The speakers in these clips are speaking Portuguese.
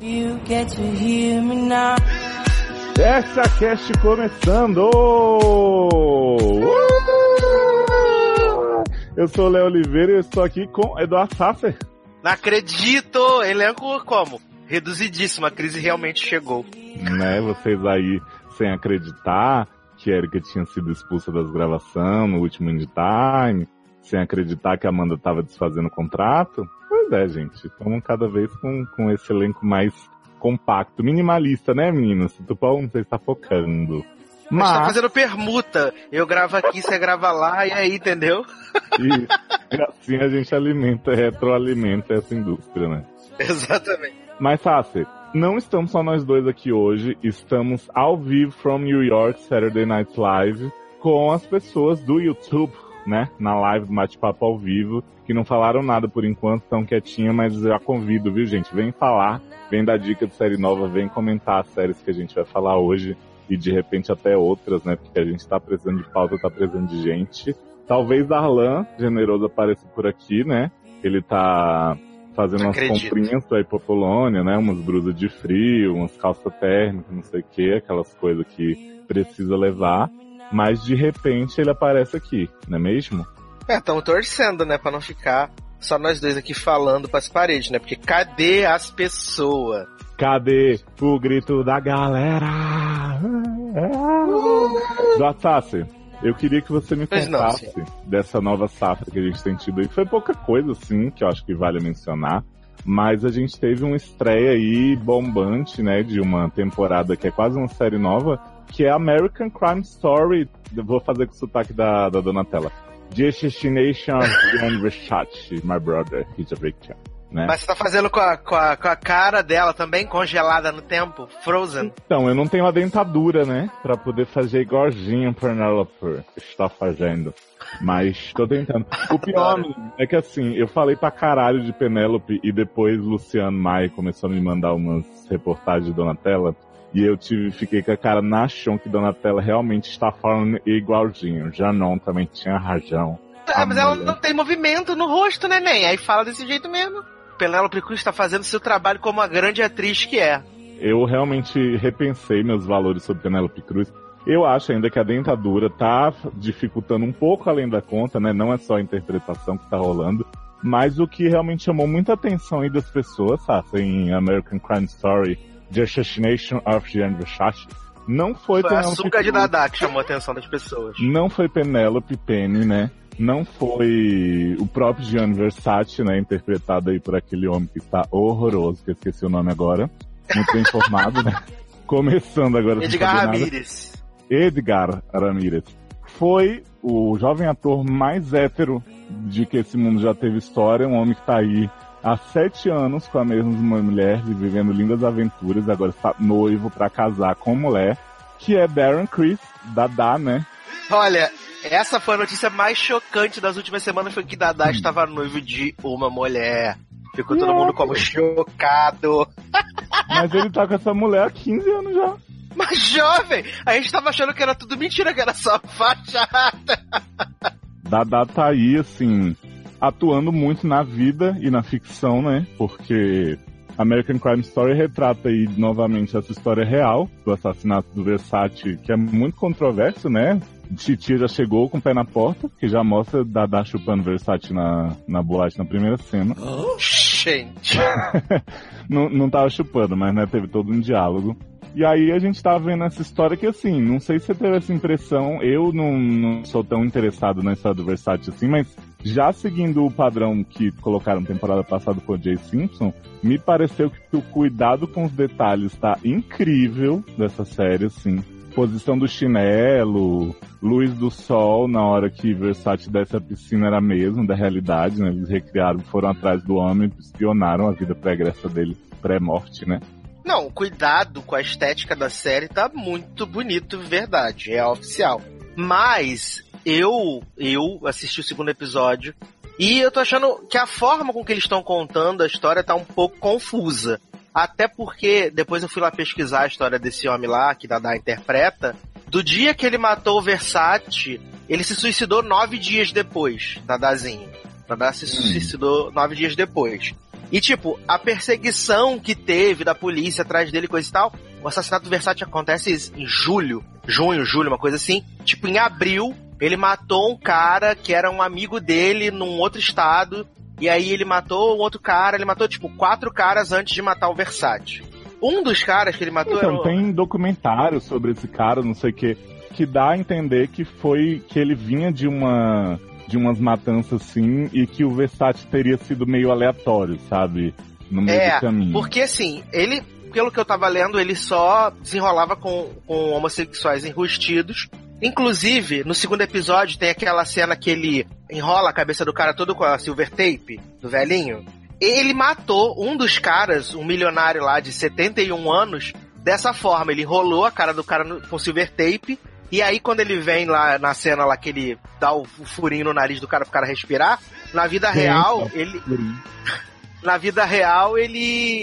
You get to hear me now. Essa cast começando! Eu sou o Léo Oliveira e eu estou aqui com Eduardo Sasser. Não acredito! Elenco como? Reduzidíssimo, a crise realmente chegou. Né, vocês aí sem acreditar que a Erika tinha sido expulsa das gravações no último Indie Time, sem acreditar que a Amanda estava desfazendo o contrato. Pois é, gente, estamos cada vez com, com esse elenco mais compacto, minimalista, né, meninas? O Tupão, você está focando. Mas tá fazendo permuta. Eu gravo aqui, você grava lá, e aí, entendeu? E, e assim a gente alimenta, retroalimenta essa indústria, né? Exatamente. Mas, Sassi, não estamos só nós dois aqui hoje, estamos ao vivo from New York, Saturday Night Live, com as pessoas do YouTube, né? Na live do Bate-Papo ao vivo, que não falaram nada por enquanto, estão quietinhas, mas eu já convido, viu, gente? Vem falar, vem dar dica de série nova, vem comentar as séries que a gente vai falar hoje e de repente até outras, né? Porque a gente tá precisando de pauta, tá precisando de gente. Talvez Darlan, generoso, apareça por aqui, né? Ele tá fazendo umas comprinhas pra ir pra Polônia, né? Umas brusas de frio, umas calças térmicas, não sei o que, aquelas coisas que precisa levar. Mas de repente ele aparece aqui, não é mesmo? É, estamos torcendo, né, pra não ficar só nós dois aqui falando pras paredes, né? Porque cadê as pessoas? Cadê o grito da galera? Duatsassi, eu queria que você me Pois não, contasse dessa nova safra que a gente tem tido aí. Foi pouca coisa, sim, que eu acho que vale mencionar. Mas a gente teve uma estreia aí bombante, né, de uma temporada que é quase uma série nova, que é American Crime Story. Vou fazer com o sotaque da, da Donatella. The Assassination of John Versace, my brother, he's a victim. Né? Mas você tá fazendo com a, com, a, com a cara dela também, congelada no tempo? Frozen? Então, eu não tenho a dentadura, né? Pra poder fazer igualzinho Penelope está fazendo. Mas tô tentando. O pior é que assim, eu falei pra caralho de Penélope e depois Luciano Maia começou a me mandar umas reportagens de Donatella. E eu tive, fiquei com a cara na chão que Donatella realmente está falando igualzinho. Já não, também tinha razão. Ah, mas ela não tem movimento no rosto, né, nem? Aí fala desse jeito mesmo. Penélope Cruz está fazendo seu trabalho como a grande atriz que é. eu realmente repensei meus valores sobre Penélope Cruz. Eu acho ainda que a dentadura tá dificultando um pouco além da conta, né? Não é só a interpretação que tá rolando. Mas o que realmente chamou muita atenção aí das pessoas, sabe? Em American Crime Story, The Assassination of Gianni Versace, não foi, Foi a Penélope açúcar de. Dadá que chamou a atenção das pessoas. Não foi Penélope Penny, né? Não foi o próprio Gianni Versace, né? Interpretado aí por aquele homem que está horroroso, que eu esqueci o nome agora. Muito bem informado, né? Começando agora. Edgar. Ramírez. Edgar Ramirez. Foi o jovem ator mais hétero de que esse mundo já teve história, um homem que tá aí há sete anos com a mesma mulher, e vivendo lindas aventuras, agora está noivo para casar com mulher, que é Darren Criss, Dadá, né? Olha, essa foi a notícia mais chocante das últimas semanas, foi que Dadá estava noivo de uma mulher. Ficou todo mundo como chocado. Mas ele tá com essa mulher há 15 anos já. Mas jovem, a gente tava achando que era tudo mentira, que era só fachada. Dadá tá aí, assim, atuando muito na vida e na ficção, né? Porque American Crime Story retrata aí novamente essa história real do assassinato do Versace, que é muito controverso, né? Titia já chegou com o pé na porta, que já mostra Dadá chupando Versace na, na boate na primeira cena. Gente. não, não tava chupando, mas né, teve todo um diálogo. E aí a gente tava vendo essa história que assim, não sei se você teve essa impressão, eu não, não sou tão interessado na história do Versace assim, mas já seguindo o padrão que colocaram temporada passada com o Jay Simpson, me pareceu que o cuidado com os detalhes tá incrível dessa série, assim. Posição do chinelo, luz do sol na hora que Versace desce a piscina era mesmo, da realidade, né? Eles recriaram, foram atrás do homem, espionaram a vida pregressa dele, pré-morte, né? Não, o cuidado com a estética da série tá muito bonito, verdade, é oficial. Mas eu eu assisti o segundo episódio e eu tô achando que a forma com que eles estão contando a história tá um pouco confusa. Até porque depois eu fui lá pesquisar a história desse homem lá que Dada interpreta. Do dia que ele matou o Versace, ele se suicidou nove dias depois, Dadazinho. Dada se suicidou nove dias depois. E, tipo, a perseguição que teve da polícia atrás dele, coisa e tal, o assassinato do Versace acontece em julho, junho, julho, uma coisa assim. Tipo, em abril, ele matou um cara que era um amigo dele num outro estado. E aí ele matou um outro cara, ele matou, tipo, quatro caras antes de matar o Versace. Um dos caras que ele matou Então, era tem documentário sobre esse cara, não sei o que, que dá a entender que foi que ele vinha de uma de umas matanças assim e que o Versace teria sido meio aleatório, sabe? No meio É, do caminho. Porque assim, ele, pelo que eu tava lendo, ele só desenrolava com, com homossexuais enrustidos. Inclusive, no segundo episódio tem aquela cena que ele enrola a cabeça do cara todo com a silver tape, do velhinho. Ele matou um dos caras, um milionário lá de 71 anos, dessa forma. Ele enrolou a cara do cara no- com silver tape. E aí, quando ele vem lá na cena lá que ele dá o furinho no nariz do cara pro cara respirar, na vida real, sim. ele, na vida real, ele,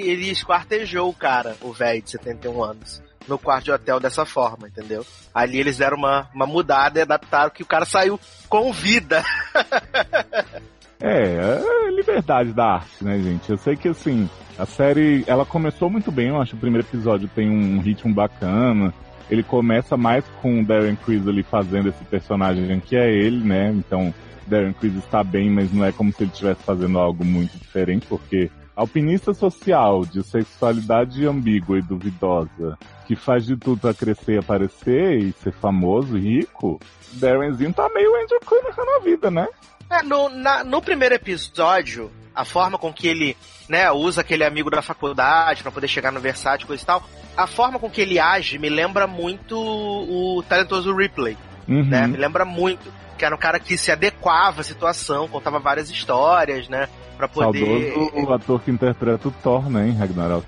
ele esquartejou o cara, o velho de 71 anos, no quarto de hotel dessa forma, entendeu? Ali eles deram uma, uma mudada e adaptaram que o cara saiu com vida. É, é liberdade da arte, né, gente? Eu sei que, assim, a série, ela começou muito bem, eu acho o primeiro episódio tem um ritmo bacana. Ele começa mais com o Darren Criss ali fazendo esse personagem que é ele, né? Então, Darren Criss está bem, mas não é como se ele estivesse fazendo algo muito diferente, porque alpinista social de sexualidade ambígua e duvidosa, que faz de tudo pra crescer e aparecer e ser famoso e rico, Darrenzinho tá meio Andrew Cunningham na vida, né? É, no, na- no primeiro episódio, a forma com que ele, né, usa aquele amigo da faculdade pra poder chegar no coisa e tal, a forma com que ele age me lembra muito o talentoso Ripley. Uhum. né? Me lembra muito. Que era um cara que se adequava à situação, contava várias histórias, né? Pra poder. Saudoso o ator que interpreta o Thor, né, em Ragnarok.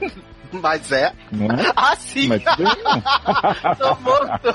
Mas é. Não é? Ah, sim! Mas tem, não. Tô morto!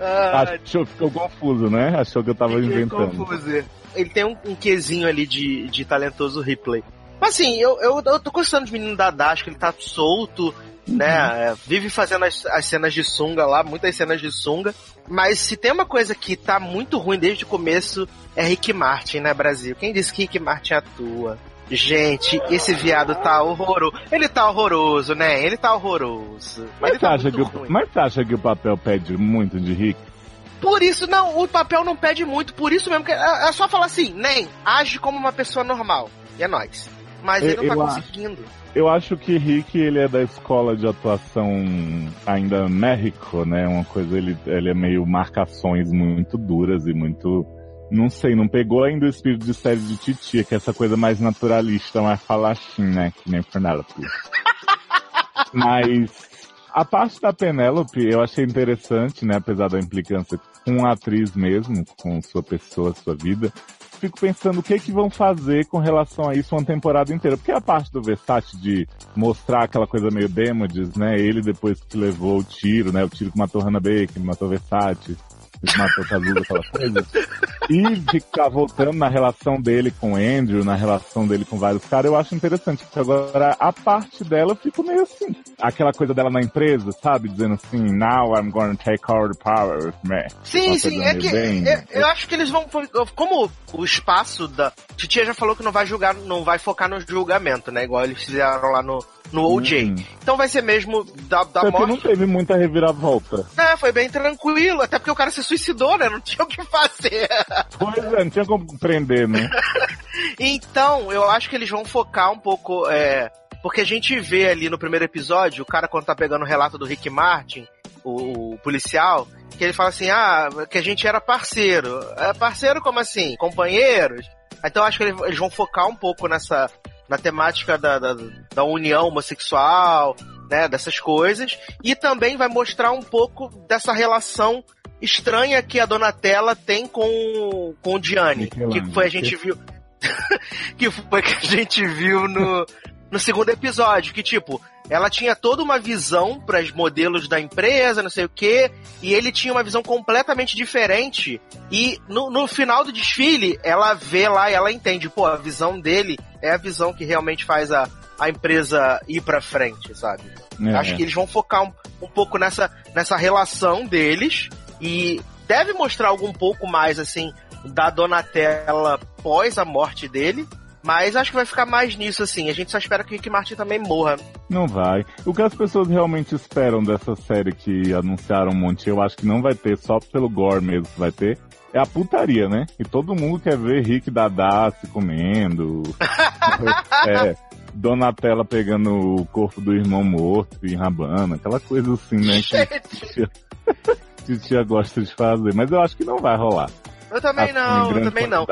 ah, Achou, ficou confuso, né? Achou que eu tava fiquei inventando. confuso. Ele tem um, um quesinho ali de, de talentoso Ripley. Mas assim, eu, eu, eu tô gostando do menino da acho que ele tá solto, né? É, Vive fazendo as, as cenas de sunga lá, muitas cenas de sunga. Mas se tem uma coisa que tá muito ruim desde o começo, é Rick Martin, né, Brasil? Quem disse que Rick Martin atua? Gente, esse viado tá horroroso. Ele tá horroroso, né? Ele tá horroroso. Mas você, tá acha que, o- mas acha que o papel pede muito de Rick? Por isso, não, o papel não pede muito, por isso mesmo que é, é só falar assim, nem, age como uma pessoa normal. E é nóis. Mas ele não tá Eu- eu acho- conseguindo. Eu acho que Rick, ele é da escola de atuação ainda México, né? Uma coisa, ele, ele é meio marcações muito duras e muito... Não sei, não pegou ainda o espírito de série de titia, que é essa coisa mais naturalista, mais falachim, né? Que nem Penelope. Mas a parte da Penélope eu achei interessante, né? Apesar da implicância com a atriz mesmo, com sua pessoa, sua vida. Fico pensando o que que vão fazer com relação a isso uma temporada inteira. Porque a parte do Versace de mostrar aquela coisa meio damages, né? Ele depois que levou o tiro, né? O tiro que matou Hannah Baker, matou Versace, matou Cazuza, aquela coisa. E ficar voltando na relação dele com o Andrew, na relação dele com vários caras, eu acho interessante. Porque agora, a parte dela, eu fico meio assim. Aquela coisa dela na empresa, sabe? Dizendo assim, now I'm gonna take all the power of me. Sim, sim, é que bem- eu, eu acho que eles vão. Como o espaço da. Titia já falou que não vai julgar, não vai focar no julgamento, né? Igual eles fizeram lá no, no OJ. Hum. Então vai ser mesmo da, da Até porque não morte. teve muita reviravolta. É, foi bem tranquilo, até porque o cara se suicidou, né? Não tinha o que fazer. Pois é, não tinha como prender, né? Então, eu acho que eles vão focar um pouco. É, porque a gente vê ali no primeiro episódio, o cara quando tá pegando o relato do Rick Martin, o, o policial, que ele fala assim, ah, que a gente era parceiro. É, parceiro como assim? Companheiros? Então eu acho que eles vão focar um pouco nessa. Na temática da, da, da união homossexual, né? Dessas coisas. E também vai mostrar um pouco dessa relação estranha que a Donatella tem com, com o Gianni. Michelangelo. Que foi a gente viu. que foi que a gente viu no, no segundo episódio. Que, tipo, ela tinha toda uma visão para os modelos da empresa, não sei o quê, e ele tinha uma visão completamente diferente. E no, no final do desfile, ela vê lá e ela entende, pô, a visão dele é a visão que realmente faz a, a empresa ir pra frente, sabe? É. Acho que eles vão focar um, um pouco nessa, nessa relação deles e deve mostrar algum pouco mais, assim, da Donatella pós a morte dele, Mas acho que vai ficar mais nisso, assim. A gente só espera que o Rick Martin também morra. Não vai. O que as pessoas realmente esperam dessa série que anunciaram um monte, eu acho que não vai ter só pelo gore mesmo que vai ter. É a putaria, né? E todo mundo quer ver Rick Dadá se comendo. é, Donatella pegando o corpo do irmão morto e rabando, aquela coisa assim, né? Que a tia gosta de fazer. Mas eu acho que não vai rolar. Eu também Assim, não, eu também não.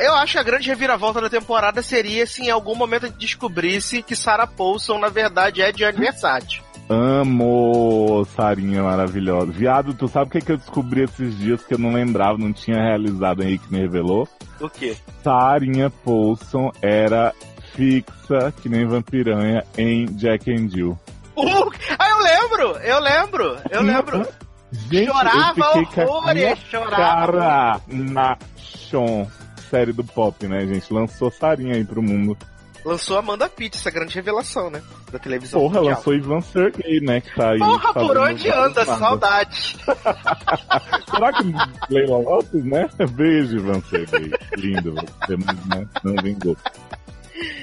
Eu acho que a grande reviravolta da temporada seria se em algum momento a gente descobrisse que Sarah Paulson, na verdade, é de aniversário. Amo Sarinha maravilhosa. Viado, tu sabe o que, que eu descobri esses dias que eu não lembrava, não tinha realizado, Henrique me revelou? O quê? Sarinha Paulson era fixa, que nem vampiranha, em Jack and Jill. Uh, ah, eu lembro! Eu lembro! Eu lembro! Gente, Chorava eu fiquei horrores, chorava. cara na Sean, série do pop, né, gente? Lançou Sarinha aí pro mundo. Lançou Amanda Pitt, essa grande revelação, né? Da televisão. Porra, mundial. lançou Ivan Sergei, né, que tá aí. Porra, por onde anda? Saudade. Será que Leila Lopes, né? Beijo, Ivan Sergei. Lindo, você né, não vingou.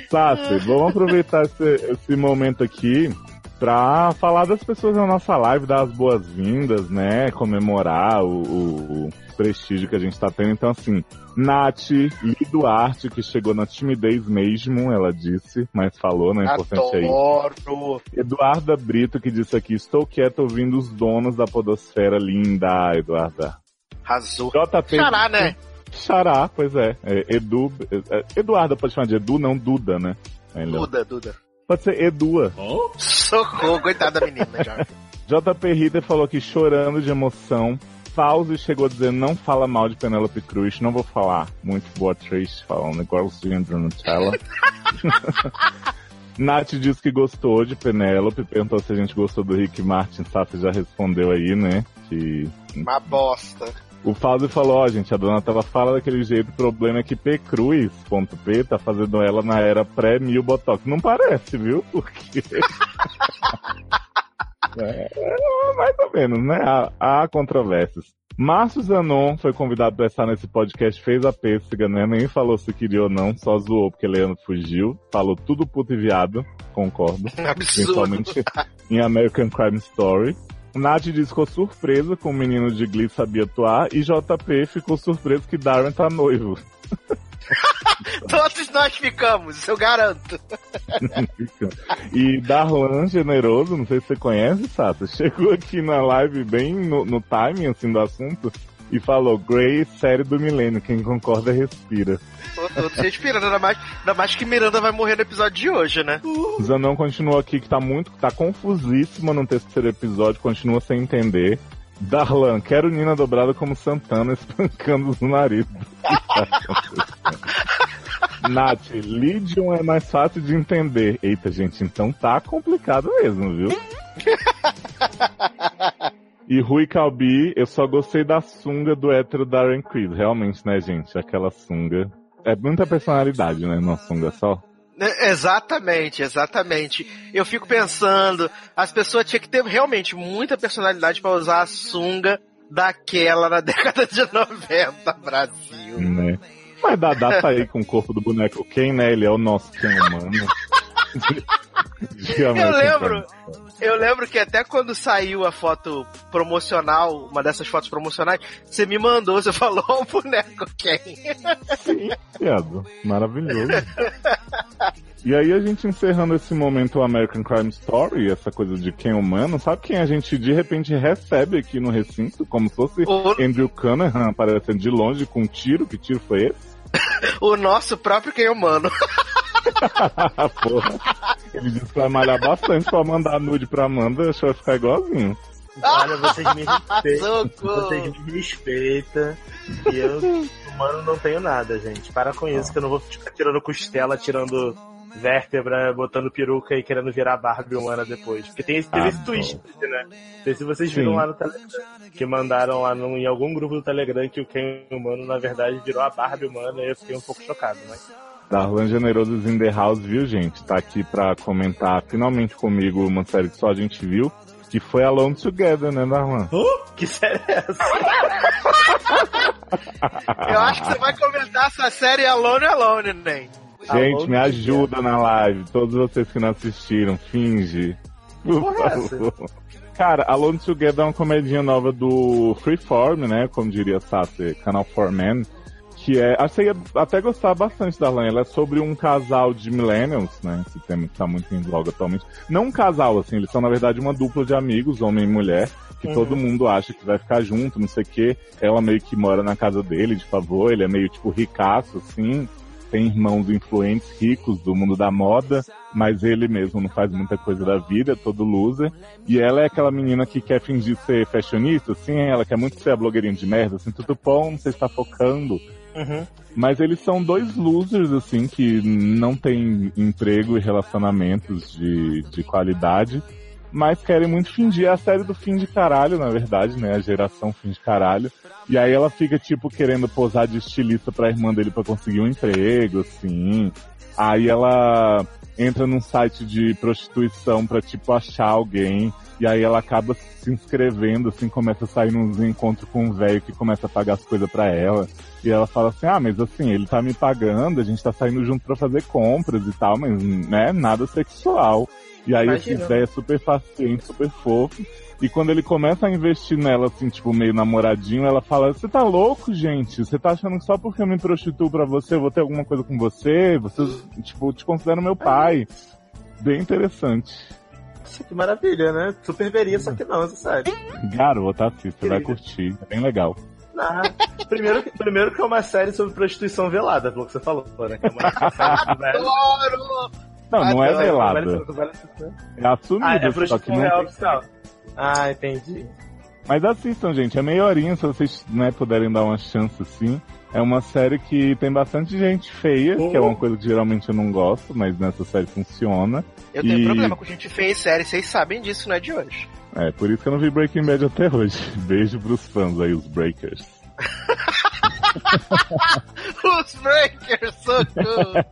Sassi, vamos aproveitar esse, esse momento aqui pra falar das pessoas na nossa live, dar as boas-vindas, né? Comemorar o, o- o prestígio que a gente tá tendo. Então, assim, Nath Li Duarte, que chegou na timidez mesmo, ela disse, mas falou, né? Importante aí. Eduarda Brito, que disse aqui, estou quieto ouvindo os donos da podosfera linda, Eduarda. Arrasou. JP. Xará, né? Xará, pois é. É, Edu. é, é, Eduarda pode chamar de Edu, não Duda, né? É, Léo. Duda, Duda. Pode ser Edua. Socorro, coitada da menina já. JP Ritter falou que chorando de emoção. Fauzi chegou dizendo não fala mal de Penélope Cruz, não vou falar. Muito boa atriz, falando igualzinho do Nutella. Nath disse que gostou de Penélope, perguntou se a gente gostou do Rick Martin, Sassi já respondeu aí, né? Que Uma bosta. O Fauzi falou, ó, gente, a dona tava fala daquele jeito, o problema é que P Cruz, ponto P, tá fazendo ela na era pré-mil Botox. Não parece, viu? Porque... é, é, mais ou menos, né? Há, há controvérsias. Márcio Zanon foi convidado para estar nesse podcast, fez a pêssega, né? Nem falou se queria ou não, só zoou porque Leandro fugiu. Falou tudo puto e viado, concordo. Absurdo. Principalmente em American Crime Story. Nath disse que ficou surpresa com o menino de Glee sabia atuar e JP ficou surpreso que Darren tá noivo. Todos nós ficamos, eu garanto. e Darlan Generoso, não sei se você conhece, Sassa, chegou aqui na live bem no, no timing assim, do assunto e falou: Grey, série do milênio, quem concorda respira. Tô todo respirando, ainda mais, ainda mais que Miranda vai morrer no episódio de hoje, né? Zanon continua aqui que tá muito, tá confusíssima no terceiro episódio, continua sem entender. Darlan, quero Nina dobrada como Santana espancando os narizes. Nath, Lydion é mais fácil de entender. Eita, gente, então tá complicado mesmo, viu? E Rui Calbi, eu só gostei da sunga do hétero Darren Criss. Realmente, né, gente? Aquela sunga. É muita personalidade, né? Numa sunga só. É, Exatamente, exatamente. Eu fico pensando, as pessoas tinham que ter realmente muita personalidade pra usar a sunga daquela na década de 90, Brasil. né? Mas Dadá tá aí com o corpo do boneco Ken, né? Ele é o nosso Ken humano. Eu lembro. Eu lembro que até quando saiu a foto promocional, uma dessas fotos promocionais, você me mandou, você falou "Ó, o boneco quem? Sim, viado. Maravilhoso. E aí a gente encerrando esse momento American Crime Story, essa coisa de quem humano, sabe quem a gente de repente recebe aqui no recinto, como se fosse O, Andrew Cunningham aparecendo de longe com um tiro, que tiro foi esse? o nosso próprio quem humano. Porra. Ele disse que vai malhar bastante pra mandar nude pra Amanda, acho que vai ficar igualzinho. Olha, vocês me respeitam. Socorro. Vocês me respeitam. E eu, humano, não tenho nada, gente. Para com isso, que eu não vou ficar tirando costela, tirando vértebra, botando peruca e querendo virar Barbie humana depois. Porque tem esse, teve Ah, esse twist, né? Não sei se vocês viram Sim. lá no Telegram. Que mandaram lá no, em algum grupo do Telegram que o Ken humano, na verdade, virou a Barbie humana e eu fiquei um pouco chocado, mas. Darlan Generoso in the house, viu, gente? Tá aqui pra comentar finalmente comigo uma série que só a gente viu, que foi Alone Together, né, Darlan? Que série é essa? Eu acho que você vai comentar essa série Alone Alone, nem. Gente, Alone me Together. ajuda na live. Todos vocês que não assistiram, finge. Por porra é essa? favor. Cara, Alone Together é uma comedinha nova do Freeform, né? Como diria Sassi, Canal 4 Men. Que é. Acho que você ia até gostar bastante da Lan. Ela é sobre um casal de millennials, né? Esse tema que tá muito em voga atualmente. Não um casal, assim, eles são na verdade uma dupla de amigos, homem e mulher. Que Uhum. todo mundo acha que vai ficar junto, não sei o quê. Ela meio que mora na casa dele, de favor. Ele é meio tipo ricaço, assim tem irmãos influentes, ricos do mundo da moda, mas ele mesmo não faz muita coisa da vida, é todo loser. E ela é aquela menina que quer fingir ser fashionista, assim, ela quer muito ser a blogueirinha de merda, assim, tudo bom, você está focando. Uhum. Mas eles são dois losers, assim, que não têm emprego e relacionamentos de, de qualidade, mas querem muito fingir. É a série do fim de caralho, na verdade, né? A geração fim de caralho. E aí ela fica, tipo, querendo posar de estilista pra irmã dele pra conseguir um emprego, assim. Aí ela entra num site de prostituição pra, tipo, achar alguém. E aí ela acaba se inscrevendo, assim, começa a sair nos encontros com um velho que começa a pagar as coisas pra ela. E ela fala assim, ah, mas assim, ele tá me pagando, a gente tá saindo junto pra fazer compras e tal, mas, né, nada sexual. E aí esse Imagina. velho é super paciente, super fofo. E quando ele começa a investir nela, assim, tipo, meio namoradinho, ela fala, você tá louco, gente? Você tá achando que só porque eu me prostituo pra você, eu vou ter alguma coisa com você? Você, tipo, te considero meu pai. Bem interessante. Nossa, que maravilha, né? Super veria, só que não, essa série. Garota, assista, você vai curtir. É bem legal. Ah, primeiro, que- primeiro que é uma série sobre prostituição velada, pelo que você falou, né? Que é uma. Adoro! Não, não é velada. É assumido, Ah, é só que prostituição não real tem... oficial. Ah, entendi. Mas assistam, gente. É meia horinha, se vocês né, puderem dar uma chance, assim. É uma série que tem bastante gente feia, que é uma coisa que geralmente eu não gosto, mas nessa série funciona. Eu tenho E- problema com gente feia em série, vocês sabem disso, não é de hoje. É, por isso que eu não vi Breaking Bad até hoje. Beijo pros fãs aí, os Breakers. Os Breakers, socorro!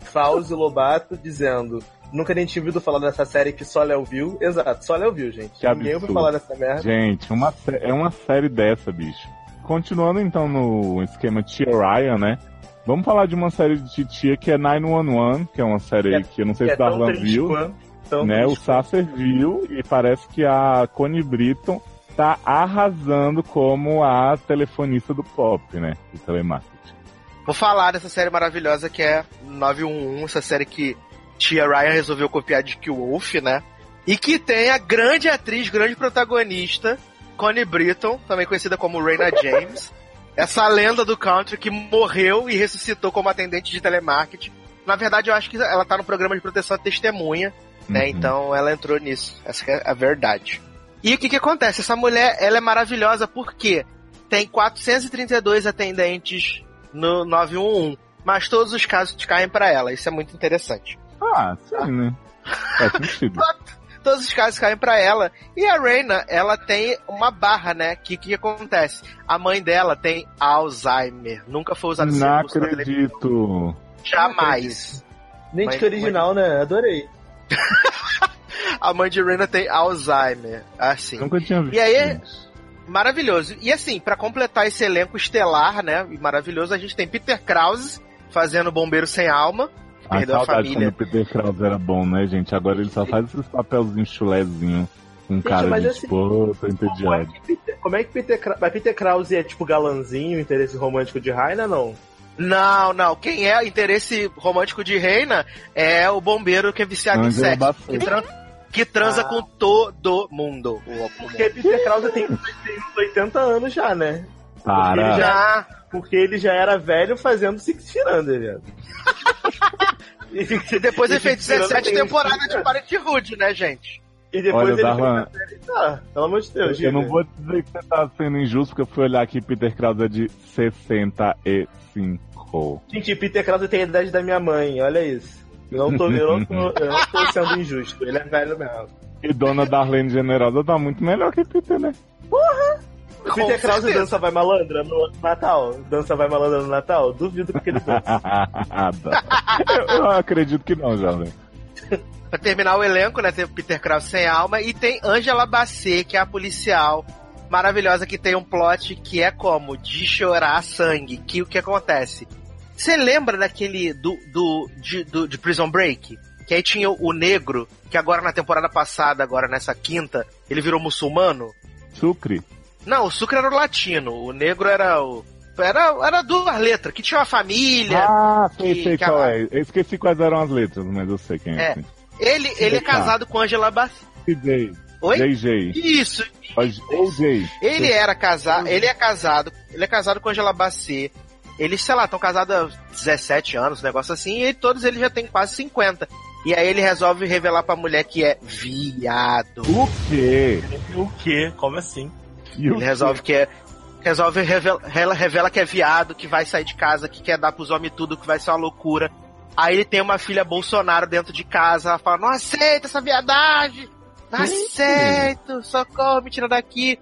Fauzi Lobato dizendo. Nunca nem tinha ouvido falar dessa série que só Léo viu. Exato, só Léo viu, gente. Que Ninguém ouviu absurdo. falar dessa merda. Gente, uma, é uma série dessa, bicho. Continuando então no esquema Tia Ryan, né? Vamos falar de uma série de tia que é 911, que é uma série Que é- que eu não sei se é Darlan viu. quanto- né? O. Sasser viu e parece que a Connie Britton tá arrasando como a telefonista do pop, né? Do telemarketing. Vou falar dessa série maravilhosa que é 911, essa série que Tia Ryan resolveu copiar de Wolf, né? E que tem a grande atriz, grande protagonista, Connie Britton, também conhecida como Raina James. essa lenda do country que morreu e ressuscitou como atendente de telemarketing. Na verdade, eu acho que ela tá no programa de proteção à testemunha, né? Uhum. Então ela entrou nisso. Essa é a verdade. E o que que acontece? Essa mulher, ela é maravilhosa porque tem 432 atendentes no 911, mas todos os casos caem pra ela. Isso é muito interessante. Ah, sim, né? Faz sentido. Todos os casos caem pra ela. E a Reina, ela tem uma barra, né? Que que acontece? A mãe dela tem Alzheimer. Nunca foi usado esse Não acredito. Jamais. Nem que original, né? Adorei. A mãe de Reina tem Alzheimer. Assim. Nunca tinha visto. E aí- gente. Maravilhoso. E assim, pra completar esse elenco estelar, né? E maravilhoso, a gente tem Peter Krause fazendo Bombeiro Sem Alma. A saudade família. quando o Peter Krause era bom, né, gente? Agora ele só faz esses papelzinhos chulezinhos. Com cara mas de assim, tipo, "Ô, tô Como é entediado. que Peter, como é que Peter, Kra- mas Peter Krause é tipo galanzinho, interesse romântico de Raina, não? Não, não. Quem é interesse romântico de Reina é o bombeiro que é viciado em Angela sexo. Bassett. Que, tran- que transa Ah. com todo mundo. Porque Peter Krause tem, tem uns 80 anos já, né? Para. Ele já-. Porque ele já era velho fazendo Six Feet Under, velho. e, depois ele fez Six Feet Under 17 tem uns temporadas 15 de. Parenthood, né, gente? E depois Olha, ele Darlan, fez a série. Tá, pelo amor de Deus, eu não diga. vou dizer que você tá sendo injusto, porque eu fui olhar aqui Peter Krause é de 65. Gente, Peter Krause tem a idade da minha mãe, olha isso. Eu não tô, eu não tô, eu não tô sendo injusto, ele é velho mesmo. E Dona Darlene Generosa tá muito melhor que Peter, né? O Peter Krause dança vai malandra no Natal? Dança vai malandra no Natal? Duvido que ele dança. eu, eu acredito que não, jovem. Pra terminar o elenco, né, tem o Peter Krause sem alma e tem Angela Bassett, que é a policial maravilhosa que tem um plot que é como de chorar sangue. Que o que acontece? Você lembra daquele do, do, de, do, de Prison Break? Que aí tinha o negro, que agora na temporada passada, agora nessa quinta, ele virou muçulmano. Sucre. Não, o Sucre era o latino, o negro era o. Era, era duas letras, que tinha uma família. Ah, sei, que- sei que qual a- é. Eu esqueci quais eram as letras, mas eu sei quem é. É. Ele, ele é casado com Angela Bassett. JJ. Oi? JJ. Isso. Ou J. Ele era casado, ele é casado, ele é casado com Angela Bassett. Eles, sei lá, estão casados há 17 anos, um negócio assim, e todos eles já têm quase 50. E aí ele resolve revelar pra mulher que é viado. O quê? O quê? Como assim? O Ele resolve que é. Resolve revela, ela revela que é viado, que vai sair de casa, que quer dar pros homens tudo, que vai ser uma loucura. Aí ele tem uma filha Bolsonaro dentro de casa, ela fala, não aceita essa viadagem! Não aceito! Socorro, me tira daqui!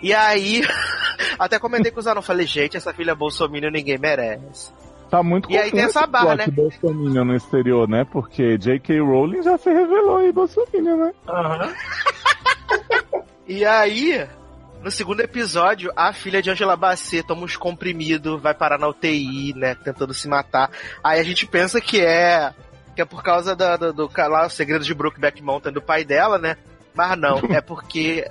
E aí, até comentei com os alunos, falei, gente, essa filha Bolsonaro ninguém merece. Tá muito E aí tem essa barra, né? Bolsonaro no exterior, né? Porque J.K. Rowling já se revelou aí Bolsonaro, né? Aham. E aí, no segundo episódio, a filha de Angela Bassett toma uns comprimidos, vai parar na UTI, né, tentando se matar. Aí a gente pensa que é que é por causa da- do, do, lá, o segredo de Brookback Mountain do pai dela, né? Mas não, é porque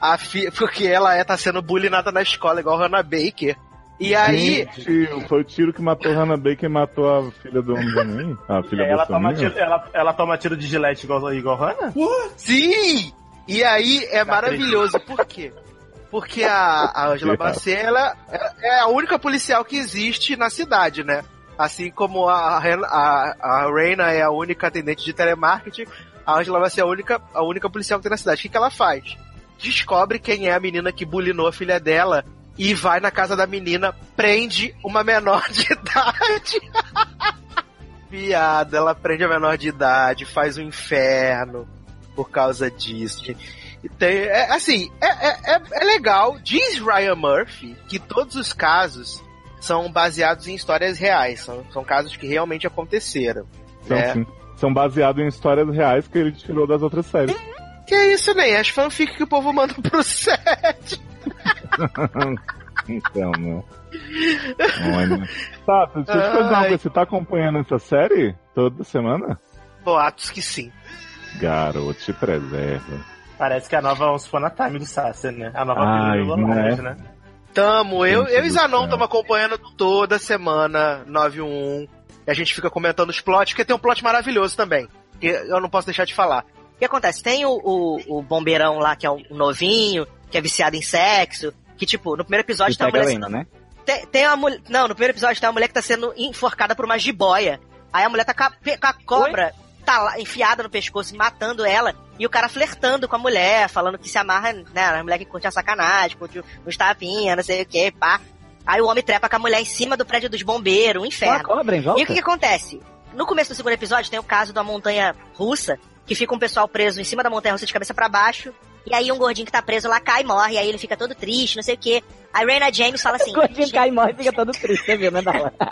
a fi, porque ela é tá sendo bullyingada na escola igual Hannah Baker. E aí, Gente, foi o tiro que matou Hannah Baker e matou a filha do homem também? A filha ela, toma tiro, ela, ela toma tiro de gilete igual, igual Hannah? Sim! E aí é maravilhoso, por quê? Porque a, a Angela Bassett, ela é é a única policial que existe na cidade, né? Assim como a, a, a Reina é a única atendente de telemarketing, a Angela Bassett é a única, a única policial que tem na cidade. O que, que ela faz? Descobre quem é a menina que bulinou a filha dela e vai na casa da menina, prende uma menor de idade. Piada, ela prende a menor de idade, faz um inferno por causa disso. gente. Tem, é, assim, é, é, é, é legal. Diz Ryan Murphy que todos os casos são baseados em histórias reais. São, são casos que realmente aconteceram. São, né? sim. São baseados em histórias reais que ele tirou das outras séries. Que é isso, nem? As fanfic que o povo manda pro set. então, né? Olha. Tá, deixa eu te fazer uma coisa. Você tá acompanhando essa série toda semana? Boatos que sim. Garoto, te preserva. Parece que é a nova Once Upon a Time do Sasser, né? A nova Ai, do Longe, né? né? Tamo, eu, Gente eu e Zanon estamos acompanhando toda semana 911. E a gente fica comentando os plots, porque tem um plot maravilhoso também. Que eu não posso deixar de falar. O que acontece? Tem o, o, o bombeirão lá, que é um novinho, que é viciado em sexo. Que, tipo, no primeiro episódio E tem uma pega a mulher. Lena, né? Tem, tem uma mulher. Não, no primeiro episódio tem uma mulher que tá sendo enforcada por uma jiboia. Aí a mulher tá com a, com a cobra tá enfiada no pescoço, matando ela. E o cara flertando com a mulher, falando que se amarra, né? A mulher que curte a sacanagem, curte os tapinhas, não sei o que, pá. Aí o homem trepa com a mulher em cima do prédio dos bombeiros, um inferno. cobra volta? E o que, que acontece? No começo do segundo episódio tem o caso da montanha russa, que fica um pessoal preso em cima da montanha russa de cabeça pra baixo. E aí um gordinho que tá preso lá cai e morre, e aí ele fica todo triste, não sei o quê. Aí Raina James fala assim. O gordinho cai e morre e fica todo triste, você viu, né, Dala?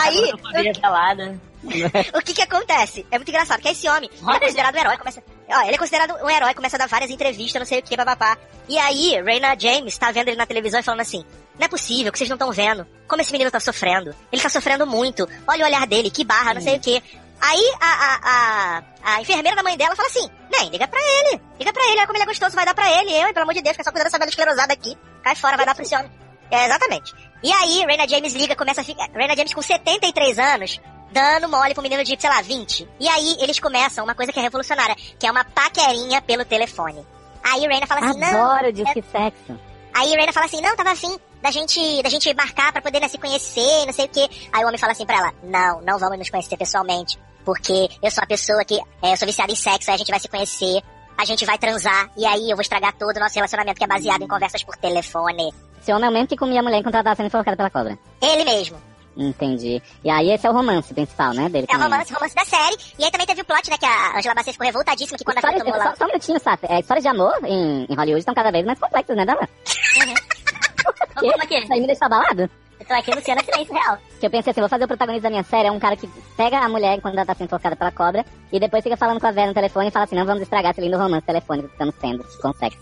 Aí, gelada. o que que acontece? É muito engraçado, que esse homem, ele é considerado um herói, começa... Ó, ele é considerado um herói, começa a dar várias entrevistas, não sei o que, papapá. E aí, Raina James tá vendo ele na televisão e falando assim, não é possível que vocês não estão vendo. Como esse menino tá sofrendo. Ele tá sofrendo muito. Olha o olhar dele, que barra, não sei o que. Aí, a, a, a, a enfermeira da mãe dela fala assim, nem, liga pra ele. Liga pra ele, olha como ele é gostoso, vai dar pra ele. Eu, pelo amor de Deus, fica só cuidando dessa velha esclerosada aqui. Cai fora, vai dar pra esse homem. É, exatamente. E aí, Raina James liga, começa a ficar... Raina James com 73 anos, dando mole pro menino de, sei lá, 20. E aí, eles começam uma coisa que é revolucionária, que é uma paquerinha pelo telefone. Aí Raina fala assim, não... Adoro disque sexo. Aí Raina fala assim, não, tava afim da gente, da gente marcar pra poder né, se conhecer, não sei o quê. Aí o homem fala assim pra ela, não, não vamos nos conhecer pessoalmente, porque eu sou uma pessoa que, é, eu sou viciada em sexo, aí a gente vai se conhecer, a gente vai transar, e aí eu vou estragar todo o nosso relacionamento que é baseado em conversas por telefone. Esse homem é o mesmo que comia a mulher enquanto ela tava sendo enforcada pela cobra. Ele mesmo. Entendi. E aí esse é o romance principal, né, dele É o romance, romance da série. E aí também teve o plot, né, que a Angela Bassett ficou revoltadíssima que quando a Histórias, filha tomou lá... só um minutinho, Sassi. É, histórias de amor em, em Hollywood estão cada vez mais complexas, né, Dala? Como é que é? Isso aí me deixou abalado. Eu tô aqui, Luciana, silêncio real. Que eu pensei assim, vou fazer o protagonista da minha série, é um cara que pega a mulher quando ela tá sendo enforcada pela cobra, e depois fica falando com a velha no telefone e fala assim, não vamos estragar esse lindo romance telefônico que estamos tendo com sexo.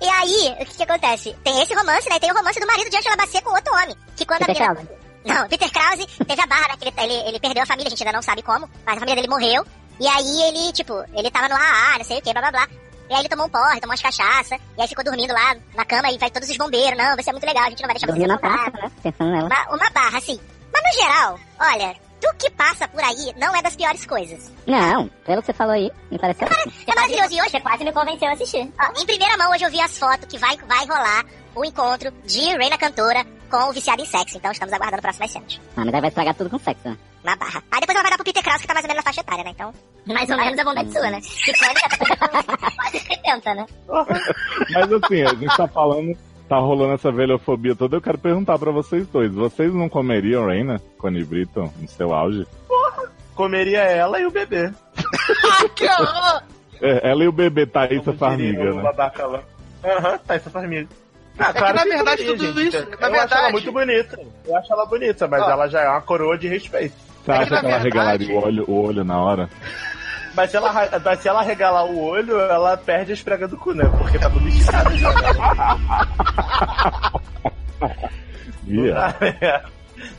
E aí, o que, que acontece? Tem esse romance, né? Tem o romance do marido de Angela Bassett com outro homem. Que quando Peter a menina... Não, Peter Krause teve a barra, né? Ele, ele, ele perdeu a família, a gente ainda não sabe como, mas a família dele morreu. E aí ele, tipo, ele tava no AA, não sei o que, blá blá blá. E aí ele tomou um porre, tomou umas cachaça, e aí ficou dormindo lá na cama e vai todos os bombeiros. Não, vai ser muito legal, a gente não vai deixar você Dormiu na afogado. praça, né? Pensando nela. Uma, uma barra, assim. Mas no geral, olha, do que passa por aí não é das piores coisas. Não, pelo que você falou aí, me pareceu. É maravilhoso. E hoje, Você quase me convenceu a assistir. ó, em primeira mão, hoje eu vi as fotos que vai, vai rolar o encontro de Reina Cantora com o Viciado em Sexo. Então estamos aguardando próximas cenas. Ah, mas aí vai estragar tudo com sexo, né? Na barra. Aí depois ela vai dar pro Peter Krause, que tá mais ou menos na faixa etária, né? Então. Mais ou menos a vontade sua, né? Que quando Quase 70, né? Mas assim, a gente tá falando, tá rolando essa velhofobia toda. Eu quero perguntar pra vocês dois: vocês não comeriam Reina, Connie Britton, no seu auge? Comeria ela e o bebê. que horror! É, ela e o bebê Thaísa Farmiga, diria o né? babaca lá. Aham, tá essa farmiga. Ah, É que, na verdade, comeria, tudo gente. isso- na eu acho verdade- ela muito bonita. Eu acho ela bonita, mas Ó. ela já é uma coroa de respeito. Você É que, acha que ela verdade- regalaria o olho, o olho na hora? Mas se ela, se ela regalar o olho, ela perde a esprega do cu, né? Porque tá tudo esticado já. Não Ia. dá, é.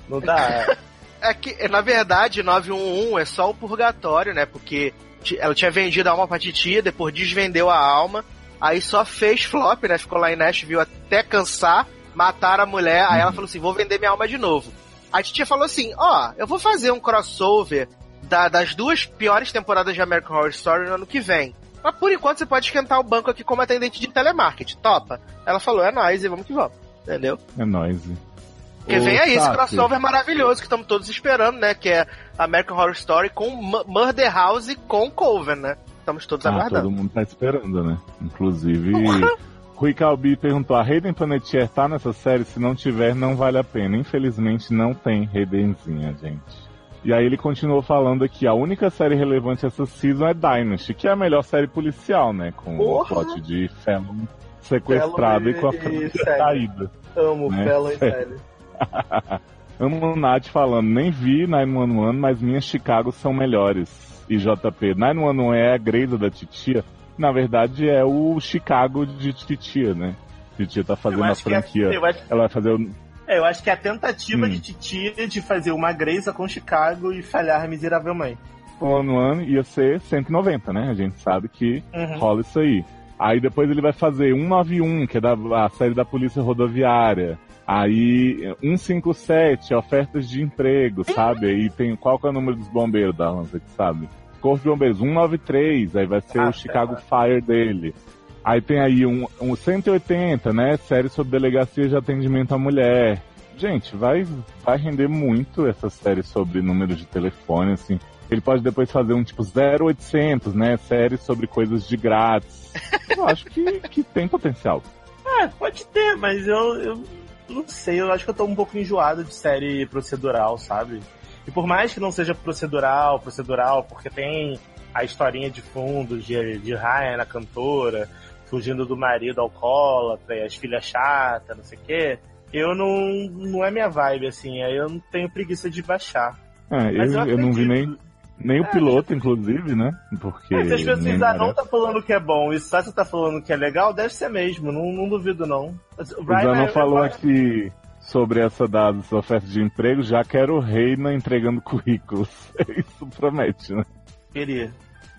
Não dá. É que, na verdade, 911 é só o purgatório, né? Porque ela tinha vendido a alma pra titia, depois desvendeu a alma, aí só fez flop, né? Ficou lá em Nashville até cansar, mataram a mulher, aí ela falou assim, vou vender minha alma de novo. A titia falou assim, ó, eu vou fazer um crossover da- das duas piores temporadas de American Horror Story no ano que vem. Mas por enquanto você pode esquentar o banco aqui como atendente de telemarketing, topa? Ela falou, é nóis e vamos que vamos. Entendeu? É nóis. Porque Ô, vem aí esse crossover maravilhoso que estamos todos esperando, né? Que é American Horror Story com Mu- Murder House com Coven, né? Estamos todos Ah, aguardando. todo mundo tá esperando, né? Inclusive, Rui Calbi perguntou: a Hayden Panettiere tá nessa série? Se não tiver, não vale a pena. Infelizmente, não tem Haydenzinha, gente. E aí ele continuou falando que a única série relevante essa season é Dynasty, que é a melhor série policial, né? Com Porra! o plot de Fallon sequestrado Fallon e com a família caída. Amo Né? Felon e Sally. Amo o Nath falando, nem vi 911, mas minhas Chicago são melhores. E JP, 911 é a Grey's da Titia? Na verdade é o Chicago de Titia, né? Titia tá fazendo a é- franquia. eu acho- Ela vai fazer o. É, eu acho que é a tentativa Hum. de Titia de fazer uma Grey's com Chicago e falhar miseravelmente. 911 ia ser 190, né? A gente sabe que Uhum. rola isso aí. Aí depois ele vai fazer 191, que é da, a série da Polícia Rodoviária. Aí 157, ofertas de emprego, sabe? Aí tem qual que é o número dos bombeiros da Lança, que sabe? Corpo de Bombeiros 193, aí vai ser Ah, o Chicago Fire dele. Aí tem aí um, um 180, né? Série sobre delegacia de atendimento à mulher. Gente, vai, vai render muito essa série sobre números de telefone, assim. Ele pode depois fazer um tipo 0800, né? Série sobre coisas de grátis. Eu acho que, que tem potencial. É, pode ter, mas eu, eu não sei, eu acho que eu tô um pouco enjoado de série procedural, sabe? E por mais que não seja procedural, procedural, porque tem a historinha de fundo de, de Ryan, a cantora, fugindo do marido alcoólatra e as filhas chatas, não sei o quê, eu não, não é minha vibe, assim, aí eu não tenho preguiça de baixar. É, Mas eu, eu não vi nem, nem o É, piloto, inclusive, né? Porque. É, se as pessoas não tá falando que é bom e Sasha tá falando que é legal, deve ser mesmo, não, não duvido não. O Zanon é- falou é- aqui sobre essa das ofertas de emprego, já quero Reina entregando currículos. Isso promete, né? Queria.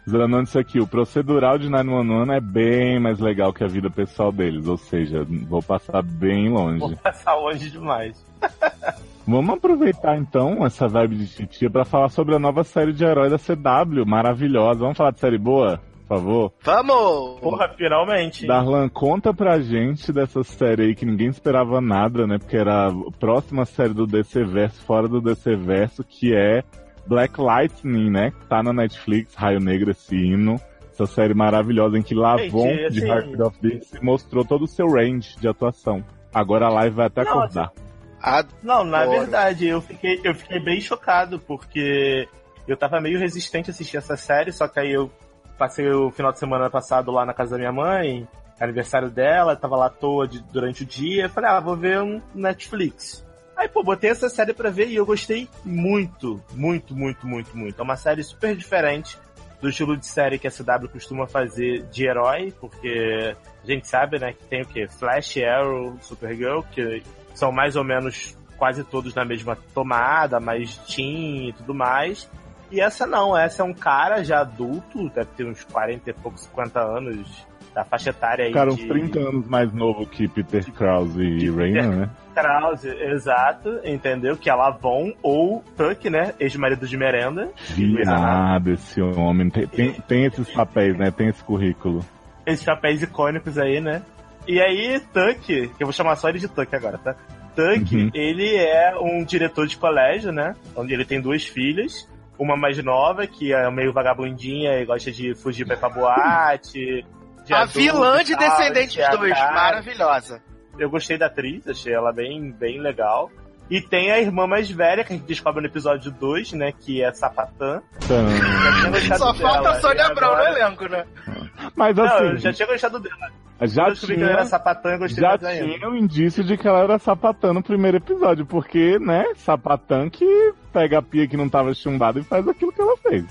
Zanon disse aqui, o procedural de 911 é bem mais legal que a vida pessoal deles, ou seja, vou passar bem longe. Vou passar longe demais. Vamos aproveitar então essa vibe de titia pra falar sobre a nova série de herói da CW, maravilhosa. Vamos falar de série boa, por favor? Vamos! Porra, finalmente. Darlan, conta pra gente dessa série aí que ninguém esperava nada, né? Porque era a próxima série do DC Verso, fora do DC Verso, que é Black Lightning, né? Que tá na Netflix, Raio Negro esse hino. Essa série maravilhosa em que Lavon, Gente, de assim- Heart of Dixie, mostrou todo o seu range de atuação. Agora a live vai até Não, acordar. Ah, Não, na verdade, eu fiquei, eu fiquei bem chocado, porque eu tava meio resistente a assistir essa série, só que aí eu passei o final de semana passado lá na casa da minha mãe, aniversário dela, tava lá à toa de- durante o dia, falei, ah, vou ver um Netflix. Aí, pô, botei essa série pra ver e eu gostei muito, muito, muito, muito, muito. É uma série super diferente do estilo de série que a CW costuma fazer de herói, porque a gente sabe, né, que tem o quê? Flash, Arrow, Supergirl, que são mais ou menos quase todos na mesma tomada, mais teen e tudo mais. E essa não, essa é um cara já adulto, deve ter uns 40 e poucos, 50 anos da faixa etária aí. Cara, uns de... 30 anos mais novo que Peter Krause e Raina, né? Krause, exato, entendeu? Que é Lavon ou Tuck, né? Ex-marido de merenda. Viado, esse homem. Tem, tem, tem esses papéis, né? Tem esse currículo. Esses papéis icônicos aí, né? E aí, Tuck, que eu vou chamar só ele de Tuck agora, tá? Tuck, Uhum. ele é um diretor de colégio, né? Onde ele tem duas filhas. Uma mais nova, que é meio vagabundinha e gosta de fugir pra ir pra boate. De A vilã de Descendentes encher a 2, cara. maravilhosa. Eu gostei da atriz, achei ela bem, bem legal. E tem a irmã mais velha, que a gente descobre no episódio 2, né? Que é Sapatã. Então, tinha Só dela, falta a Sônia e Abrão no agora- elenco, né? Mas Não, eu assim, já tinha gostado dela. já eu descobri que ela era tinha, sapatã, eu gostei já mais ainda. tinha um indício de que ela era sapatã no primeiro episódio, porque, né, sapatã que pega a pia que não tava chumbada e faz aquilo que ela fez.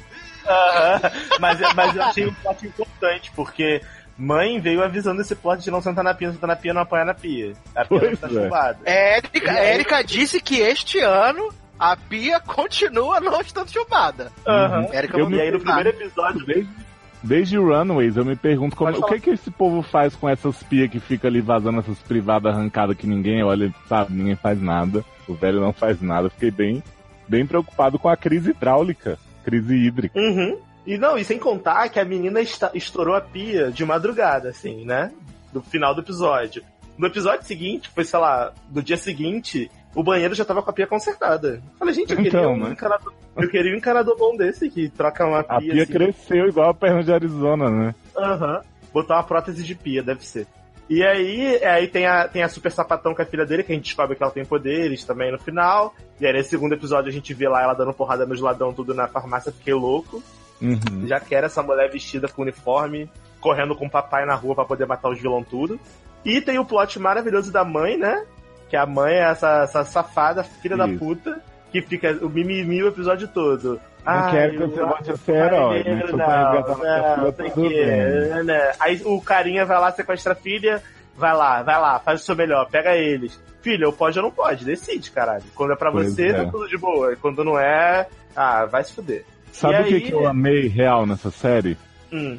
Aham, mas, mas eu achei um plot importante, porque mãe veio avisando esse plot de não sentar na pia, não sentar na pia, não apanhar na pia. A pia Pois tá é. chumbada. É, Érica, Érica disse que este ano a pia continua não estando chumbada. Aham. Érica Eu mandou E aí no primeiro episódio, Desde, desde Runaways, eu me pergunto como, o que que esse povo faz com essas pias que fica ali vazando essas privadas arrancadas que ninguém olha, sabe, ninguém faz nada. O velho não faz nada. Fiquei bem, bem preocupado com a crise hidráulica, crise hídrica. Uhum. E não, e sem contar que a menina estourou a pia de madrugada, assim, né? Do final do episódio. No episódio seguinte, foi, sei lá, no dia seguinte, o banheiro já tava com a pia consertada. Falei, gente, eu queria, Então, um, né? encanador, eu queria um encanador bom desse que troca uma pia. A pia assim. cresceu igual a perna de Arizona, né? Aham. Botar uma prótese de pia, deve ser. E aí, aí tem, a, tem a super sapatão com a filha dele, que a gente descobre que ela tem poderes também no final. E aí, nesse segundo episódio, a gente vê lá ela dando porrada nos ladrão tudo na farmácia, fiquei louco. Uhum. Já quero essa mulher vestida com uniforme, correndo com o papai na rua pra poder matar os vilão tudo. E tem o plot maravilhoso da mãe, né? Que a mãe é essa, essa safada, filha da Isso. puta, que fica o mimimi o episódio todo. Não Ai, quero que você volte a ser herói, né? Não, tá tudo que- bem. né? Aí o carinha vai lá, sequestra a filha, vai lá, vai lá, faz o seu melhor, pega eles. Filha, eu pode ou não pode, decide, caralho. Quando é pra Pois você, é. tá tudo de boa. E quando não é, ah, vai se fuder. Sabe o que, que eu amei real nessa série? Hum.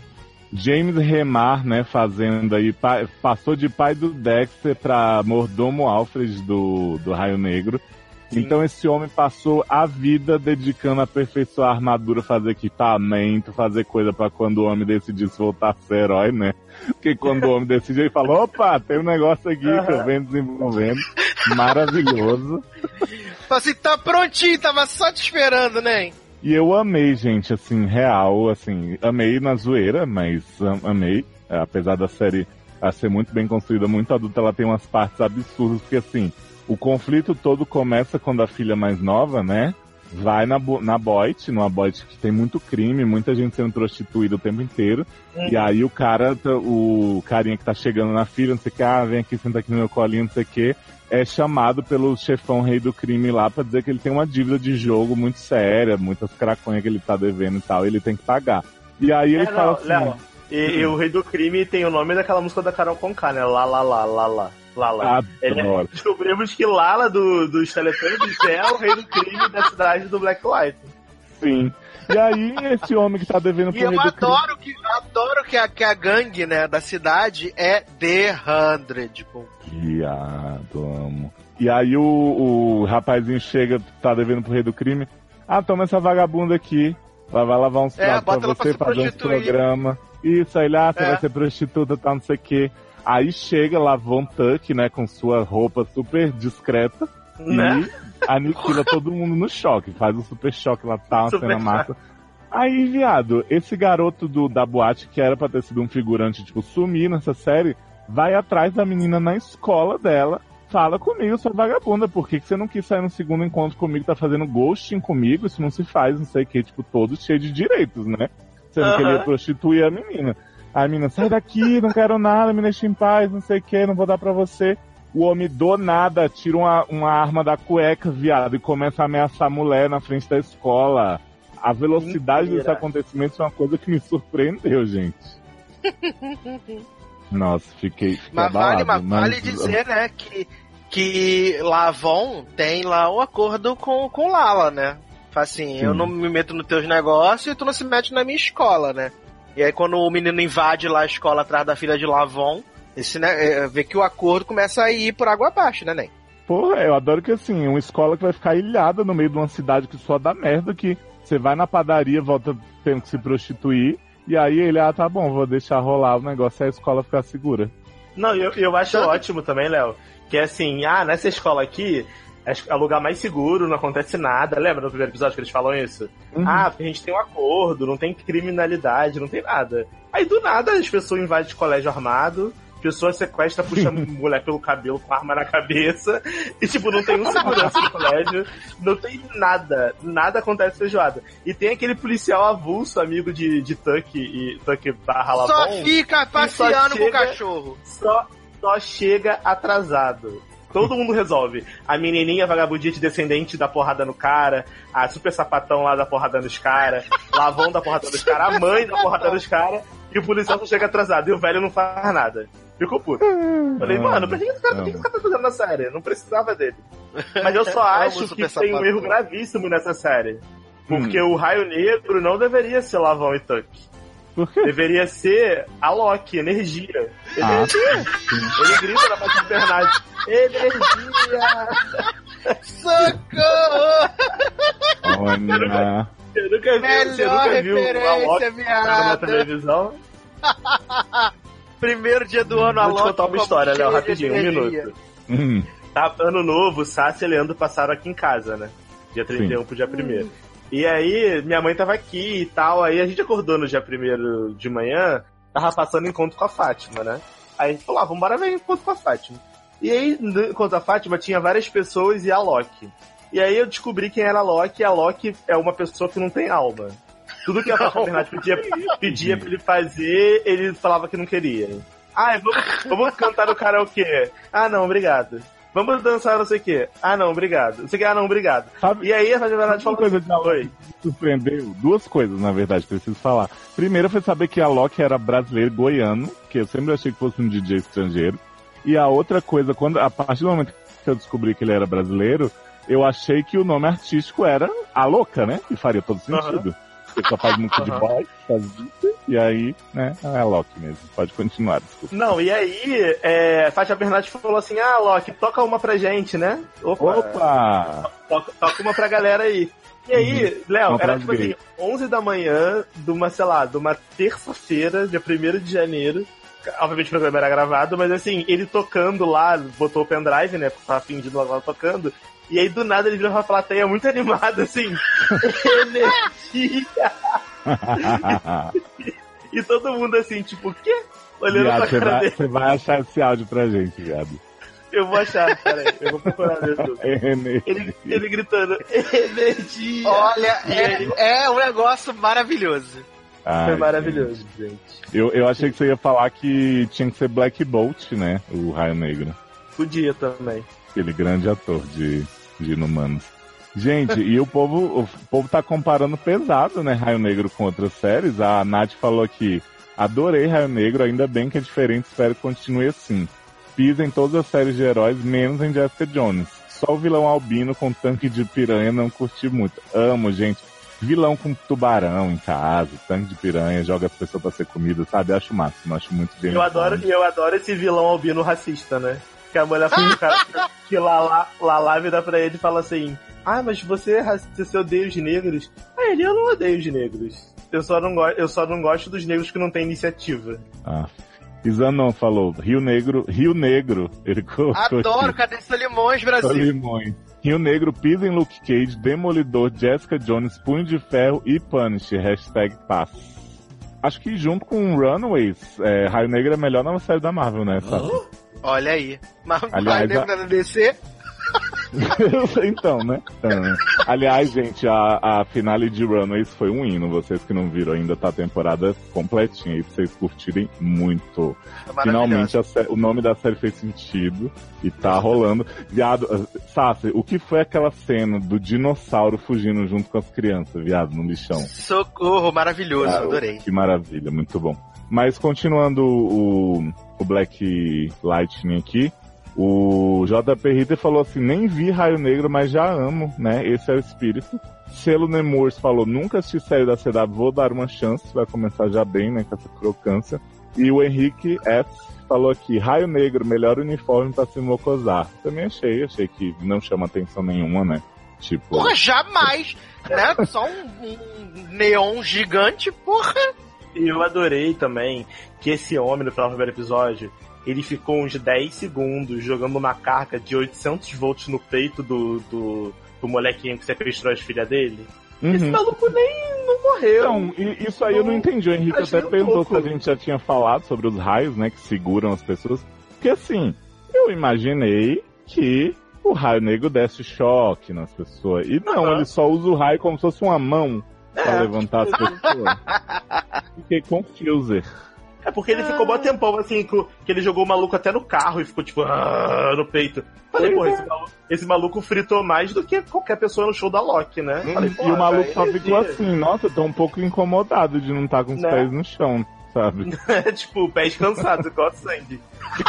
James Remar, né, fazendo aí, pa- passou de pai do Dexter pra mordomo Alfred do, do Raio Negro. Sim. Então esse homem passou a vida dedicando a aperfeiçoar a armadura, fazer equipamento, fazer coisa pra quando o homem decidisse voltar a ser herói, né? Porque quando o homem decide, ele fala, opa, tem um negócio aqui que eu venho desenvolvendo, maravilhoso. Fala assim, tá prontinho, tava só te esperando, né? E eu amei, gente, assim, real, assim, amei na zoeira, mas am- amei. É, apesar da série ser muito bem construída, muito adulta, ela tem umas partes absurdas, porque assim, o conflito todo começa quando a filha mais nova, né? Vai na, na Boit, numa Boit que tem muito crime, muita gente sendo prostituída o tempo inteiro. E aí o cara, tá- o carinha que tá chegando na filha, não sei o que, ah, vem aqui, senta aqui no meu colinho, não sei o que, é chamado pelo chefão rei do crime lá pra dizer que ele tem uma dívida de jogo muito séria, muitas craconhas que ele tá devendo e tal, e ele tem que pagar. E aí ele É, fala não, assim, Léo, e, e o Rei do Crime tem o nome daquela música da Carol Conká, né? Lá, lá, lá, lá, lá. Lá, lá. Ele- adoro. Descobrimos que Lala do, dos Teletubbies é o Rei do Crime da cidade do Black Light. Sim. E aí esse homem que tá devendo pro E eu rei do crime... adoro que, adoro que a, que a gangue, né, da cidade é The Hundred. Viado, amo. E aí o, o rapazinho chega, tá devendo pro rei do crime. Ah, toma essa vagabunda aqui. Ela vai lavar uns É, pratos pra ela pra você, se fazer prostituir. programas. Isso, aí lá, você É. vai ser prostituta, tá, não sei o quê. Aí chega lá Von Tuck, né, com sua roupa super discreta. Né? E aniquila todo mundo no choque. Faz um super choque lá, tá, uma Super cena massa. Aí, viado, esse garoto do, da boate, que era pra ter sido um figurante, tipo, sumir nessa série, vai atrás da menina na escola dela, fala comigo, sua vagabunda, por que, que você não quis sair no segundo encontro comigo, tá fazendo ghosting comigo, isso não se faz, não sei o que, tipo, todo cheio de direitos, né? Sendo que ele ia Aham. prostituir a menina. A menina, sai daqui, não quero nada, me deixa em paz, não sei o que, não vou dar pra você. O homem do nada tira uma, uma arma da cueca, viado, e começa a ameaçar a mulher na frente da escola. a velocidade Mentira. dos acontecimentos é uma coisa que me surpreendeu, gente. Nossa, fiquei, fiquei Mas vale, abalado. mas vale mas- dizer, né, que, que Lavon tem lá o acordo com, com Lala, né? Fala Assim, eu Sim. não me meto nos teus negócios e tu não se mete na minha escola, né? E aí quando o menino invade lá a escola atrás da filha de Lavon, esse, né, é, vê que o acordo começa a ir por água abaixo, né, Nen? Porra, eu adoro que assim, uma escola que vai ficar ilhada no meio de uma cidade que só dá merda, que você vai na padaria, volta tendo que se prostituir, e aí ele, ah, tá bom, vou deixar rolar o negócio e a escola ficar segura. Não, eu, eu acho ótimo também, Léo. Que é assim, ah, nessa escola aqui é é o lugar mais seguro, não acontece nada. Lembra no primeiro episódio que eles falam isso? Uhum. Ah, porque a gente tem um acordo, não tem criminalidade, não tem nada. Aí do nada as pessoas invadem de colégio armado, pessoa sequestra, puxa a mulher pelo cabelo com arma na cabeça, e tipo, não tem um segurança no colégio, não tem nada, nada acontece feijoada. E tem aquele policial avulso, amigo de, de Tuck e Tuck barra Só Lavon, fica passeando com o chega- cachorro. só, só chega atrasado. Todo mundo resolve. A menininha vagabundite descendente da porrada no cara, a super sapatão lá da porrada nos caras, Lavão da porrada nos caras, a mãe da porrada nos caras, e o policial só chega atrasado. E o velho não faz nada. Ficou puto. Falei, mano, pra que esse cara, que esse cara tá fazendo na série? Não precisava dele. Mas eu só acho que tem um erro gravíssimo nessa série. Porque Hum. o Raio Negro não deveria ser Lavão e Tuck. Por quê? Deveria ser a Loki, energia. Ah. Ele grita na parte do Bernard. Energia! Socorro! olha. Você nunca viu, você Melhor nunca viu a Loki na televisão? Primeiro dia do ano, a Vou te Loki contar uma história, Léo, rapidinho, um minuto. Hum, Tá, ano novo, Sassi e Leandro passaram aqui em casa, né? Dia 31 pro dia 1 E aí, minha mãe tava aqui e tal, aí a gente acordou no dia 1 de manhã, tava passando encontro com a Fátima, né? Aí a gente falou, ah, vambora ver encontro com a Fátima. E aí, encontro com a Fátima, tinha várias pessoas e a Loki. E aí eu descobri quem era a Loki, e a Loki é uma pessoa que não tem alma. Tudo que a Fátima Bernardes pedia, pedia pra ele fazer, ele falava que não queria. Ah, vamos, vamos cantar no karaokê. Ah, não, obrigado. Vamos dançar não sei o quê. Ah, não, obrigado. Não sei o que, ah, não, obrigado. sabe, E aí a Fátima Bernardes Uma falou coisa assim, de. Oi. surpreendeu? Duas coisas, na verdade, preciso falar. Primeiro foi saber que a Loki era brasileiro, goiano, que eu sempre achei que fosse um DJ estrangeiro. E a outra coisa, quando a partir do momento que eu descobri que ele era brasileiro, eu achei que o nome artístico era A Louca, né? Que faria todo sentido. Porque só faz muito de boy, faz isso, e aí, né, é a Loki mesmo. Pode continuar, desculpa. Não, e aí, é, a Fátima Bernardes falou assim, ah, Loki, toca uma pra gente, né? Opa! Opa! Toca, toca uma pra galera aí. E aí, Léo, Uma era tipo assim, gay. 11 da manhã de uma, sei lá, de uma terça-feira, dia 1 de janeiro. Obviamente o programa era gravado, mas assim, ele tocando lá, botou o pendrive, né? Porque tava fingindo lá tocando. E aí, do nada, ele virou pra plateia muito animado, assim. Energia! E todo mundo assim, tipo, o quê? Olhando Viado, pra você cara vai, dele. você vai achar esse áudio pra gente, viado. Eu vou achar, peraí, eu vou procurar no YouTube. Ele, ele gritando, energia! Olha, E aí? é, é um negócio maravilhoso. Ai, Foi maravilhoso, gente. Eu, eu achei que você ia falar que tinha que ser Black Bolt, né? O Raio Negro. Podia também. Aquele grande ator de, de Inumanos. Gente, e o povo, o povo tá comparando pesado, né? Raio Negro com outras séries. A Nath falou aqui, adorei Raio Negro, ainda bem que é diferente, espero que continue assim. Pisa em todas as séries de heróis, menos em Jessica Jones. Só o vilão albino com tanque de piranha não curti muito. Amo, gente. Vilão com tubarão em casa, tanque de piranha, joga as pessoas pra ser comida, sabe? Acho máximo, acho muito James Eu adoro, e eu adoro esse vilão albino racista, né? Que a mulher fala cara, que lá, lá, lá, lá vira pra ele e fala assim: Ah, mas você é racista, você odeia os negros. Aí ele, eu não odeio os negros. Eu só não, go eu só não gosto dos negros que não têm iniciativa. Ah. Zanon falou, Rio Negro, Rio Negro, ele colocou Adoro, aqui. cadê Solimões, Brasil? Solimões. Rio Negro pisa em Luke Cage, Demolidor, Jessica Jones, Punho de Ferro e Punish, hashtag paz. Acho que junto com Runaways, é, Raio Negro é a melhor nova série da Marvel, né? Sabe? Olha aí. Mas Aliás, vai a- lembrar da DC? então, né? Aliás, gente, a, a finale de Runaways foi um hino. Vocês que não viram ainda, tá a temporada completinha pra vocês curtirem muito. É Finalmente a sé- o nome da série fez sentido e tá rolando. Viado, ah, Sassi, o que foi aquela cena do dinossauro fugindo junto com as crianças, viado, no lixão? Socorro, maravilhoso, Ah, adorei. Que maravilha, muito bom. Mas continuando o, o Black Lightning aqui, o JP Ritter falou assim, nem vi Raio Negro, mas já amo, né? Esse é o espírito. Selo Nemours falou, nunca assisti série da CW, vou dar uma chance, vai começar já bem, né, com essa crocância. E o Henrique F falou aqui, Raio Negro, melhor uniforme pra se mocosar. Também achei, achei que não chama atenção nenhuma, né? Tipo... Porra, jamais, né? Só um, um neon gigante, porra. E eu adorei também que esse homem no final do primeiro episódio, ele ficou uns 10 segundos jogando uma carga de 800 volts no peito do, do, do molequinho que sequestrou as filhas dele. Esse Uhum. maluco nem não morreu. Então, isso aí eu não entendi. O Henrique Achei até um perguntou pouco. se a gente já tinha falado sobre os raios, né, que seguram as pessoas. Porque assim, eu imaginei que o raio negro desse choque nas pessoas. E não, Aham. ele só usa o raio como se fosse uma mão pra É. levantar as pessoas. Fiquei confuso. É porque ele ficou mó tempão, assim, que, ele jogou o maluco até no carro e ficou, tipo, "Ah", no peito. Falei, Pois porra, é. esse maluco, esse maluco fritou mais do que qualquer pessoa no show da Loki, né? Falei, E o maluco só ficou assim, nossa, eu tô um pouco incomodado de não estar com os Né? pés no chão, sabe? tipo, pés cansados, igual sangue.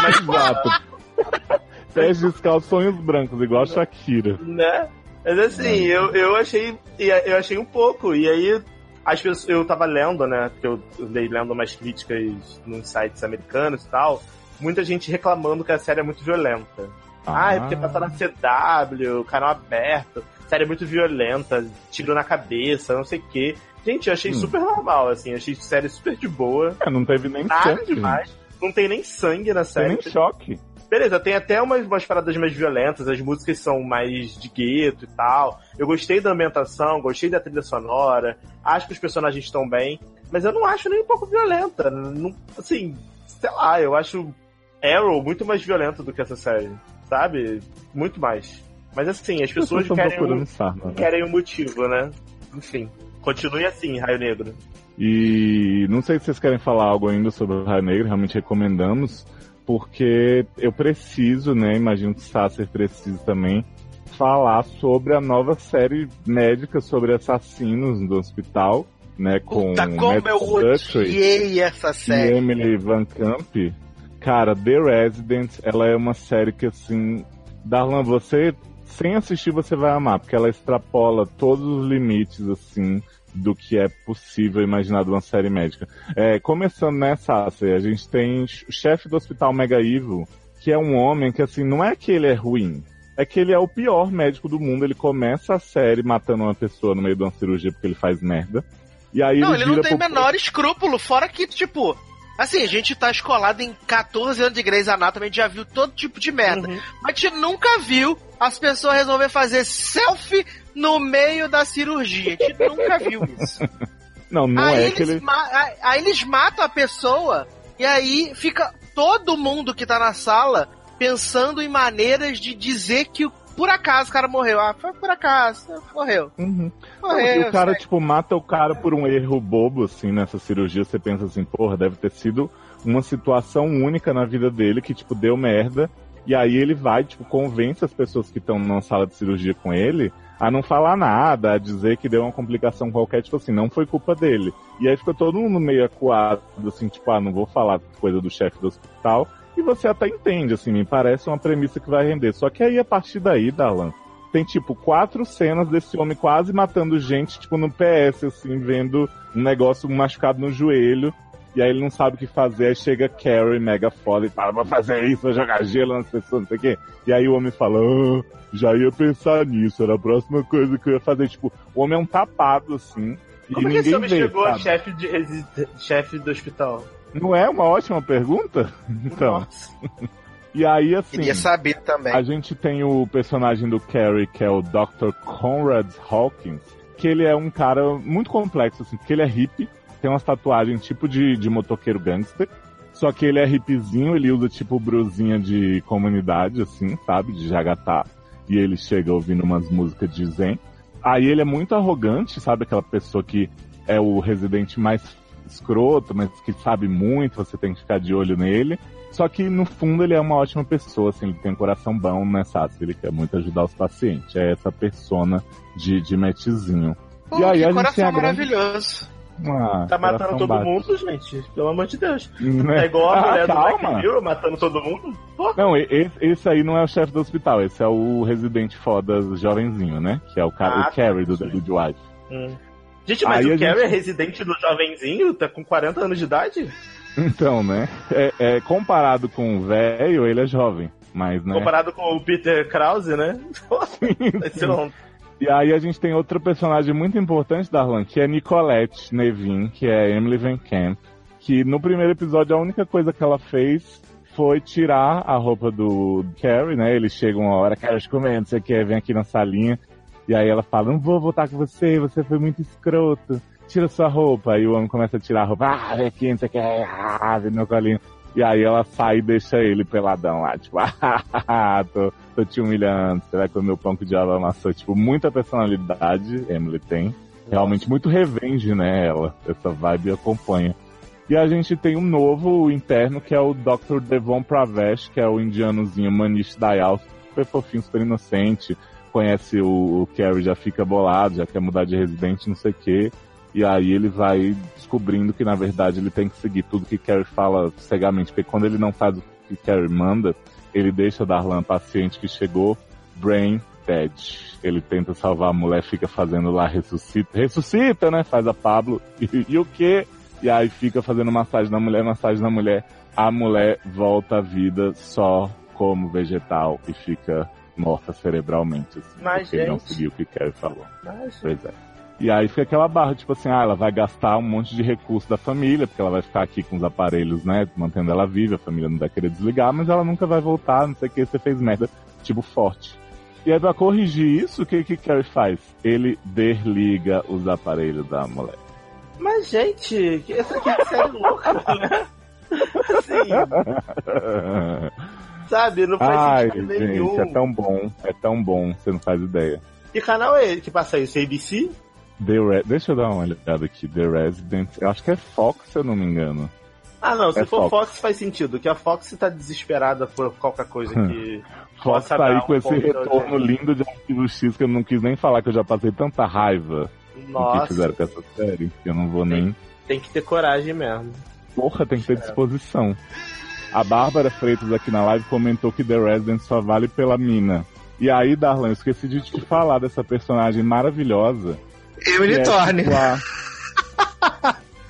Exato. Pés descalços, sonhos brancos, igual a Shakira. Né? Mas assim, eu, eu achei. Eu achei um pouco. E aí, as pessoas, eu tava lendo, né? Porque eu andei lendo umas críticas nos sites americanos e tal. Muita gente reclamando que a série é muito violenta. Ah, é porque passou na CW, canal aberto, série muito violenta, tiro na cabeça, não sei o quê. Gente, eu achei Hum. super normal, assim, achei série super de boa. É, não teve nem Nada sangue, demais. Não tem nem sangue na Não tem série. nem choque. Beleza, tem até umas, umas paradas mais violentas, as músicas são mais de gueto e tal. Eu gostei da ambientação, gostei da trilha sonora, acho que os personagens estão bem, mas eu não acho nem um pouco violenta. Não, assim, sei lá, eu acho Arrow muito mais violento do que essa série, sabe? Muito mais. Mas assim, as pessoas querem um, sarna, né? querem um motivo, né? Enfim, continue assim, Raio Negro. E não sei se vocês querem falar algo ainda sobre o Raio Negro, realmente recomendamos, porque eu preciso, né, imagino que Sasser precisa também, falar sobre a nova série médica sobre assassinos do hospital, né, com Puta, como Matt eu odiei essa e série. Emily Van Camp. Cara, The Resident, ela é uma série que, assim, Darlan, você, sem assistir, você vai amar, porque ela extrapola todos os limites, assim, do que é possível imaginar de uma série médica. É, começando nessa, a gente tem o chefe do hospital Mega Evil, que é um homem que, assim, não é que ele é ruim, é que ele é o pior médico do mundo. Ele começa a série matando uma pessoa no meio de uma cirurgia porque ele faz merda. E aí Não, ele, ele não tem pro- menor escrúpulo, fora que, tipo, assim, a gente tá escolado em 14 anos de Grey's Anatomy, a gente já viu todo tipo de merda. Uhum. Mas a gente nunca viu as pessoas resolver fazer selfie no meio da cirurgia. A gente nunca viu isso. Não, não aí, é que ele. aí- aí eles matam a pessoa e aí fica todo mundo que tá na sala pensando em maneiras de dizer que por acaso o cara morreu. Ah, foi por acaso, morreu. Uhum. Não, Morreu. e o cara, sabe? tipo, mata o cara por um erro bobo, assim, nessa cirurgia. Você pensa assim, porra, deve ter sido uma situação única na vida dele que, tipo, deu merda. E aí ele vai, tipo, convence as pessoas que estão na sala de cirurgia com ele a não falar nada, a dizer que deu uma complicação qualquer, tipo assim, não foi culpa dele. E aí fica todo mundo meio acuado, assim, tipo, ah, não vou falar coisa do chefe do hospital. E você até entende, assim, me parece uma premissa que vai render. Só que aí, a partir daí, Darlan, tem, tipo, quatro cenas desse homem quase matando gente, tipo, no PS, assim, vendo um negócio machucado no joelho. E aí ele não sabe o que fazer, aí chega Carrie, mega foda, e fala, vou fazer isso, vou jogar gelo nas pessoas, não sei o quê. E aí o homem fala, ah, já ia pensar nisso, era a próxima coisa que eu ia fazer. Tipo, o homem é um tapado, assim, e Como é que esse homem vê, chegou a chefe, de resi- chefe do hospital? Não é uma ótima pergunta? Então, Nossa. e aí, assim... Queria saber também. A gente tem o personagem do Carrie, que é o Dr. Conrad Hawkins, que ele é um cara muito complexo, assim, porque ele é hippie, tem umas tatuagens tipo de, de motoqueiro gangster, só que ele é hippiezinho, ele usa tipo brusinha de comunidade, assim, sabe, de jagatá. e ele chega ouvindo umas músicas de Zen. Aí ele é muito arrogante, sabe? Aquela pessoa que é o residente mais escroto, mas que sabe muito, você tem que ficar de olho nele. Só que no fundo ele é uma ótima pessoa, assim, ele tem um coração bom, né, Sassi? Ele quer muito ajudar os pacientes. É essa persona de, de Mattzinho. Pô, E aí que a gente tem coração a grande- maravilhoso. Ah, Tá matando todo bate. mundo, gente. Pelo amor de Deus. Né? É igual a Ah, mulher do Black calma. Mirror matando todo mundo. Pô, Não, esse, esse aí não é o chefe do hospital, esse é o residente foda jovenzinho, né? Que é o, cara, Ah, o Carrie do sim. The Good Wife. Hum. Gente, mas Aí o Carrie gente- é residente do jovenzinho? Tá com 40 anos de idade? Então, né? É, é, comparado com o velho, ele é jovem. Mas, né? Comparado com o Peter Krause, né? Ser um- E aí a gente tem outra personagem muito importante, Darlan, que é Nicolette Nevin, que é Emily Van Camp, que no primeiro episódio a única coisa que ela fez foi tirar a roupa do Carrie, né? Eles chegam uma hora, Carrie, comendo, você quer, vem aqui na salinha. E aí ela fala, não vou voltar com você, você foi muito escroto. Tira sua roupa. Aí o homem começa a tirar a roupa, ah, vem aqui, não sei o que, ah, vem no colinho. E aí ela sai e deixa ele peladão lá, tipo, ah, tô, tô te humilhando, vai comer o pão que o diabo amassou. Tipo, muita personalidade Emily tem. Realmente muito revenge, né, ela. Essa vibe acompanha. E a gente tem um novo interno, que é o Dr. Devon Pravesh, que é o indianozinho Manish Dayal, super fofinho, super inocente. Conhece o, o Carrie, já fica bolado, já quer mudar de residente, não sei o quê. E aí ele vai descobrindo que, na verdade, ele tem que seguir tudo que Carrie fala cegamente. Porque quando ele não faz o que Carrie manda, ele deixa Darlan paciente que chegou, brain dead. Ele tenta salvar a mulher, fica fazendo lá, ressuscita. Ressuscita, né? Faz a Pablo. E, e o quê? E aí fica fazendo massagem na mulher, massagem na mulher. A mulher volta à vida só como vegetal e fica morta cerebralmente. Assim, Mas, porque ele não gente- seguiu o que Carrie falou. Mas, Pois é. E aí fica aquela barra, tipo assim, ah, ela vai gastar um monte de recurso da família, porque ela vai ficar aqui com os aparelhos, né, mantendo ela viva, a família não vai querer desligar, mas ela nunca vai voltar, não sei o que, você fez merda, tipo, forte. E aí pra corrigir isso, o que que Carrie faz? Ele desliga os aparelhos da mulher. mas, gente, essa aqui é série louca, né? Assim, sabe? Não faz Ai, sentido gente, nenhum. é tão bom, é tão bom, você não faz ideia. Que canal é ele que passa isso? ABC? The Re- Deixa eu dar uma olhada aqui, The Resident, eu acho que é Fox, se eu não me engano. Ah, não, se É for Fox. Fox. faz sentido, que a Fox tá desesperada por qualquer coisa que Fox possa tá aí dar com um esse ponto de retorno lindo de Arquivo X que eu não quis nem falar que eu já passei tanta raiva do que Nossa, fizeram com essa série, que eu não vou nem. tem que ter coragem mesmo. Porra, tem que ter disposição. A Bárbara Freitas aqui na live comentou que The Resident só vale pela mina. E aí, Darlan, eu esqueci de te falar dessa personagem maravilhosa. Emily que é Thorne.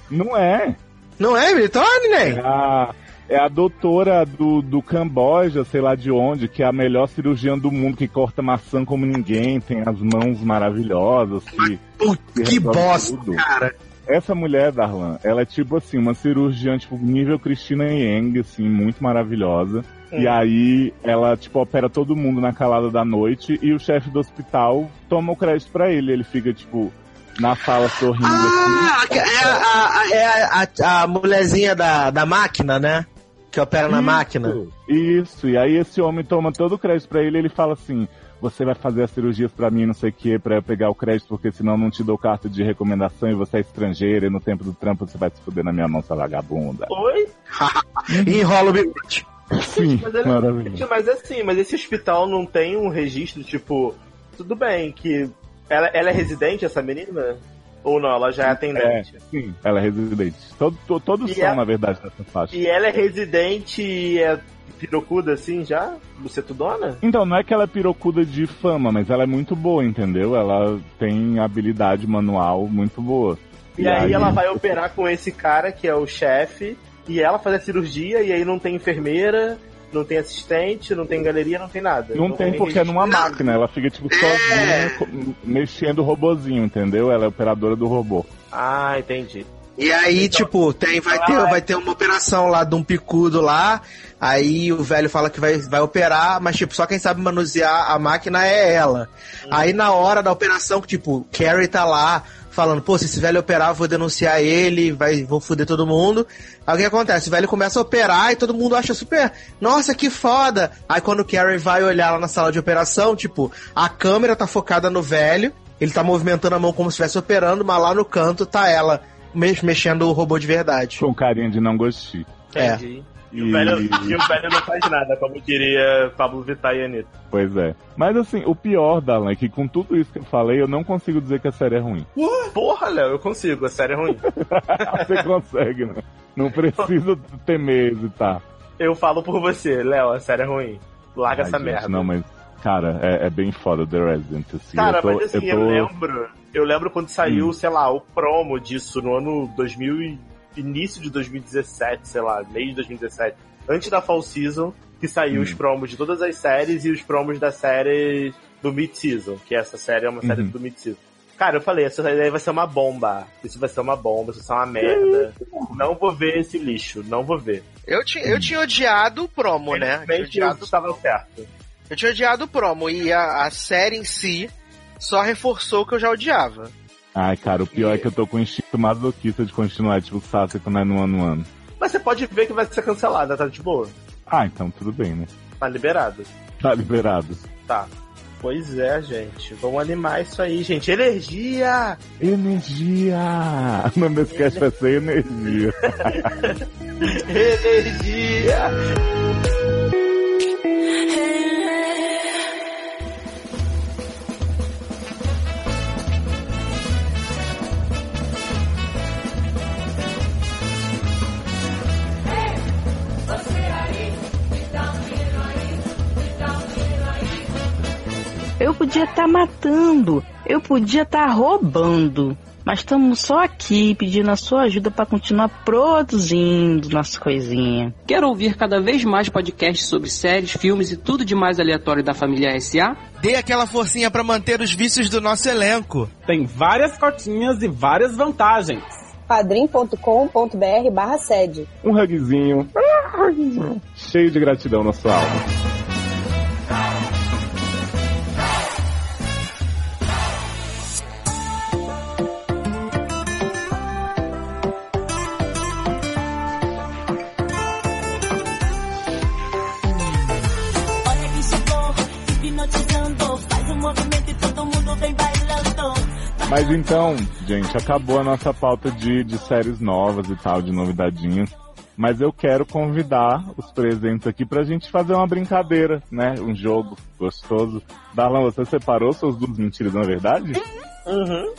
Não é. Não é Emily Thorne, É né? a, é a doutora do, do Camboja, sei lá de onde, que é a melhor cirurgiã do mundo, que corta maçã como ninguém, tem as mãos maravilhosas, que. Putz, que resolve bosta, tudo. cara. Essa mulher, Darlan, ela é tipo assim, uma cirurgiã, tipo, nível Cristina Yang, assim, muito maravilhosa. E aí, ela, tipo, opera todo mundo na calada da noite e o chefe do hospital toma o crédito pra ele. Ele fica, tipo, na sala sorrindo assim. Ah, é, a, é a, a, mulherzinha da, da máquina, né? Que opera na Isso, máquina. Isso, e aí esse homem toma todo o crédito pra ele, ele fala assim: "Você vai fazer as cirurgias pra mim, não sei o que, pra eu pegar o crédito, porque senão não te dou carta de recomendação e você é estrangeira e no tempo do trampo você vai se fuder na minha mão, sua vagabunda". Oi? Enrola o bigode. Sim, Mas, ele- maravilhoso. mas assim, mas esse hospital não tem um registro, tipo, tudo bem, que ela, ela é residente, essa menina? Ou não, ela já é atendente? Sim, ela é residente. Todo, to- todos E são, é- na verdade, nessa faixa. E ela é residente e é pirocuda assim já? Bucetudona? Então, não é que ela é pirocuda de fama, mas ela é muito boa, entendeu? Ela tem habilidade manual muito boa. E, aí, ela vai operar com esse cara que é o chefe, e ela faz a cirurgia, e aí não tem enfermeira, não tem assistente, não tem galeria, não tem nada. Não tem porque é numa máquina, ela fica tipo sozinha co- mexendo o robozinho, entendeu? Ela é operadora do robô. Ah, entendi. E aí, tipo, tem, vai, ter, vai ter uma operação lá de um picudo lá. Aí o velho fala que vai, vai operar, mas tipo, só quem sabe manusear a máquina é ela. Aí na hora da operação, tipo, Carrie tá lá falando, pô, se esse velho operar, eu vou denunciar ele, vai, vou foder todo mundo. Aí o que acontece? O velho começa a operar e todo mundo acha super, nossa, que foda. Aí quando o Carrie vai olhar lá na sala de operação, tipo, a câmera tá focada no velho, ele tá movimentando a mão como se estivesse operando, mas lá no canto tá ela mexendo o robô de verdade. Com carinha de não gostei. É. Entendi. E o, velho, e o velho não faz nada, como diria Pablo Vittar e Anitta. Pois é. Mas assim, o pior, Dalan, é que com tudo isso que eu falei, eu não consigo dizer que a série é ruim. Porra, Léo, eu consigo, a série é ruim. Você consegue, né? Não precisa temer hesitar. Eu falo por você, Léo, a série é ruim. Larga Ai, essa gente, merda. Não, mas, cara, é, é bem foda The Resident, assim. Cara, eu tô, mas assim, eu eu, tô... lembro. Eu lembro quando saiu, Hum. sei lá, o promo disso no ano 2000 e início de 2017, sei lá, mês de 2017. Antes da Fall Season, que saiu Hum. os promos de todas as séries e os promos da série do Mid-Season, que essa série é uma série Uhum. do Mid-Season. Cara, eu falei, essa série vai ser uma bomba. Isso vai ser uma bomba, isso vai ser uma merda. Não vou ver esse lixo, não vou ver. Eu, tinha eu tinha odiado o promo, né? Eu tinha, eu odiado, estava certo. Eu tinha odiado o promo e a, a série em si só reforçou o que eu já odiava. Ai, cara, o pior é que eu tô com o instinto masoquista de continuar, tipo, Sasuke não é no ano ano. Mas você pode ver que vai ser cancelada, tá de boa. Ah, então tudo bem, né? Tá liberado. Tá liberado. Tá. Pois é, gente. Vamos animar isso aí, gente. Energia! Energia! O nome desse cast vai ser energia. Energia! Eu podia estar matando, eu podia estar roubando, mas estamos só aqui pedindo a sua ajuda para continuar produzindo nossa coisinha. Quer ouvir cada vez mais podcasts sobre séries, filmes e tudo de mais aleatório da família SA? Dê aquela forcinha pra manter os vícios do nosso elenco. Tem várias cotinhas e várias vantagens. padrim.com.br barra sede. Um hugzinho. Cheio de gratidão na sua alma. Mas então, gente, acabou a nossa pauta de, de séries novas e tal, de novidadinhas. Mas eu quero convidar os presentes aqui pra gente fazer uma brincadeira, né? Um jogo gostoso. Darlan, você separou suas duas mentiras, não é verdade? Uhum.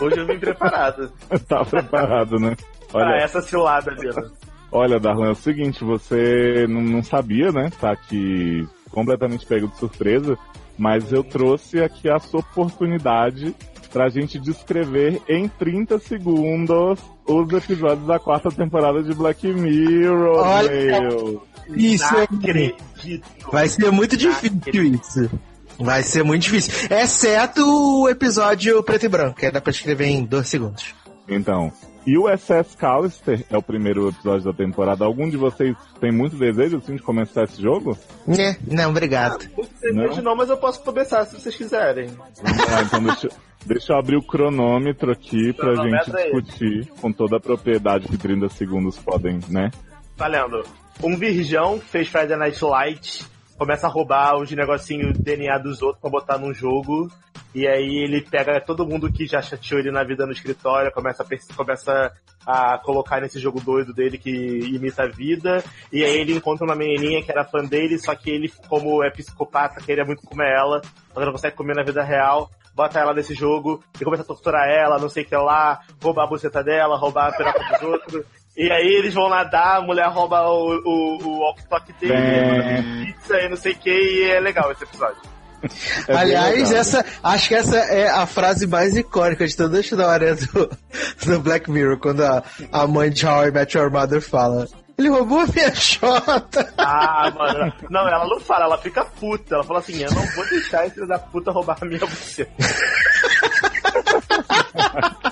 Hoje eu vim preparado. tá preparado, né? Pra Olha, essa cilada, Lina. olha, Darlan, é o seguinte, você não, não sabia, né? Tá aqui completamente pego de surpresa, mas eu trouxe aqui a sua oportunidade pra gente descrever em 30 segundos os episódios da quarta temporada de Black Mirror. Olha, meu. Isso Não é acredito. Vai ser muito difícil isso. Vai ser muito difícil. Exceto o episódio preto e branco, que dá pra escrever em dois segundos. Então, e o SS Callister é o primeiro episódio da temporada. Algum de vocês tem muito desejo assim, de começar esse jogo? Né? Não, obrigado. Muito desejo não, mas eu posso começar se vocês quiserem. Vamos lá, então deixa, deixa eu abrir o cronômetro aqui pra gente aí. discutir com toda a propriedade que 30 segundos podem, né? Valendo. Um virgão que fez Friday Night Light começa a roubar os negocinhos DNA dos outros pra botar num jogo. E aí ele pega todo mundo que já chateou ele na vida no escritório, começa a, começa a colocar nesse jogo doido dele que imita a vida. E aí ele encontra uma menininha que era fã dele, só que ele, como é psicopata, queria muito comer ela, mas não consegue comer na vida real. Bota ela nesse jogo e começa a torturar ela, não sei o que lá, roubar a buceta dela, roubar a peroca dos outros. E aí eles vão nadar, a mulher rouba o, o, o walkie-talkie dele, É. pizza e não sei o que, e é legal esse episódio. É Aliás, legal, né? essa, acho que essa é a frase mais icônica de toda a história do, do Black Mirror, quando a, a mãe de How I Met Your Mother fala. Ele roubou a minha chota. Ah, mano. Não, ela não fala, ela fica puta. Ela fala assim: eu não vou deixar esse filho da puta roubar a minha buceta.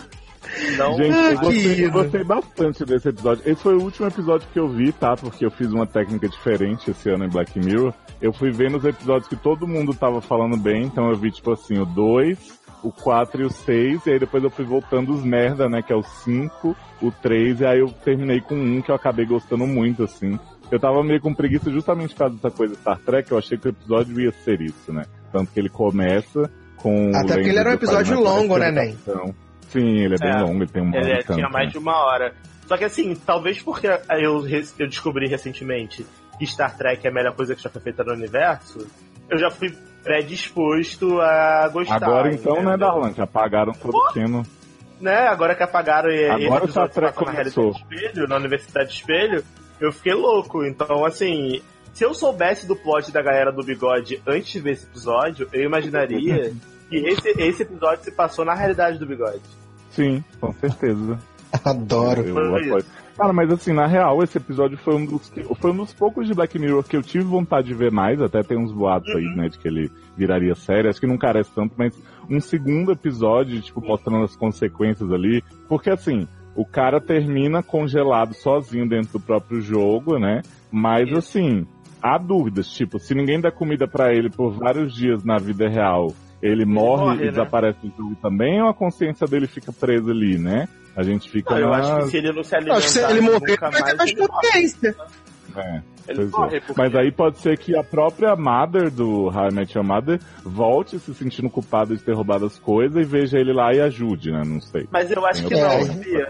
Não, Gente, Ah, eu gostei, eu gostei bastante desse episódio. Esse foi o último episódio que eu vi, tá? Porque eu fiz uma técnica diferente esse ano em Black Mirror. Eu fui vendo os episódios que todo mundo tava falando bem, então eu vi, tipo assim, o 2, o 4 e o 6, e aí depois eu fui voltando os merda, né? Que é o 5, o 3, e aí eu terminei com um que eu acabei gostando muito, assim. Eu tava meio com preguiça justamente por causa dessa coisa Star Trek, eu achei que o episódio ia ser isso, né? Tanto que ele começa com. Até porque ele era um episódio longo, né, Nen? Então, Sim, ele é bem É. longo, ele tem um Ele é- tanto, tinha mais né? de uma hora. Só que assim, talvez porque eu, eu descobri recentemente que Star Trek é a melhor coisa que já foi feita no universo, eu já fui predisposto a gostar. Agora então, né, entendeu? Darlan? Já apagaram todo o Keno. né, agora que apagaram e- esse Agora o episódio na começou. realidade espelho, na Universidade Espelho, eu fiquei louco. Então, assim, se eu soubesse do plot da galera do bigode antes de ver esse episódio, eu imaginaria que esse, esse episódio se passou na realidade do bigode. Sim, com certeza. Adoro. Eu apoio. Cara, mas assim, na real, esse episódio foi um dos que- foi um dos poucos de Black Mirror que eu tive vontade de ver mais, até tem uns boatos aí, né, de que ele viraria série, acho que não carece tanto, mas um segundo episódio, tipo, mostrando as consequências ali, porque assim, o cara termina congelado sozinho dentro do próprio jogo, né, mas assim, há dúvidas, tipo, se ninguém dá comida pra ele por vários dias na vida real, ele morre, morre, e né? desaparece do jogo também, ou a consciência dele fica presa ali, né? A gente fica Não, eu na... acho que se ele não se alimentar acho que se ele morrer, vai ter mais ele morre. consciência. É, Ele pois é. morre, porque Mas aí pode ser que a própria Mother do How I Met Your Mother volte se sentindo culpada de ter roubado as coisas e veja ele lá e ajude, né? Não sei. Mas eu acho que É. não, sabia?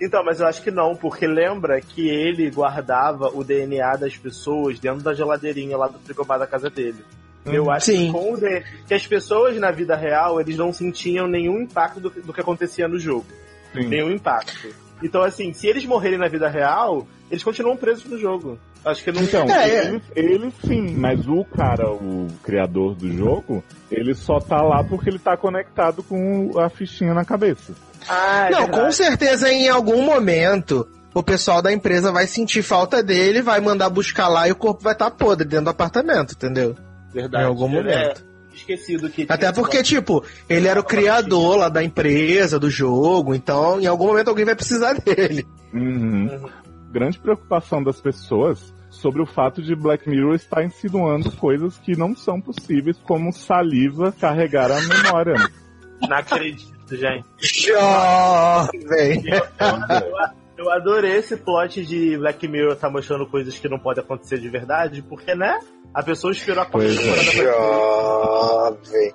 Então, mas eu acho que não, porque lembra que ele guardava o DNA das pessoas dentro da geladeirinha lá do frigobar da casa dele. Eu acho Sim. que, com o de- que as pessoas na vida real, eles não sentiam nenhum impacto do, que- do que acontecia no jogo. Sim. Nenhum impacto. Então, assim, se eles morrerem na vida real, eles continuam presos no jogo. Acho que não... Então, É, é. ele, ele sim, mas o cara, o criador do jogo, ele só tá lá porque ele tá conectado com a fichinha na cabeça. Ah, é Não, verdade. com certeza em algum momento o pessoal da empresa vai sentir falta dele, vai mandar buscar lá e o corpo vai estar podre dentro do apartamento, entendeu? Verdade. Em algum É, momento. Esquecido que... Até tinha porque, tipo, ele era o criador lá da empresa, do jogo, então em algum momento alguém vai precisar dele. Uhum. Uhum. Grande preocupação das pessoas sobre o fato de Black Mirror estar insinuando coisas que não são possíveis, como saliva carregar a memória. Não acredito, gente. Jovem! Eu adorei esse plot de Black Mirror tá mostrando coisas que não podem acontecer de verdade, porque, né? A pessoa esperou a é. pra Jovem!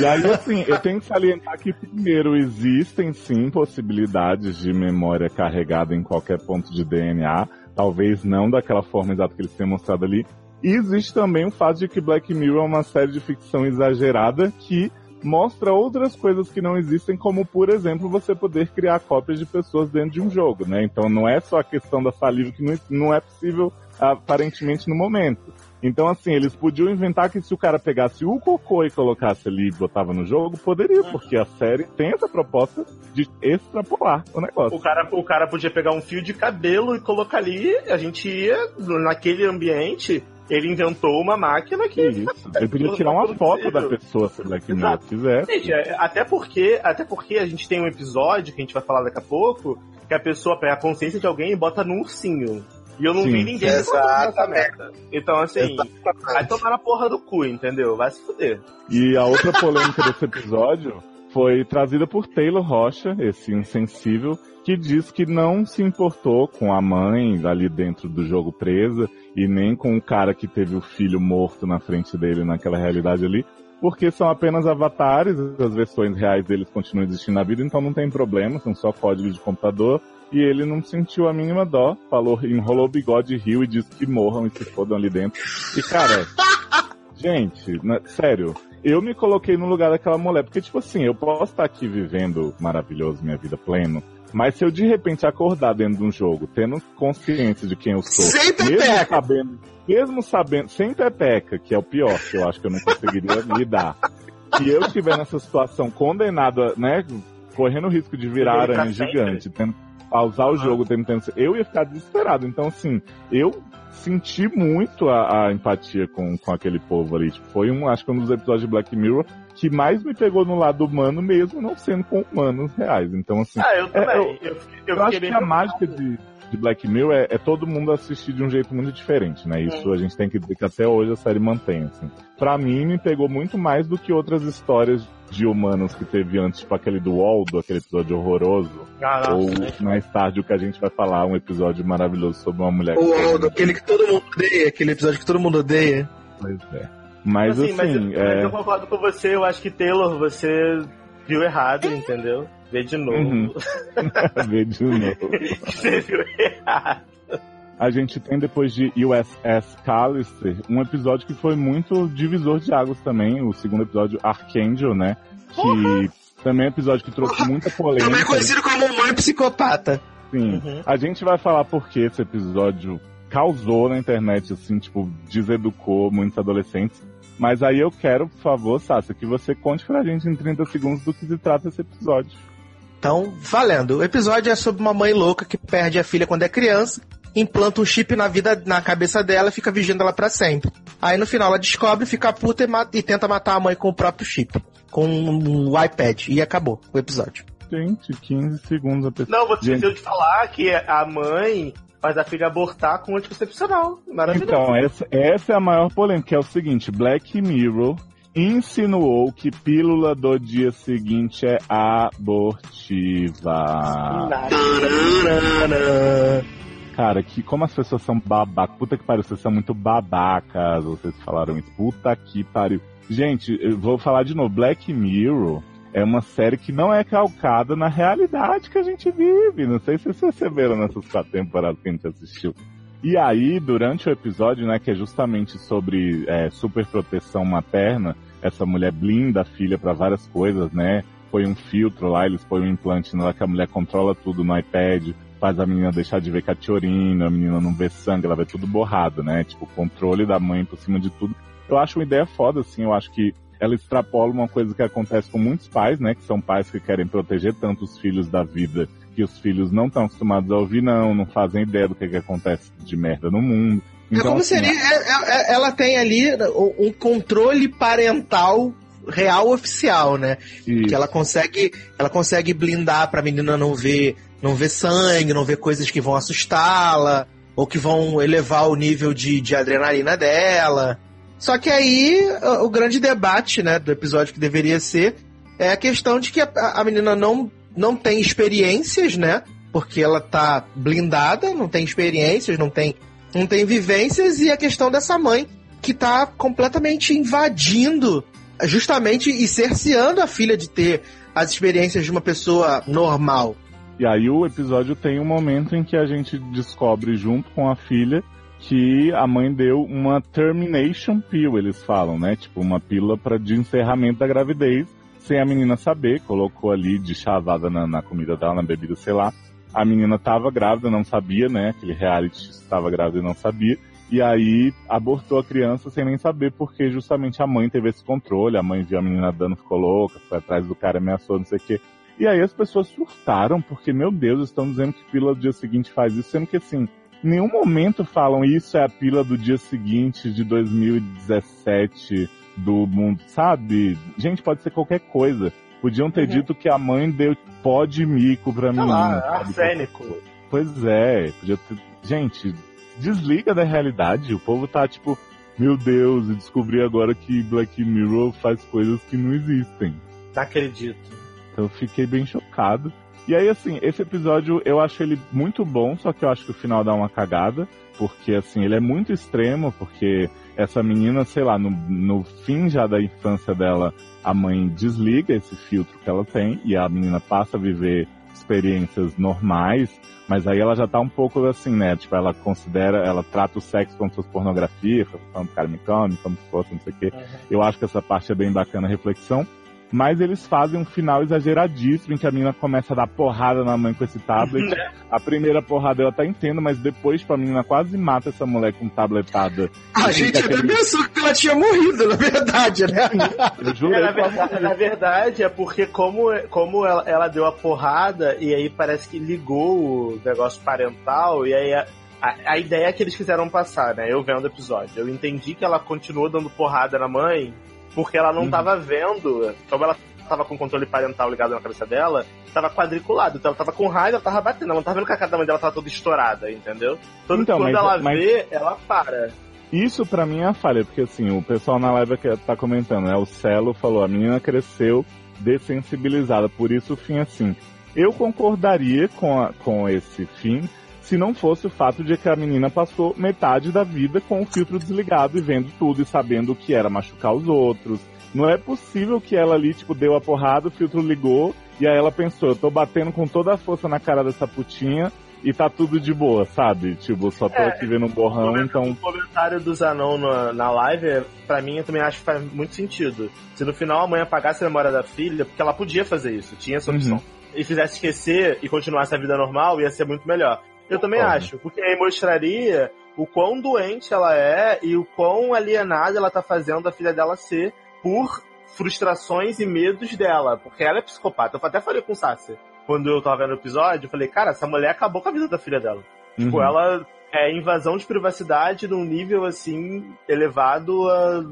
E aí, assim, eu tenho que salientar que, primeiro, existem sim possibilidades de memória carregada em qualquer ponto de DNA, talvez não daquela forma exata que eles têm mostrado ali. E existe também o fato de que Black Mirror é uma série de ficção exagerada que mostra outras coisas que não existem, como, por exemplo, você poder criar cópias de pessoas dentro de um jogo, né? Então não é só a questão da saliva que não, não é possível, aparentemente, no momento. Então, assim, eles podiam inventar que se o cara pegasse o cocô e colocasse ali e botava no jogo, poderia, porque a série tem essa proposta de extrapolar o negócio. O cara, o cara podia pegar um fio de cabelo e colocar ali, a gente ia naquele ambiente. Ele inventou uma máquina que. Isso. Ele podia tirar uma foto da pessoa se Black Mirror Exato. quisesse. Gente, até porque, até porque a gente tem um episódio que a gente vai falar daqui a pouco, que a pessoa pega a consciência de alguém e bota num ursinho. E eu não Sim. vi ninguém Exatamente. essa merda. Então, assim, vai tomar na porra do cu, entendeu? Vai se fuder. E a outra polêmica desse episódio foi trazida por Taylor Rocha, esse insensível, que diz que não se importou com a mãe ali dentro do jogo presa e nem com o cara que teve o filho morto na frente dele naquela realidade ali, porque são apenas avatares, as versões reais deles continuam existindo na vida, então não tem problema, são só códigos de computador. E ele não sentiu a mínima dó, falou, enrolou o bigode, riu e disse que morram e se fodam ali dentro. E cara, gente, né, sério, eu me coloquei no lugar daquela mulher, porque tipo assim, eu posso estar aqui vivendo maravilhoso, minha vida pleno, mas se eu de repente acordar dentro de um jogo, tendo consciência de quem eu sou, Sem mesmo sabendo, mesmo sabendo, sem pepeca, que é o pior, que eu acho que eu não conseguiria lidar, se eu estiver nessa situação condenada, né, correndo o risco de virar aranha sempre. gigante, tendo pausar o jogo tentando. Eu ia ficar desesperado. Então, assim, eu senti muito a, a empatia com, com aquele povo ali. Tipo, foi um, acho que um dos episódios de Black Mirror que mais me pegou no lado humano, mesmo não sendo com humanos reais. Então, assim. Ah, eu também. é, eu, eu, eu, eu acho que a mágica de, de Black Mirror é, é todo mundo assistir de um jeito muito diferente, né? Isso a gente tem que dizer que até hoje a série mantém, assim. Pra mim, me pegou muito mais do que outras histórias de humanos que teve antes, tipo aquele do Waldo, aquele episódio horroroso. Nossa, Ou né? mais tarde o que a gente vai falar, um episódio maravilhoso sobre uma mulher O que Aldo, aquele que todo mundo odeia, aquele episódio que todo mundo odeia. Pois é. Mas assim, mas, eu- é... mas eu concordo com você, eu acho que Taylor, você viu errado, entendeu? Vê de novo. Uhum. Vê de novo. você viu errado. A gente tem depois de USS Callister um episódio que foi muito divisor de águas também, o segundo episódio Archangel, né? Que também é um episódio que trouxe muita polêmica. Também conhecido como mãe psicopata. Sim. A gente vai falar por que esse episódio causou na internet, assim, tipo, deseducou muitos adolescentes. Mas aí eu quero, por favor, Sasha, que você conte pra gente em 30 segundos do que se trata esse episódio. Então, valendo. O episódio é sobre uma mãe louca que perde a filha quando é criança, implanta um chip na vida, na cabeça dela e fica vigiando ela pra sempre. Aí no final ela descobre, fica puta e, mata- e tenta matar a mãe com o próprio chip. Com um iPad. E acabou o episódio. Gente, 15 segundos a pessoa. Não, você Gente, esqueceu de falar que a mãe faz a filha abortar com anticoncepcional. Maravilhoso. Então, essa, essa é a maior polêmica, que é o seguinte, Black Mirror insinuou que pílula do dia seguinte é abortiva. Cara, que como as pessoas são babacas. Puta que pariu, vocês são muito babacas. Vocês falaram isso. Puta que pariu. Gente, eu vou falar de novo. Black Mirror é uma série que não é calcada na realidade que a gente vive. Não sei se vocês perceberam nessas quatro temporadas que a gente assistiu. E aí, durante o episódio, né, que é justamente sobre é, superproteção materna, essa mulher blinda a filha para várias coisas, né? Põe um filtro lá, eles põem um implante lá que a mulher controla tudo no iPad, faz a menina deixar de ver catiorina, a menina não vê sangue, ela vê tudo borrado, né? Tipo, o controle da mãe por cima de tudo. Eu acho uma ideia foda, assim, eu acho que ela extrapola uma coisa que acontece com muitos pais, né? Que são pais que querem proteger tanto os filhos da vida que os filhos não estão acostumados a ouvir, não, não fazem ideia do que, que acontece de merda no mundo. é Então, como assim, seria. é- é- ela tem ali um controle parental real oficial, né? Que ela consegue, ela consegue blindar pra menina não ver, não ver sangue, não ver coisas que vão assustá-la, ou que vão elevar o nível de, de adrenalina dela. Só que aí o, o grande debate, né, do episódio que deveria ser é a questão de que a, a menina não, não tem experiências, né? Porque ela tá blindada, não tem experiências, não tem, não tem vivências, e a questão dessa mãe que tá completamente invadindo, justamente e cerceando a filha de ter as experiências de uma pessoa normal. E aí o episódio tem um momento em que a gente descobre junto com a filha que a mãe deu uma termination pill, eles falam, né? Tipo, uma pílula para de encerramento da gravidez, sem a menina saber, colocou ali de chavada na, na comida dela, na bebida, sei lá. A menina tava grávida, não sabia, né? Aquele reality estava grávida e não sabia. E aí abortou a criança sem nem saber, porque justamente a mãe teve esse controle, a mãe viu a menina dando, ficou louca, foi atrás do cara, ameaçou, não sei o quê. E aí as pessoas surtaram, porque, meu Deus, estão dizendo que pílula do dia seguinte faz isso, sendo que assim, em nenhum momento falam isso é a pílula do dia seguinte de 2017 do mundo, sabe? Gente, pode ser qualquer coisa. Podiam ter dito que a mãe deu pó de mico pra lá, sabe? arsênico. Pois é, podia ter... Gente, desliga da realidade. O povo tá tipo, meu Deus, e descobri agora que Black Mirror faz coisas que não existem. Não acredito. Eu fiquei bem chocado. E aí, assim, esse episódio eu acho ele muito bom, só que eu acho que o final dá uma cagada. Porque, assim, ele é muito extremo, porque essa menina, sei lá, no, no fim já da infância dela, a mãe desliga esse filtro que ela tem e a menina passa a viver experiências normais, mas aí ela já tá um pouco assim, né? Tipo, ela considera, ela trata o sexo como se fosse pornografia, falando cara me come, como se fosse não sei o quê. Eu acho que essa parte é bem bacana, a reflexão. Mas eles fazem um final exageradíssimo em que a menina começa a dar porrada na mãe com esse tablet. a primeira porrada eu até entendo, mas depois, tipo, a menina quase mata essa mulher com tabletada. A E gente até aquele- pensou que ela tinha morrido, na verdade, né? Eu juro, É, na, verdade, na verdade, é porque como, como ela, ela deu a porrada e aí parece que ligou o negócio parental e aí a, a, a ideia que eles quiseram passar, né? Eu vendo o episódio. Eu entendi que ela continuou dando porrada na mãe porque ela não Uhum. tava vendo, como ela tava com o controle parental ligado na cabeça dela, tava quadriculado. Então ela tava com raiva, ela tava batendo. Ela não tava vendo que a cara da mãe dela tava toda estourada, entendeu? Tanto Então, que quando mas- ela mas- vê, ela para. Isso pra mim é a falha, porque assim, o pessoal na live que tá comentando, né? O Celo falou, a menina cresceu dessensibilizada, por isso o fim é assim. Eu concordaria com, a- com esse fim se não fosse o fato de que a menina passou metade da vida com o filtro desligado e vendo tudo e sabendo o que era machucar os outros. Não é possível que ela ali, tipo, deu a porrada, o filtro ligou, e aí ela pensou, eu tô batendo com toda a força na cara dessa putinha e tá tudo de boa, sabe? Tipo, só tô É, aqui vendo um borrão, então O comentário do Zanon na, na live, pra mim, eu também acho que faz muito sentido. Se no final a mãe apagasse a memória da filha, porque ela podia fazer isso, tinha essa opção, Uhum. e fizesse esquecer e continuasse a vida normal, ia ser muito melhor. Eu também acho, porque aí mostraria o quão doente ela é e o quão alienada ela tá fazendo a filha dela ser por frustrações e medos dela, porque ela é psicopata. Eu até falei com o Sassi, quando eu tava vendo o episódio, eu falei, cara, essa mulher acabou com a vida da filha dela. Tipo, Uhum. ela é invasão de privacidade num nível assim elevado a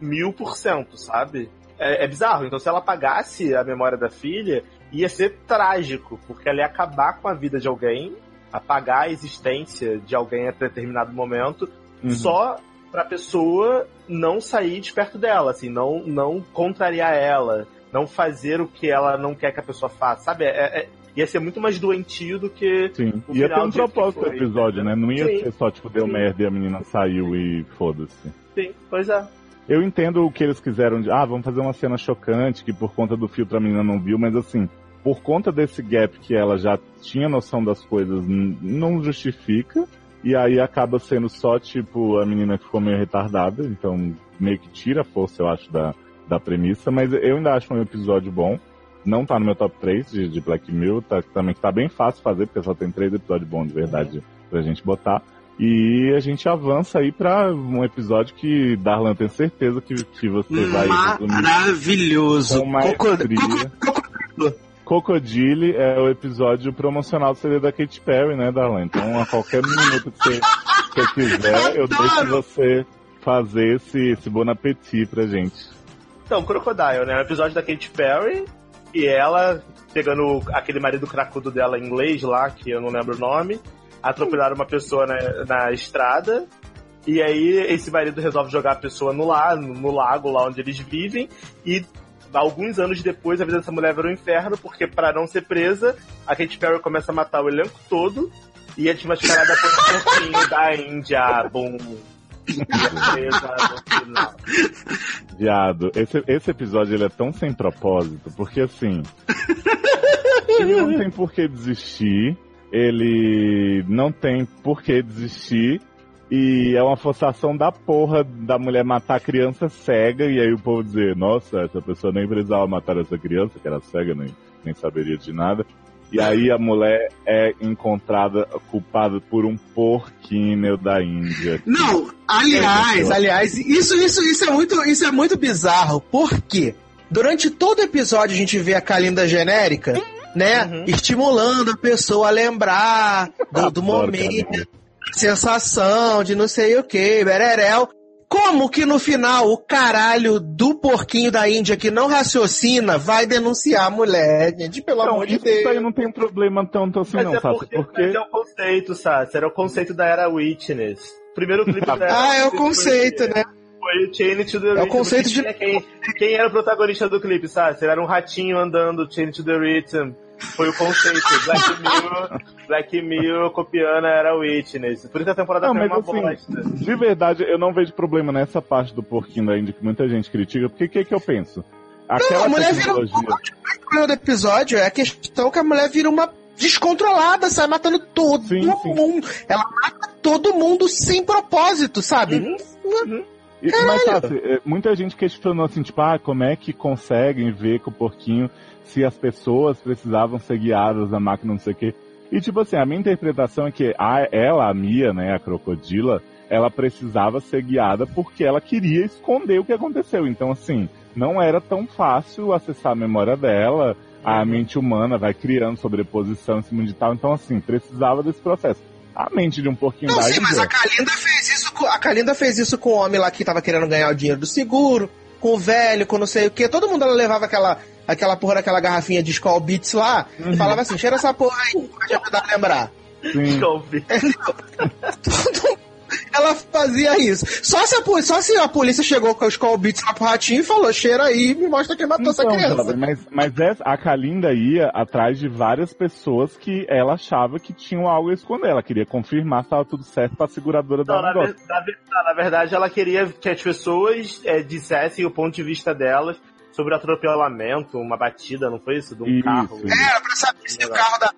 mil por cento, sabe? É, é bizarro. Então, se ela apagasse a memória da filha, ia ser trágico, porque ela ia acabar com a vida de alguém, apagar a existência de alguém a determinado momento, Uhum. só pra pessoa não sair de perto dela, assim, não, não contrariar ela, não fazer o que ela não quer que a pessoa faça, sabe? É- é- ia ser muito mais doentio do que Sim, o ia ter um propósito episódio, né? Não ia Sim. ser só, tipo, deu Sim. merda e a menina saiu e foda-se. Sim, pois é. Eu entendo o que eles quiseram de, ah, vamos fazer uma cena chocante que por conta do filtro a menina não viu, mas assim, por conta desse gap que ela já tinha noção das coisas, não justifica. E aí acaba sendo só, tipo, a menina que ficou meio retardada, então meio que tira a força, eu acho, da, da premissa, mas eu ainda acho um episódio bom. Não tá no meu top 3 de, de Black Mirror, tá, também tá bem fácil fazer, porque só tem três episódios bons de verdade pra gente botar. E a gente avança aí pra um episódio que Darlan tem certeza que, que você vai resumir Maravilhoso. com maestria. Cocodrilo. Cocodile é o episódio promocional do CD da Katy Perry, né, Darlan? Então, a qualquer minuto que você, que você quiser, eu deixo você fazer esse, esse bon appetit pra gente. Então, Crocodile, né? É um episódio da Katy Perry e ela pegando aquele marido cracudo dela em inglês lá, que eu não lembro o nome, atropelaram uma pessoa na, na estrada. E aí esse marido resolve jogar a pessoa no, la no lago lá onde eles vivem e alguns anos depois a vida dessa mulher vira um inferno porque para não ser presa, a Katy Perry começa a matar o elenco todo e é desmascarada por um porquinho da Índia, final. Viado, esse, esse episódio ele é tão sem propósito, porque assim. ele não tem por que desistir, ele não tem por que desistir, e é uma forçação da porra da mulher matar a criança cega, e aí o povo dizer, nossa, essa pessoa nem precisava matar essa criança, que era cega, nem, nem saberia de nada. E aí a mulher é encontrada culpada por um porquinho da Índia. Não, aliás, É, aliás, isso, isso, isso é muito, isso é muito bizarro. Por quê? Durante todo episódio a gente vê a Kalinda genérica, né? Estimulando a pessoa a lembrar do, do momento. Sensação de não sei o que, bererel. Como que no final o caralho do porquinho da Índia que não raciocina vai denunciar a mulher, gente? Pelo Não, amor de isso, Deus. isso aí não tem problema tanto assim, Mas não, é Sassi, porque, porque. mas é o conceito, Sassi. Era o conceito da era Witness. Primeiro clipe da era Ah, é o conceito, foi, né? Foi o Chain to the É o Rhythm. conceito de- Quem, quem era o protagonista do clipe, Sassi? Ele era um ratinho andando, Chain to the Rhythm. Foi o conceito. Black Mirror, Black Mirror copiando a era Witness. Por isso a temporada Não, foi uma assim, bosta. de verdade, eu não vejo problema nessa parte do porquinho da Índia que muita gente critica, porque o que, que eu penso? Aquela a mulher vira- tecnologia. O problema do episódio é a questão que a mulher vira uma descontrolada, sai matando todo Sim, sim. mundo. Ela mata todo mundo sem propósito, sabe? Uhum. E, mas sabe, é, muita gente questionou assim, tipo, ah, como é que conseguem ver com o porquinho se as pessoas precisavam ser guiadas da máquina, não sei o quê. E tipo assim, a minha interpretação é que a, ela, a Mia, né, a crocodila, ela precisava ser guiada porque ela queria esconder o que aconteceu. Então, assim, não era tão fácil acessar a memória dela, a mente humana vai criando sobreposição em cima de tal. Então, assim, precisava desse processo. A mente de um porquinho Não, mas a Kalinda fez isso com, a Kalinda fez isso com o homem lá que tava querendo ganhar o dinheiro do seguro, com o velho, com não sei o que. Todo mundo ela levava aquela, aquela porra daquela garrafinha de Skull Beats lá e falava assim, cheira essa porra aí, pode ajudar a lembrar. Sim. Ela fazia isso. Só se a, só se a polícia chegou com os Skull Beats lá pro ratinho e falou, cheira aí e me mostra quem matou essa Então, criança. jovem, mas, mas essa- a Kalinda ia atrás de várias pessoas que ela achava que tinham algo a esconder. Ela queria confirmar se estava tudo certo pra seguradora dar na, negócio. ver- na na verdade, ela queria que as pessoas é, dissessem o ponto de vista delas sobre atropelamento, uma batida, não foi isso? De um Isso, carro. isso. É, pra saber se o carro da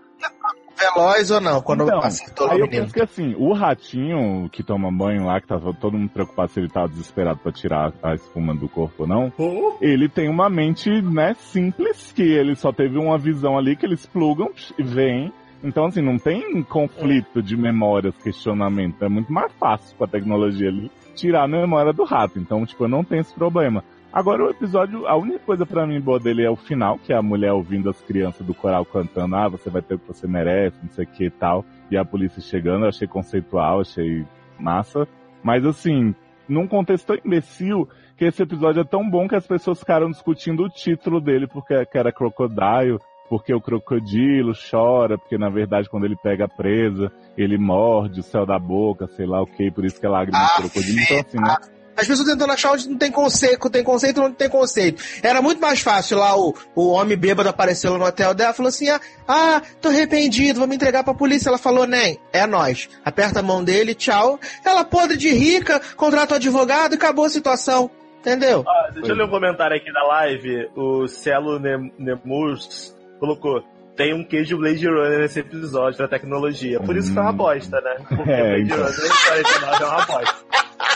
veloz ou não, quando Então, acertou aí o eu menino. penso que assim, o ratinho que toma banho lá, que tava todo mundo preocupado se ele tava desesperado pra tirar a espuma do corpo ou não, ele tem uma mente, né, simples, que ele só teve uma visão ali que eles plugam e vêm. Então, assim, não tem conflito de memórias, questionamento. É muito mais fácil com a tecnologia ali tirar a memória do rato. Então, tipo, eu não tenho esse problema. Agora, o episódio, a única coisa pra mim boa dele é o final, que é a mulher ouvindo as crianças do coral cantando, ah, você vai ter o que você merece, não sei o que e tal. E a polícia chegando, eu achei conceitual, achei massa. Mas, assim, num contexto tão imbecil, que esse episódio é tão bom que as pessoas ficaram discutindo o título dele, porque que era Crocodile, porque o crocodilo chora, porque na verdade quando ele pega a presa, ele morde o céu da boca, sei lá o que, por isso que é lágrima de crocodilo. Então, assim, né? As pessoas tentando achar onde não tem conceito, tem conceito onde tem conceito. Era muito mais fácil lá o, o homem bêbado apareceu no hotel dela, falou assim: ah, ah, tô arrependido, vou me entregar pra polícia. Ela falou, nem, é nós. Aperta a mão dele, tchau. Ela podre de rica, contrata o advogado e acabou a situação. Entendeu? Ah, deixa eu ler um comentário aqui da live. O Celo Nem- Nemus colocou. Tem um queijo Blade Runner nesse episódio da tecnologia. Por isso que foi uma bosta, né? Porque É, Blade então. Runner 49 é uma bosta.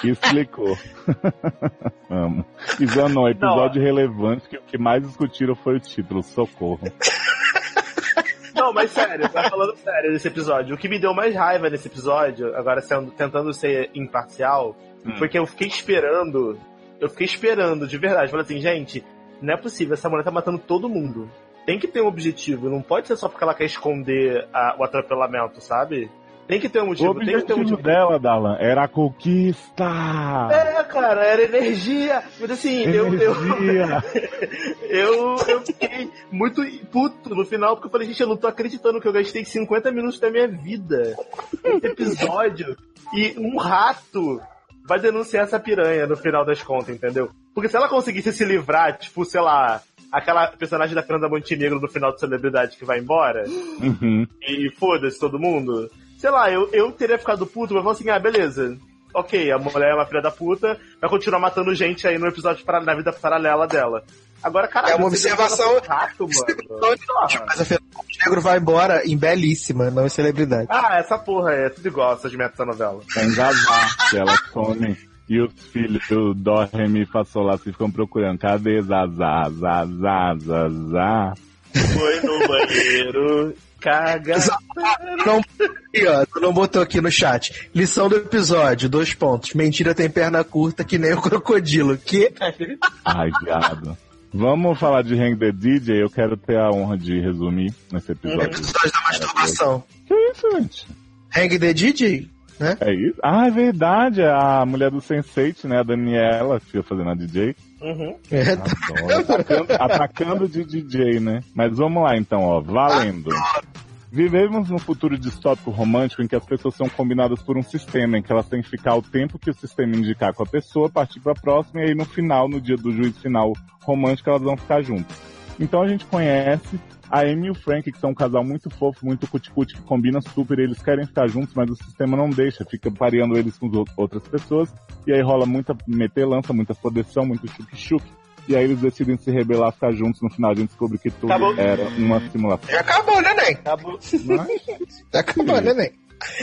Explicou. Amo. E Zanon, episódio relevante que o que mais discutiram foi o título, Socorro. Não, mas sério, tá falando sério nesse episódio. O que me deu mais raiva nesse episódio, agora sendo, tentando ser imparcial, Hum. foi que eu fiquei esperando. Eu fiquei esperando, de verdade. Falei assim, gente, não é possível, essa mulher tá matando todo mundo. Tem que ter um objetivo, não pode ser só porque ela quer esconder a- o atropelamento, sabe? Tem que ter um O motivo, tem que ter um objetivo motivo. dela, Dalan, era a conquista. É, cara, era energia. Mas assim, eu, eu, Energia. eu, eu fiquei muito puto no final, porque eu falei, gente, eu não tô acreditando que eu gastei 50 minutos da minha vida nesse episódio e um rato vai denunciar essa piranha no final das contas, entendeu? Porque se ela conseguisse se livrar, tipo, sei lá, aquela personagem da Fernanda Montenegro no final de Celebridade que vai embora, Uhum. e foda-se todo mundo, sei lá, eu, eu teria ficado puto, mas falar assim, ah, beleza. Ok, a mulher é uma filha da puta, vai continuar matando gente aí no episódio para- na vida paralela dela. Agora, caralho, É uma você observação- rato, mano. Mas a Fernanda Negro vai embora em belíssima, não em celebridade. Ah, essa porra é tudo igual essas metas dessa novela. Pra engasar, que ela some. E os filhos do Dó, Ré, Mi, Fá, Sol, Lá, se ficam procurando. Cadê Zazá, Zazá, Zazá? Foi no banheiro, caga. Não, aqui, ó, tu não botou aqui no chat. Lição do episódio, dois pontos. Mentira tem perna curta que nem o crocodilo. Que? Ai, viado. Vamos falar de Hang the DJ? Eu quero ter a honra de resumir nesse episódio. Episódio da masturbação. Que isso, gente? Hang the DJ? Né? É isso? Ah, é verdade. é A mulher do Sense8, né? A Daniela, que fica fazendo a DJ. Uhum. É, Adoro. Atacando, atacando de DJ, né? Mas vamos lá então, ó. Valendo. Vivemos num futuro distópico romântico em que as pessoas são combinadas por um sistema, em que elas têm que ficar o tempo que o sistema indicar com a pessoa, partir pra próxima, e aí no final, no dia do juízo final romântico, elas vão ficar juntas. Então a gente conhece a Amy e o Frank, que são um casal muito fofo, muito cuticute, que combina super, eles querem ficar juntos, mas o sistema não deixa, fica pareando eles com as ou- outras pessoas, e aí rola muita meter-lança, muita fodeção, muito chuque-chuque, e aí eles decidem se rebelar, ficar juntos, no final a gente descobre que tudo Acabou. era uma simulação. Já acabou, né, Nen? Acabou. Já acabou, né, Nen?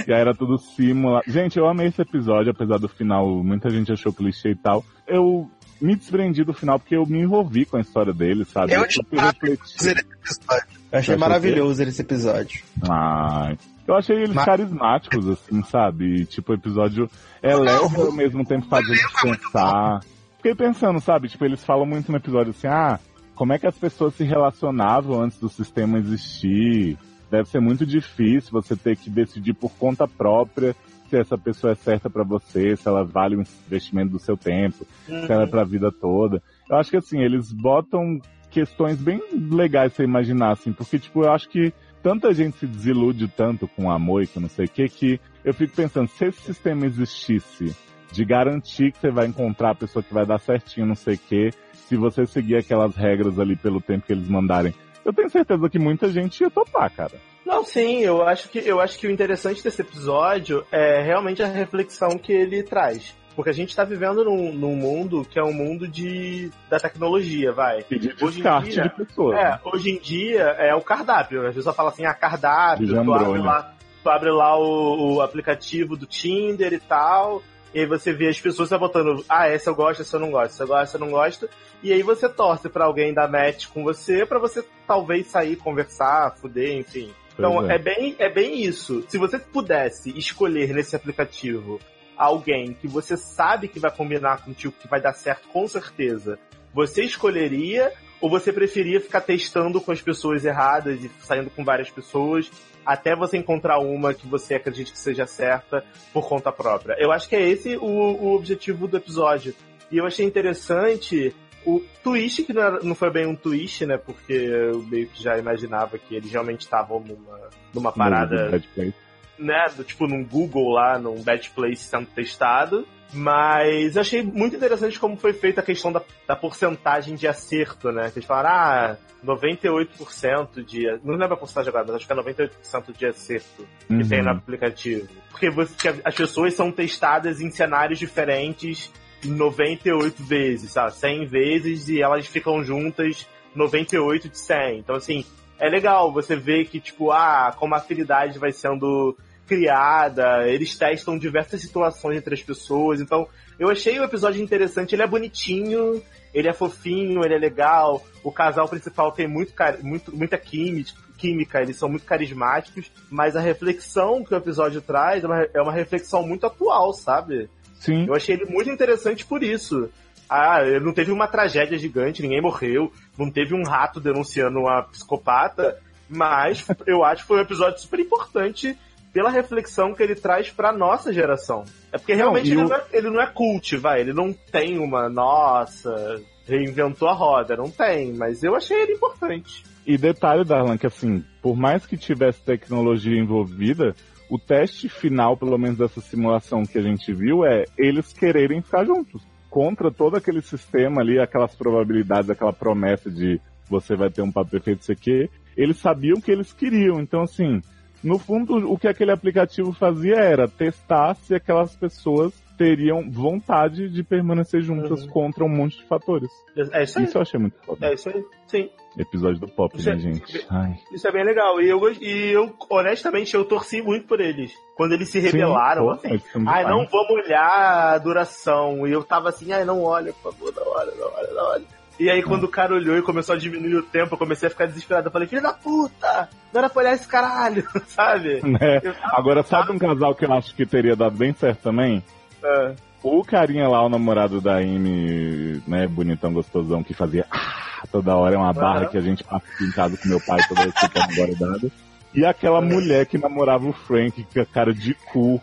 E aí era tudo simulado. Gente, eu amei esse episódio, apesar do final, muita gente achou clichê e tal. Eu me desprendi do final porque eu me envolvi com a história dele, sabe? Eu Eu achei fui refletir. maravilhoso esse episódio. Eu achei maravilhoso esse episódio. Ai. Eu achei eles Mas- carismáticos, assim, sabe? E, Tipo, o episódio é leve e ao mesmo tempo faz a gente pensar. Fiquei pensando, sabe? Tipo, eles falam muito no episódio assim, ah, como é que as pessoas se relacionavam antes do sistema existir? Deve ser muito difícil você ter que decidir por conta própria se essa pessoa é certa pra você, se ela vale o investimento do seu tempo, se ela é pra vida toda. Eu acho que assim, eles botam questões bem legais pra você imaginar, assim, porque, tipo, eu acho que tanta gente se desilude tanto com o amor e que não sei o que, que eu fico pensando, se esse sistema existisse de garantir que você vai encontrar a pessoa que vai dar certinho, não sei o que, se você seguir aquelas regras ali pelo tempo que eles mandarem, eu tenho certeza que muita gente ia topar, cara. Não, sim, eu acho que eu acho que o interessante desse episódio é realmente a reflexão que ele traz. Porque a gente tá vivendo num, num mundo que é um mundo de da tecnologia, vai. E de Hoje em descarte dia- de pessoas. É, hoje em dia é o cardápio. Às vezes só fala assim, ah, cardápio, tu abre lá, tu abre lá o, o aplicativo do Tinder e tal. E aí você vê as pessoas tá botando, ah, essa eu gosto, essa eu não gosto, essa eu gosto, essa eu não gosto. E aí você torce pra alguém dar match com você, pra você talvez sair, conversar, fuder, enfim. Então é. é. bem, é bem isso. Se você pudesse escolher nesse aplicativo alguém que você sabe que vai combinar contigo, que vai dar certo com certeza, você escolheria ou você preferia ficar testando com as pessoas erradas e saindo com várias pessoas até você encontrar uma que você acredite que seja certa por conta própria? Eu acho que é esse o, o objetivo do episódio. E eu achei interessante o twist, que não, era- não foi bem um twist, né? Porque eu meio que já imaginava que eles realmente estavam numa, numa parada Bad Place. né, do, tipo num Google lá, num Bad Place sendo testado. Mas eu achei muito interessante como foi feita a questão da, da porcentagem de acerto, né? Que eles falaram, ah, 98% de. Não lembro a porcentagem agora, mas acho que é 98% de acerto que Uhum. tem no aplicativo. Porque você- as pessoas são testadas em cenários diferentes 98 vezes, sabe? 100 vezes e elas ficam juntas 98 de 100. Então, assim, é legal você ver que, tipo, ah, como a afinidade vai sendo criada, eles testam diversas situações entre as pessoas. Então, eu achei o episódio interessante, ele é bonitinho, ele é fofinho, ele é legal. O casal principal tem muito, muito muita química, química, eles são muito carismáticos, mas a reflexão que o episódio traz é uma, é uma reflexão muito atual, sabe? Sim. Eu achei ele muito interessante por isso. Ah, não teve uma tragédia gigante, ninguém morreu, não teve um rato denunciando uma psicopata, mas eu acho que foi um episódio super importante pela reflexão que ele traz pra nossa geração. É porque realmente e ele, o- não é, ele não é cult, vai, ele não tem uma, nossa, reinventou a roda, não tem, mas eu achei ele importante. E detalhe, Darlan, que assim, por mais que tivesse tecnologia envolvida, o teste final, pelo menos dessa simulação que a gente viu, é eles quererem ficar juntos. Contra todo aquele sistema ali, aquelas probabilidades, aquela promessa de você vai ter um papo perfeito, isso aqui, eles sabiam que eles queriam. Então, assim, no fundo, o que aquele aplicativo fazia era testar se aquelas pessoas teriam vontade de permanecer juntas contra um monte de fatores. É isso aí. Isso eu achei muito foda. É isso aí, sim. Episódio do Pop, Isso né, é- gente? Ai. Isso é bem legal. E eu, e eu, honestamente, eu torci muito por eles. Quando eles se rebelaram, pô, assim. Ai, não vamos olhar a duração. E eu tava assim, ai, não olha, por favor, não olha, não olha, não olha. E aí, quando o cara olhou e começou a diminuir o tempo, eu comecei a ficar desesperado. Eu falei, filho da puta! Não era pra olhar esse caralho, sabe? Tava- Agora, sabe um casal que eu acho que teria dado bem certo também? É. O carinha lá, o namorado da Amy, né, bonitão, gostosão, que fazia ah, toda hora, é uma barra Aham. que a gente passa em casa com meu pai toda vez que eu guardado. E aquela mulher que namorava o Frank, com a cara de cu.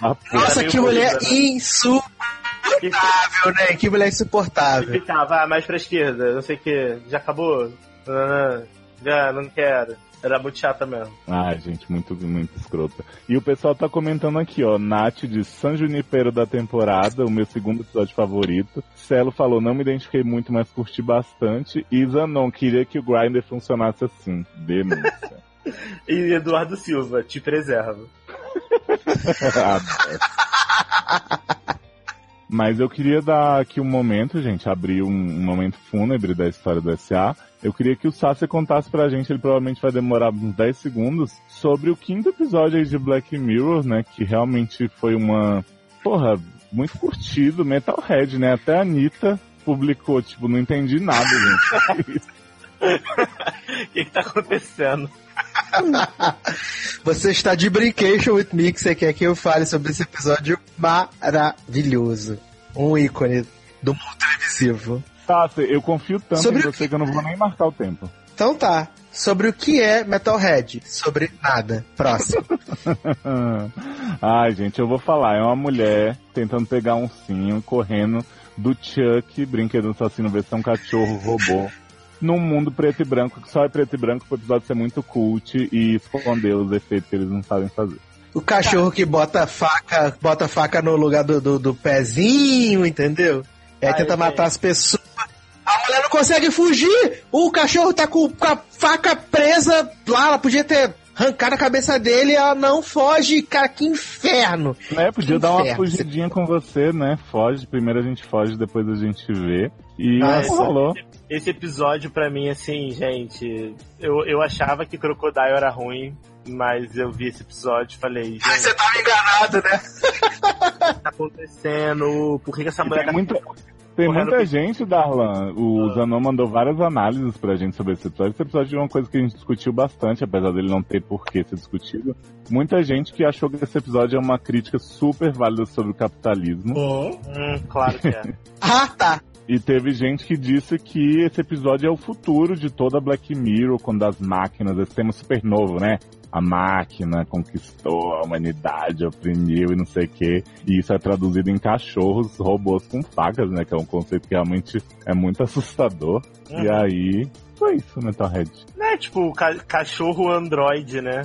A Nossa, que mulher bonita, insuportável, né? Que mulher E insuportável. ficava, ah, mais pra esquerda, não sei o que, já acabou? Ah, já, não quero. Era muito chata mesmo. Ai, gente, muito, muito escrota. E o pessoal tá comentando aqui, ó. Nath de San Junipero da temporada, o meu segundo episódio favorito. Celo falou, não me identifiquei muito, mas curti bastante. E Zanon, queria que o Grindr funcionasse assim. Denúncia. E Eduardo Silva, te preserva. Adoro. Mas eu queria dar aqui um momento, gente, abrir um, um momento fúnebre da história do SA. Eu queria que o Sassi contasse pra gente, ele provavelmente vai demorar uns 10 segundos, sobre o quinto episódio aí de Black Mirror, né? Que realmente foi uma. Porra, muito curtido, Metalhead, né? Até a Anitta publicou, tipo, não entendi nada, gente. O que, que tá acontecendo? Você está de brincation with me que você quer que eu fale sobre esse episódio maravilhoso. Um ícone do mundo televisivo. Sassi, eu confio tanto Sobre em você que eu não vou nem marcar o tempo. Então tá. Sobre o que é Metalhead? Sobre nada. Próximo. Ai, gente, eu vou falar. É uma mulher tentando pegar um ursinho, correndo do Chuck, brinquedo assassino versão cachorro robô, num mundo preto e branco, que só é preto e branco pro episódio ser muito cult e esconder os efeitos que eles não sabem fazer. O cachorro que bota faca, bota faca no lugar do, do, do pezinho, entendeu? E aí tenta matar as pessoas. A mulher não consegue fugir! O cachorro tá com, com a faca presa lá, ela podia ter arrancado a cabeça dele e ela não foge. Cara, que inferno! Né, podia Que dar uma inferno. fugidinha com você, né? Foge, primeiro a gente foge, depois a gente vê. E Ah, não esse- rolou. Esse episódio, pra mim, assim, gente, eu, eu achava que Crocodile era ruim, mas eu vi esse episódio e falei, gente, Você tava enganado, né? o que tá acontecendo? Por que, que essa mulher tem tá muita, tem muita gente, Darlan. O Zanon mandou várias análises pra gente sobre esse episódio. Esse episódio é uma coisa que a gente discutiu bastante, apesar dele não ter por que ser discutido. Muita gente que achou que esse episódio é uma crítica super válida sobre o capitalismo. Hum, claro que é. Ah, tá. E teve gente que disse que esse episódio é o futuro de toda Black Mirror, quando as máquinas, esse tema super novo, né? A máquina conquistou a humanidade, oprimiu e não sei o quê. E isso é traduzido em cachorros, robôs com facas, né? Que é um conceito que realmente é muito assustador. E Uhum. aí, foi isso, Metalhead. Não é tipo ca- cachorro android, né?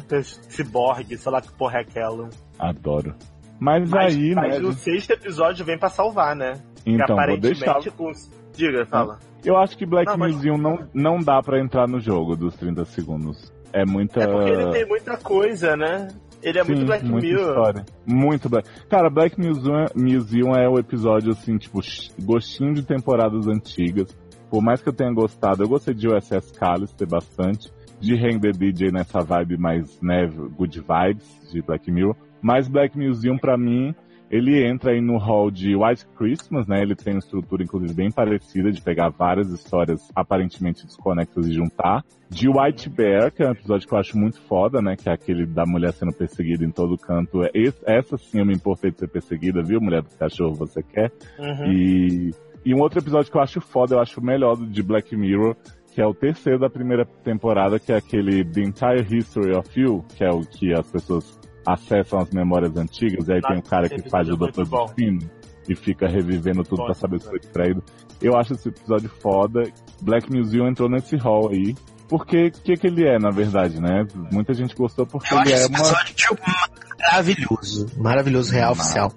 Ciborgue, sei lá que porra é aquela. Adoro. Mas, Mas, aí, mas né? o sexto episódio vem pra salvar, né? Então, que vou aparentemente deixar. com... Diga, fala. Eu acho que Black Não, mas- Museum não, não dá pra entrar no jogo dos 30 segundos. É muita. É porque ele tem muita coisa, né? Ele é muito Sim, Black muita Mirror. história. Muito Black. Cara, Black Museum, Museum é o episódio, assim, tipo, gostinho de temporadas antigas. Por mais que eu tenha gostado, eu gostei de USS Callister bastante. De Render DJ nessa vibe mais, né, good vibes de Black Mirror. Mas Black Museum, pra mim, ele entra aí no hall de White Christmas, né? Ele tem uma estrutura, inclusive, bem parecida de pegar várias histórias aparentemente desconexas e juntar. De White Bear, que é um episódio que eu acho muito foda, né? Que é aquele da mulher sendo perseguida em todo canto. É esse- Essa sim eu me importei de ser perseguida, viu? Mulher do cachorro, você quer? Uhum. E, e um outro episódio que eu acho foda, eu acho o melhor do- de Black Mirror, que é o terceiro da primeira temporada, que é aquele The Entire History of You, que é o que as pessoas acessam as memórias antigas, e aí Nossa, tem o cara que faz o Dr. Destino e fica revivendo tudo pra saber se foi distraído. Eu acho esse episódio foda. Black Museum entrou nesse hall aí. Porque o que, que ele é, na verdade, né? Muita gente gostou porque Eu ele acho é uma. episódio maravilhoso. Maravilhoso, real oficial.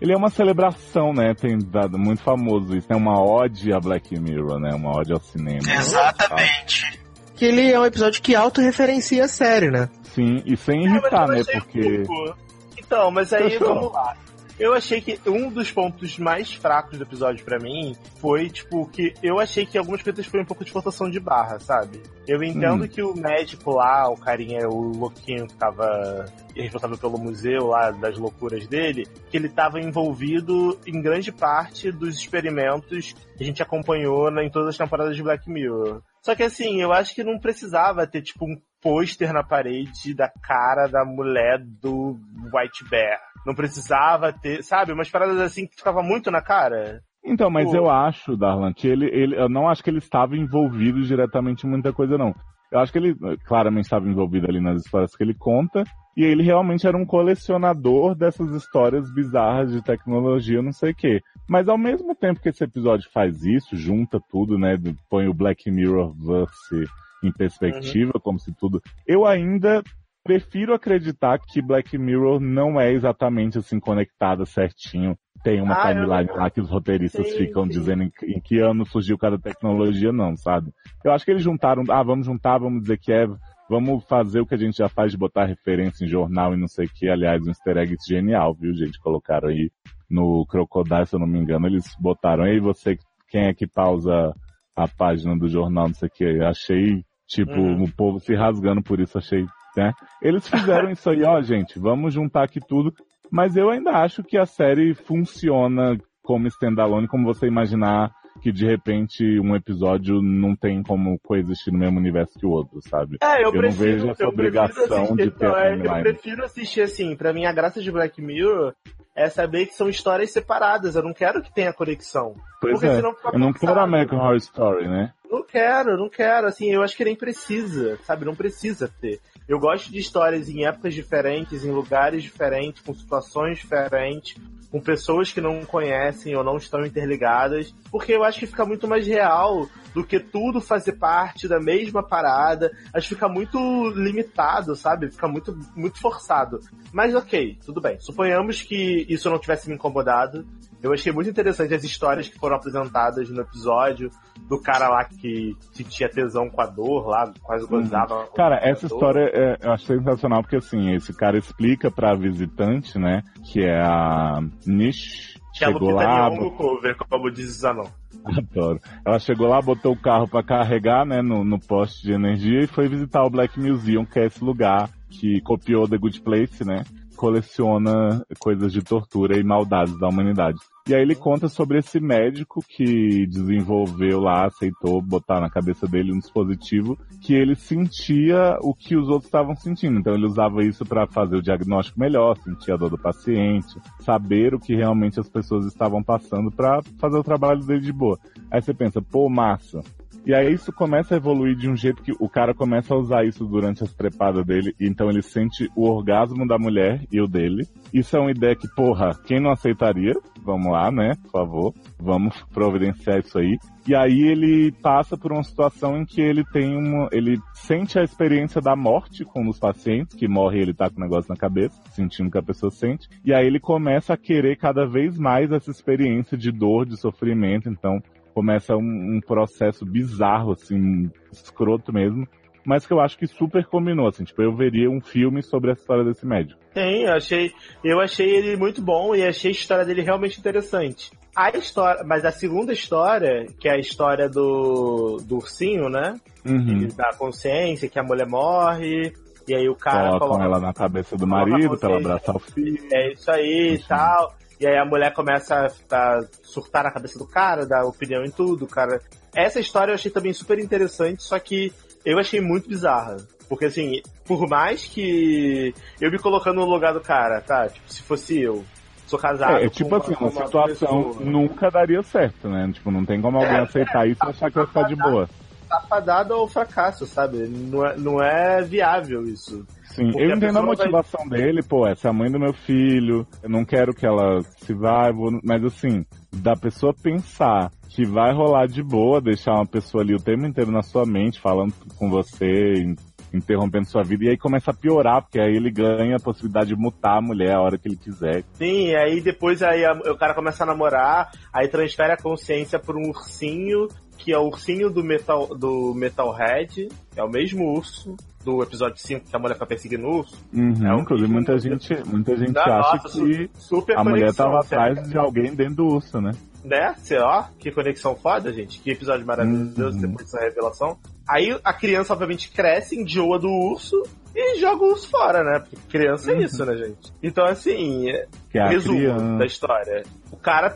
Ele é uma celebração, né? Tem dado muito famoso isso. É uma ode a Black Mirror, né? Uma ode ao cinema. Exatamente. Que ele é um episódio que autorreferencia a série, né? Sim, e sem É, irritar, né? Porque. pouco. Então, mas aí Fechou. vamos lá. Eu achei que um dos pontos mais fracos do episódio pra mim foi, tipo, que eu achei que algumas coisas foi um pouco de forçação de barra, sabe? Eu entendo Hum. que o médico lá, o carinha, o louquinho que tava responsável pelo museu lá, das loucuras dele, que ele tava envolvido em grande parte dos experimentos que a gente acompanhou em todas as temporadas de Black Mirror. Só que assim, eu acho que não precisava ter, tipo, um pôster na parede da cara da mulher do White Bear. Não precisava ter, sabe? Umas paradas assim que ficava muito na cara. Então, mas Pô. eu acho, Darlan, que ele, ele. Eu não acho que ele estava envolvido diretamente em muita coisa, não. Eu acho que ele eh, claramente estava envolvido ali nas histórias que ele conta. E ele realmente era um colecionador dessas histórias bizarras de tecnologia, não sei o quê. Mas ao mesmo tempo que esse episódio faz isso, junta tudo, né? Põe o Black Mirror verse em perspectiva, como se tudo. Eu ainda prefiro acreditar que Black Mirror não é exatamente assim conectada certinho. Tem uma Ah, timeline lá que os roteiristas Sim, ficam sim. dizendo em, que- em que ano surgiu cada tecnologia, não, sabe? Eu acho que eles juntaram, ah, vamos juntar, vamos dizer que é, vamos fazer o que a gente já faz de botar referência em jornal e não sei o que. Aliás, um easter egg genial, viu, gente? Colocaram aí. no Crocodile, se eu não me engano, eles botaram, aí você, quem é que pausa a página do jornal, não sei o que, achei, tipo, Uhum. o povo se rasgando por isso, achei, né? Eles fizeram isso aí, ó, gente, vamos juntar aqui tudo, mas eu ainda acho que a série funciona como standalone, como você imaginar que de repente um episódio não tem como coexistir no mesmo universo que o outro, sabe? É, eu, não prefiro, vejo essa eu obrigação assistir, de ter não, a é, Eu prefiro assistir assim, pra mim a graça de Black Mirror é saber que são histórias separadas, eu não quero que tenha conexão. Pois porque é, senão fica eu não quero. American Horror Story, né? Não quero, não quero, assim, eu acho que nem precisa, sabe? Não precisa ter. Eu gosto de histórias em épocas diferentes, em lugares diferentes, com situações diferentes, com pessoas que não conhecem ou não estão interligadas, porque eu acho que fica muito mais real do que tudo fazer parte da mesma parada. Acho que fica muito limitado, sabe? Fica muito, muito forçado. Mas ok, tudo bem. Suponhamos que isso não tivesse me incomodado. Eu achei muito interessante as histórias que foram apresentadas no episódio do cara lá que sentia tesão com a dor lá, quase gozava. Uhum. Cara, essa história é, eu acho sensacional porque assim, esse cara explica pra visitante, né, que é a Nish, Que é chegou lá, Nyong'o cover, como diz Zanon. Adoro. Ela chegou lá, botou o carro pra carregar, né, no, no poste de energia e foi visitar o Black Museum, que é esse lugar que copiou The Good Place, né, coleciona coisas de tortura e maldades da humanidade. E aí ele conta sobre esse médico que desenvolveu lá, aceitou botar na cabeça dele um dispositivo que ele sentia o que os outros estavam sentindo. Então ele usava isso para fazer o diagnóstico melhor, sentir a dor do paciente, saber o que realmente as pessoas estavam passando para fazer o trabalho dele de boa. Aí você pensa, pô, massa. E aí isso começa a evoluir de um jeito que o cara começa a usar isso durante as trepadas dele, então ele sente o orgasmo da mulher e o dele. Isso é uma ideia que, porra, quem não aceitaria? Vamos lá, né? Por favor, vamos providenciar isso aí. E aí ele passa por uma situação em que ele tem uma. ele sente a experiência da morte com um pacientes, que morre e ele tá com o negócio na cabeça, sentindo que a pessoa sente. E aí ele começa a querer cada vez mais essa experiência de dor, de sofrimento. Então começa um, um processo bizarro, assim, escroto mesmo. Mas que eu acho que super combinou, assim, tipo, eu veria um filme sobre a história desse médico. Tem, eu achei, eu achei ele muito bom e achei a história dele realmente interessante. A história, mas a segunda história, que é a história do, do ursinho, né? Uhum. Da consciência, que a mulher morre, e aí o cara Colocam coloca ela na cabeça do marido pra ela consciência. abraçar o filho. É isso aí e tal. E aí a mulher começa a surtar na cabeça do cara, dar opinião em tudo, cara. Essa história eu achei também super interessante, só que eu achei muito bizarra. Porque assim, por mais que eu me colocando no lugar do cara, tá? Tipo, se fosse eu, sou casado. É, é tipo assim, com uma situação pessoa, nunca daria certo, né? Tipo, não tem como alguém É, aceitar isso e achar que vai ficar de boa. Tá fadado ao fracasso, sabe? Não é, não é viável isso. Sim, Porque eu a entendo a vai- motivação dele, pô, essa é a mãe do meu filho, eu não quero que ela se vá, vou- mas assim, da pessoa pensar que vai rolar de boa, deixar uma pessoa ali o tempo inteiro na sua mente, falando com você, in- interrompendo sua vida, e aí começa a piorar, porque aí ele ganha a possibilidade de mutar a mulher a hora que ele quiser. Sim, e aí depois aí a- o cara começa a namorar, aí transfere a consciência pra um ursinho, que é o ursinho do Metal do Metalhead, é o mesmo urso do episódio 5 que a mulher fica perseguindo o urso. Uhum, É inclusive muita gente, muita gente acha nossa, que su- super a mulher conexão, tava sério. atrás de alguém dentro do urso, né? Né? Ó, que conexão foda, gente. Que episódio maravilhoso Uhum. depois dessa revelação. Aí a criança, obviamente, cresce, enjoa do urso e joga o urso fora, né? Porque criança é Uhum. isso, né, gente? Então, assim, é- Que é resumo criança. da história. O cara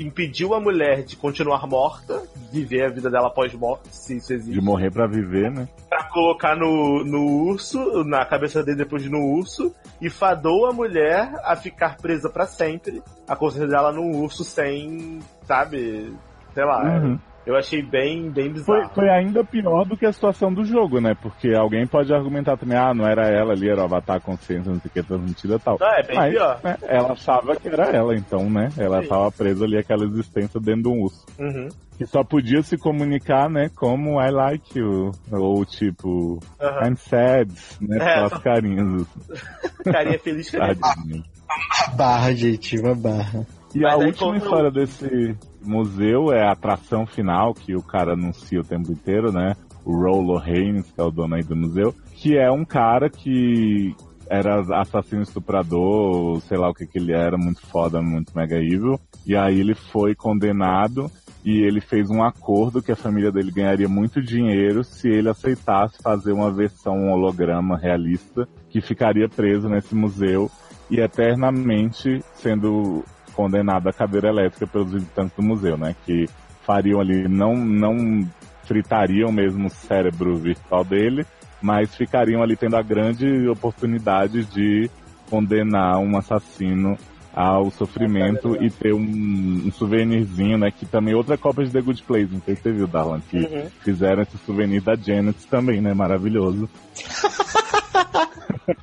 impediu a mulher de continuar morta, viver a vida dela pós-morte, se isso existe. De morrer pra viver, né? Pra colocar no, no urso, na cabeça dele depois no urso, e fadou a mulher a ficar presa pra sempre, a consciência dela no urso sem, sabe, sei lá. Uhum. Eu achei bem, bem Foi, bizarro. foi ainda pior do que a situação do jogo, né? Porque alguém pode argumentar também, ah, não era ela ali, era o avatar consciência, não sei o que, transmitida e tal. Não, é bem Mas, pior. né, ela achava que era ela, então, né? Ela Sim. tava presa ali àquela existência dentro de um urso. Uhum. Que só podia se comunicar, né, como I like you. Ou tipo, Aham. I'm sad, né? É. Aquelas carinhas. Carinha feliz, carinha. Uma barra, gente, uma barra. E Mas a última como- história desse museu é a atração final, que o cara anuncia o tempo inteiro, né? O Rollo Haynes, que é o dono aí do museu, que é um cara que era assassino estuprador, sei lá o que que ele era, muito foda, muito mega evil. E aí ele foi condenado e ele fez um acordo que a família dele ganharia muito dinheiro se ele aceitasse fazer uma versão holograma realista que ficaria preso nesse museu e eternamente sendo condenado à cadeira elétrica pelos visitantes do museu, né? Que fariam ali, não, não fritariam mesmo o cérebro virtual dele, mas ficariam ali tendo a grande oportunidade de condenar um assassino ao sofrimento e ter um, um souvenirzinho, né? Que também outra cópia de The Good Place, não sei se você viu, Darlan, que Uhum. fizeram esse souvenir da Janet também, né? Maravilhoso.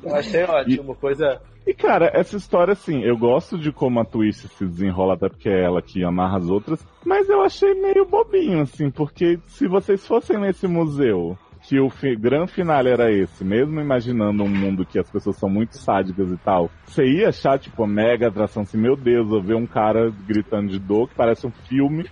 Eu achei ótimo, coisa. E cara, essa história assim, eu gosto de como a Twist se desenrola, até porque é ela que amarra as outras, mas eu achei meio bobinho, assim, porque se vocês fossem nesse museu, que o fi grande final era esse, mesmo imaginando um mundo que as pessoas são muito sádicas e tal, você ia achar, tipo, uma mega atração assim, meu Deus, eu ver um cara gritando de dor que parece um filme.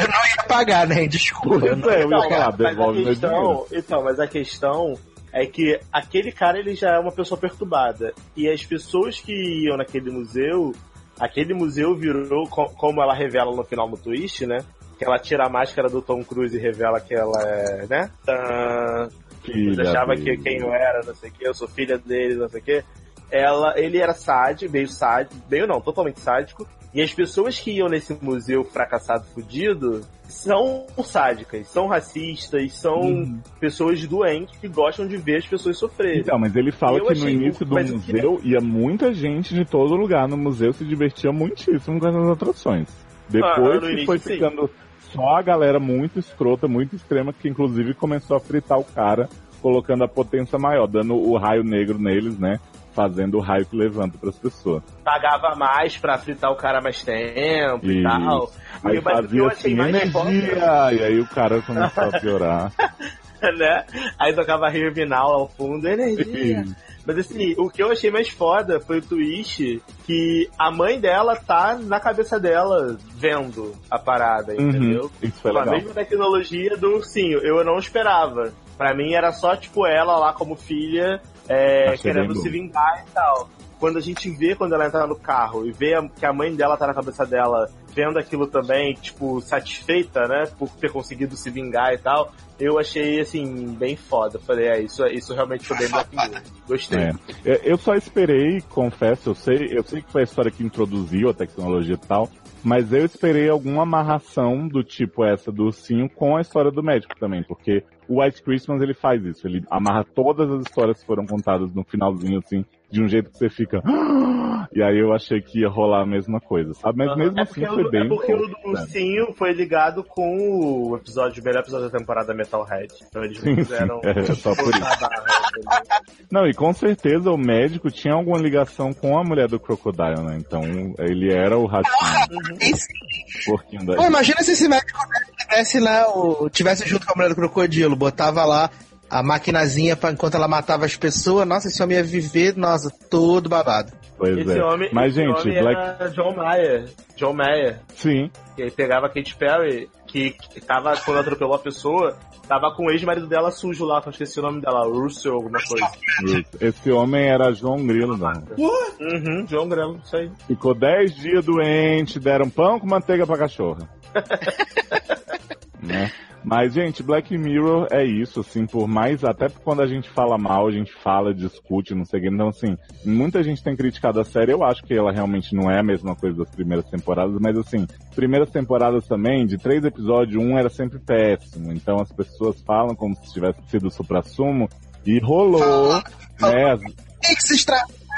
Eu não ia pagar, né? Desculpa. Pois é, eu ia falar, mas a devolve meu dinheiro. então, mas a questão é que aquele cara ele já é uma pessoa perturbada e as pessoas que iam naquele museu, aquele museu virou co- como ela revela no final no twist, né? Que ela tira a máscara do Tom Cruise e revela que ela é, né? Tã, eu Filha achava dele. que quem eu era, não sei o que, eu sou filha dele, não sei o que. Ela, ele era sádico, meio sádico, meio não, totalmente sádico. E as pessoas que iam nesse museu fracassado fudido são sádicas, são racistas, são Uhum. pessoas doentes que gostam de ver as pessoas sofrerem. Então, mas ele fala Eu que no início do o que- museu ia muita gente de todo lugar no museu, se divertia muitíssimo com essas atrações. Depois Ah, início, foi sim. ficando só a galera muito escrota, muito extrema, que inclusive começou a fritar o cara, colocando a potência maior, dando o raio negro neles, né? Fazendo o raio que levanta para as pessoas. Pagava mais pra fritar o cara mais tempo e Isso. tal. Aí E- mas o que fazia assim, mais energia, e aí o cara começou a piorar. né? Aí tocava Rivinal ao fundo, energia. Mas assim, o que eu achei mais foda foi o twist que a mãe dela tá na cabeça dela vendo a parada, Uhum, entendeu? isso foi Com a legal. mesma tecnologia do ursinho. Eu não esperava. Pra mim era só, tipo, ela lá como filha, é, querendo se vingar e tal. Quando a gente vê quando ela entra no carro e vê que a mãe dela tá na cabeça dela, vendo aquilo também, tipo, satisfeita, né, por ter conseguido se vingar e tal, eu achei, assim, bem foda. Falei, é, isso, isso realmente foi bem Black Mirror. Gostei. É. É, Eu só esperei, confesso, eu sei, eu sei que foi a história que introduziu a tecnologia e tal, mas eu esperei alguma amarração do tipo essa do ursinho com a história do médico também, porque o White Christmas ele faz isso, ele amarra todas as histórias que foram contadas no finalzinho assim, de um jeito que você fica "Ah!" e aí eu achei que ia rolar a mesma coisa, sabe? Mas Aham. mesmo é assim foi o, bem é porque o do né? ursinho foi ligado com o episódio, o melhor episódio da temporada Metalhead. Então eles Sim, fizeram. sim, é só por isso. Não, e com certeza o médico tinha alguma ligação com a mulher do Crocodile, né? Então ele era o ratinho, porquinho da Pô, imagina se esse médico tivesse lá, o, tivesse junto com a mulher do crocodilo, botava lá a maquinazinha pra, enquanto ela matava as pessoas, nossa, esse homem ia viver, nossa, todo babado. Pois Esse é. homem, Mas, esse gente, homem Black. era John Mayer. John Mayer. Sim. Que ele pegava a Katy Perry, que, que tava, quando atropelou a pessoa, tava com o ex-marido dela sujo lá, esqueci o nome dela, Russell, alguma coisa. Esse homem era João Grilo, não. Uhum, João Grelo, isso aí. Ficou 10 dias doente, deram pão com manteiga pra cachorra. né? Mas, gente, Black Mirror é isso, assim, por mais, até quando a gente fala mal, a gente fala, discute, não sei o que. Então, assim, muita gente tem criticado a série, eu acho que ela realmente não é a mesma coisa das primeiras temporadas, mas assim, primeiras temporadas também, de três episódios, um era sempre péssimo. Então as pessoas falam como se tivesse sido supra-sumo, e rolou, né, as- Netflix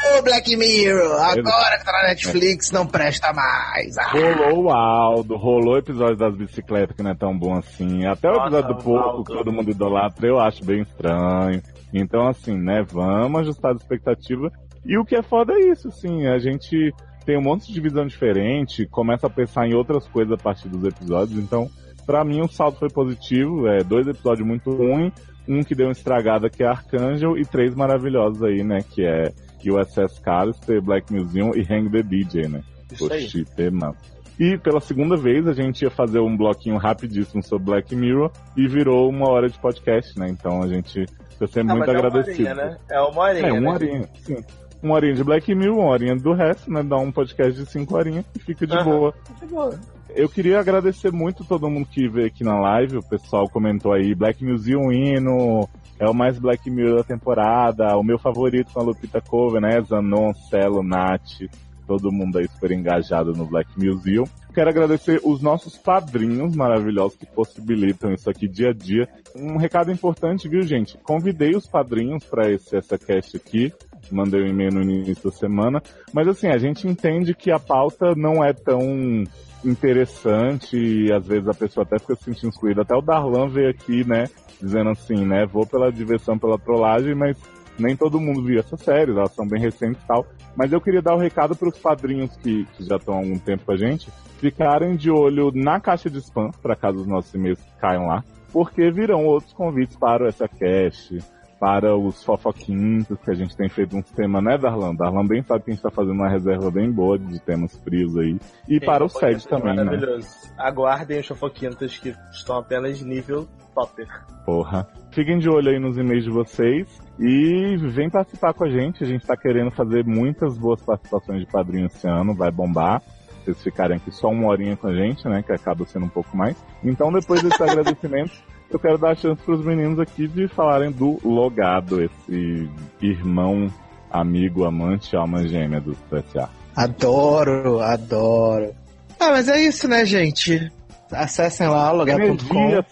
estragou Black Mirror, agora que tá na Netflix não presta mais. Ah. Rolou o Aldo, rolou o episódio das bicicletas que não é tão bom assim. Até o Nossa, episódio do porco que todo mundo idolatra, eu acho bem estranho. Então, assim, né, vamos ajustar a expectativa. E o que é foda é isso, assim, a gente tem um monte de visão diferente, começa a pensar em outras coisas a partir dos episódios. Então, pra mim, o saldo foi positivo. É dois episódios muito ruins, um que deu uma estragada que é Archangel e três maravilhosos aí, né, que é USS Callister, Black Museum e Hang the DJ, né? Isso aí. Oxi, tema. E pela segunda vez a gente ia fazer um bloquinho rapidíssimo sobre Black Mirror e virou uma hora de podcast, né? Então a gente Fica sempre Ah, muito mas é uma agradecido. horinha, né? É uma horinha, É, uma né? horinha, sim. Uma horinha de Black Mirror, uma horinha do resto, né? Dá um podcast de cinco horinhas e fica de Aham. boa. De boa. Eu queria agradecer muito todo mundo que veio aqui na live. O pessoal comentou aí, Black Museum hino, é o mais Black Mirror da temporada, o meu favorito com a Lupita Cover, né? Zanon, Celo, Nath, todo mundo aí super engajado no Black Museum. Quero agradecer os nossos padrinhos maravilhosos que possibilitam isso aqui dia a dia. Um recado importante, viu, gente? Convidei os padrinhos para esse essa cast aqui. Mandei um e-mail no início da semana. Mas assim, a gente entende que a pauta não é tão interessante e às vezes a pessoa até fica se sentindo excluída. Até o Darlan veio aqui, né, dizendo assim, né, vou pela diversão, pela trollagem, mas nem todo mundo viu essas séries, elas são bem recentes e tal. Mas eu queria dar o recado para os padrinhos que, que já estão há algum tempo com a gente, ficarem de olho na caixa de spam, para caso os nossos e-mails caiam lá, porque virão outros convites para essa cast, para os fofoquintos, que a gente tem feito um tema, né, Darlan? Darlan bem sabe que a gente tá fazendo uma reserva bem boa de temas frios aí. E Sim, para o SED também, né? Maravilhoso. Aguardem os fofoquintas que estão apenas nível topper. Porra. Fiquem de olho aí nos e-mails de vocês e vem participar com a gente. A gente tá querendo fazer muitas boas participações de padrinho esse ano, vai bombar. Vocês ficarem aqui só uma horinha com a gente, né? Que acaba sendo um pouco mais. Então, depois desses agradecimentos, eu quero dar a chance pros meninos aqui de falarem do Logado, esse irmão, amigo, amante, alma gêmea do SA. Adoro, adoro. Ah, mas é isso, né, gente? Acessem lá.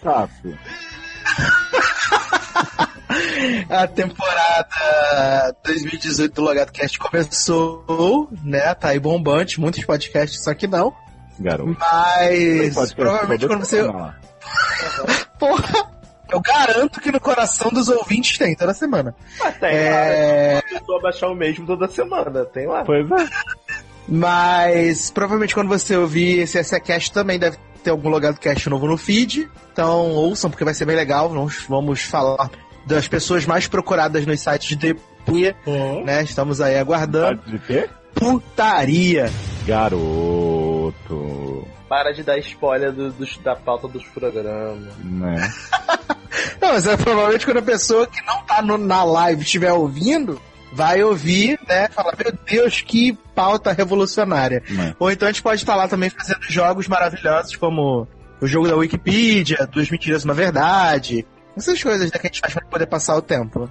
Sassi. A temporada 2018 do Logado Cast começou, né? Tá aí bombante, muitos podcasts, só que não. Garoto. Mas provavelmente quando você. Porra! Eu garanto que no coração dos ouvintes tem toda semana. Mas tem É. lá, a pessoa baixar o mesmo toda semana, tem lá. Pois é. Mas provavelmente quando você ouvir esse SCCast também deve ter algum logado cast novo no feed. Então ouçam, porque vai ser bem legal. Vamos, vamos falar das pessoas mais procuradas nos sites de punha, né? Estamos aí aguardando. De quê? Putaria. Garoto. Para de dar spoiler do- dos- da pauta dos programas. Né? Não, mas é provavelmente quando a pessoa que não tá no- na live estiver ouvindo, vai ouvir, né? Falar, meu Deus, que pauta revolucionária. Né? Ou então a gente pode estar lá também fazendo jogos maravilhosos, como o jogo da Wikipedia, Duas Mentiras Uma Verdade. Essas coisas né, que a gente faz pra poder passar o tempo.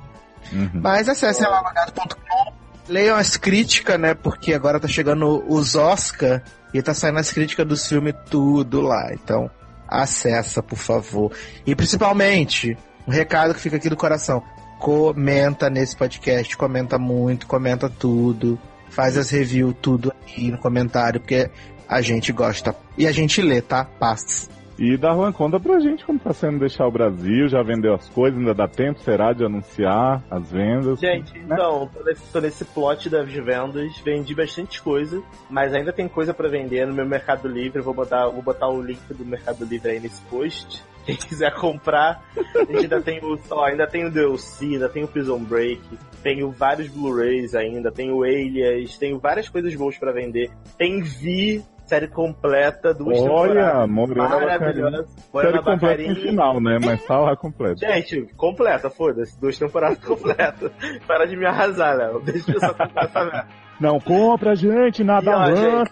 Uhum. Mas acessem lá logado.com, leiam as críticas, né? Porque agora tá chegando os Oscar e tá saindo as críticas dos filmes tudo lá. Então, acessa, por favor. E principalmente, um recado que fica aqui do coração. Comenta nesse podcast, comenta muito, comenta tudo. Faz as reviews, tudo aqui no comentário, porque a gente gosta. E a gente lê, tá? Paz. E Darlan, conta pra gente como tá sendo deixar o Brasil, já vendeu as coisas, ainda dá tempo, será, de anunciar as vendas? Gente, então, tô nesse, plot das vendas, vendi bastante coisa, mas ainda tem coisa pra vender no meu Mercado Livre. Vou botar, vou botar o link do Mercado Livre aí nesse post. Quem quiser comprar, a gente ainda tem o, ó, ainda tem o DLC, ainda tem o Prison Break, tenho vários Blu-rays ainda, tenho Alias, tenho várias coisas boas pra vender. Tem Vi, série completa, duas Olha, temporadas Morena maravilhosas. Série Morena completa no final, né? Mas tá lá completa. Gente, completa, foda-se. Duas temporadas completas. Para de me arrasar, Léo. Deixa eu só comprar essa merda. Não, compra, gente, nada E, lança!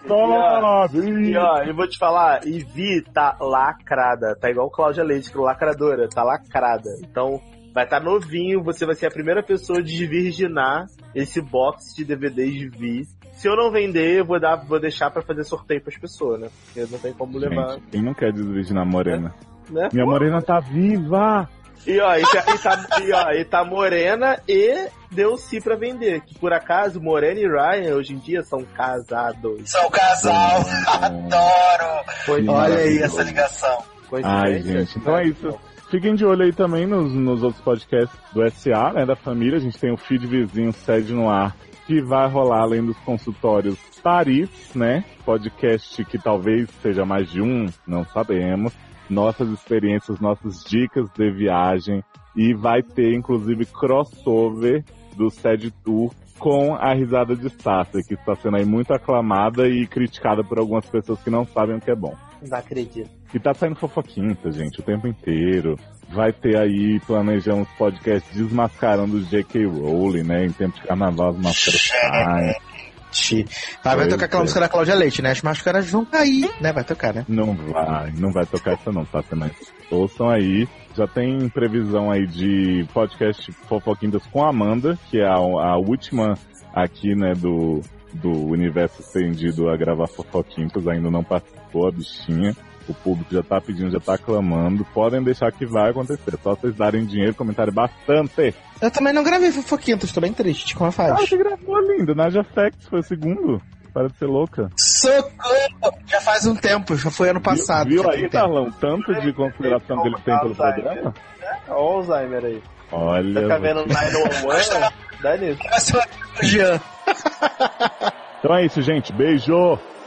E ó, eu vou te falar, e Vi tá lacrada. Tá igual Cláudia Leite, que é lacradora. Tá lacrada. Então, vai estar tá novinho. Você vai ser a primeira pessoa a desvirginar esse box de DVDs de Vi. Se eu não vender, eu vou, dar, vou deixar pra fazer sorteio pras pessoas, né? Porque não tem como levar. Gente, quem não quer desvirginar a Morena? Né? Minha Morena tá viva! E ó, e tá, e tá, e ó, e tá Morena e deu si pra vender. Que por acaso, Morena e Ryan hoje em dia são casados. São casal, adoro! Foi Olha aí essa ligação. Ai, gente, então é isso. Fiquem de olho aí também nos, nos outros podcasts do SA, né, da família. A gente tem o Feed Vizinho Sede no Ar, que vai rolar além dos consultórios Paris, né? Podcast que talvez seja mais de um, não sabemos. Nossas experiências, nossas dicas de viagem. E vai ter, inclusive, crossover do Sede Tour com a risada de Sasha, que está sendo aí muito aclamada e criticada por algumas pessoas que não sabem o que é bom. Não acredito. E tá saindo fofoquinta, gente, o tempo inteiro. Vai ter aí, planejamos podcasts desmascarando o J.K. Rowling, né? Em tempo de carnaval, as máscaras saem. Gente, Vai, tocar aquela é. música da Cláudia Leite, né? As máscaras vão cair, né? Vai tocar, né? Não vai, não vai tocar essa não, tá? Mas ouçam aí. Já tem previsão aí de podcast Fofoquintas com a Amanda, que é a, a última aqui, né, do, do universo estendido a gravar Fofoquintas. Ainda não participou a bichinha. O público já tá pedindo, já tá clamando. Podem deixar que vai acontecer. Só vocês darem dinheiro, comentário bastante. Eu também não gravei fofoquintas, tô bem triste. Como faz? Ah, você gravou, linda. Naja Facts foi o segundo. Para de ser louca. Socorro! Já faz um tempo, já foi ano passado. Viu já aí. Carlão? Tanto de consideração que ele tem pelo programa? Olha o Alzheimer aí. Olha. Tá vendo você. 911? Dá nisso. Então é isso, gente. Beijo!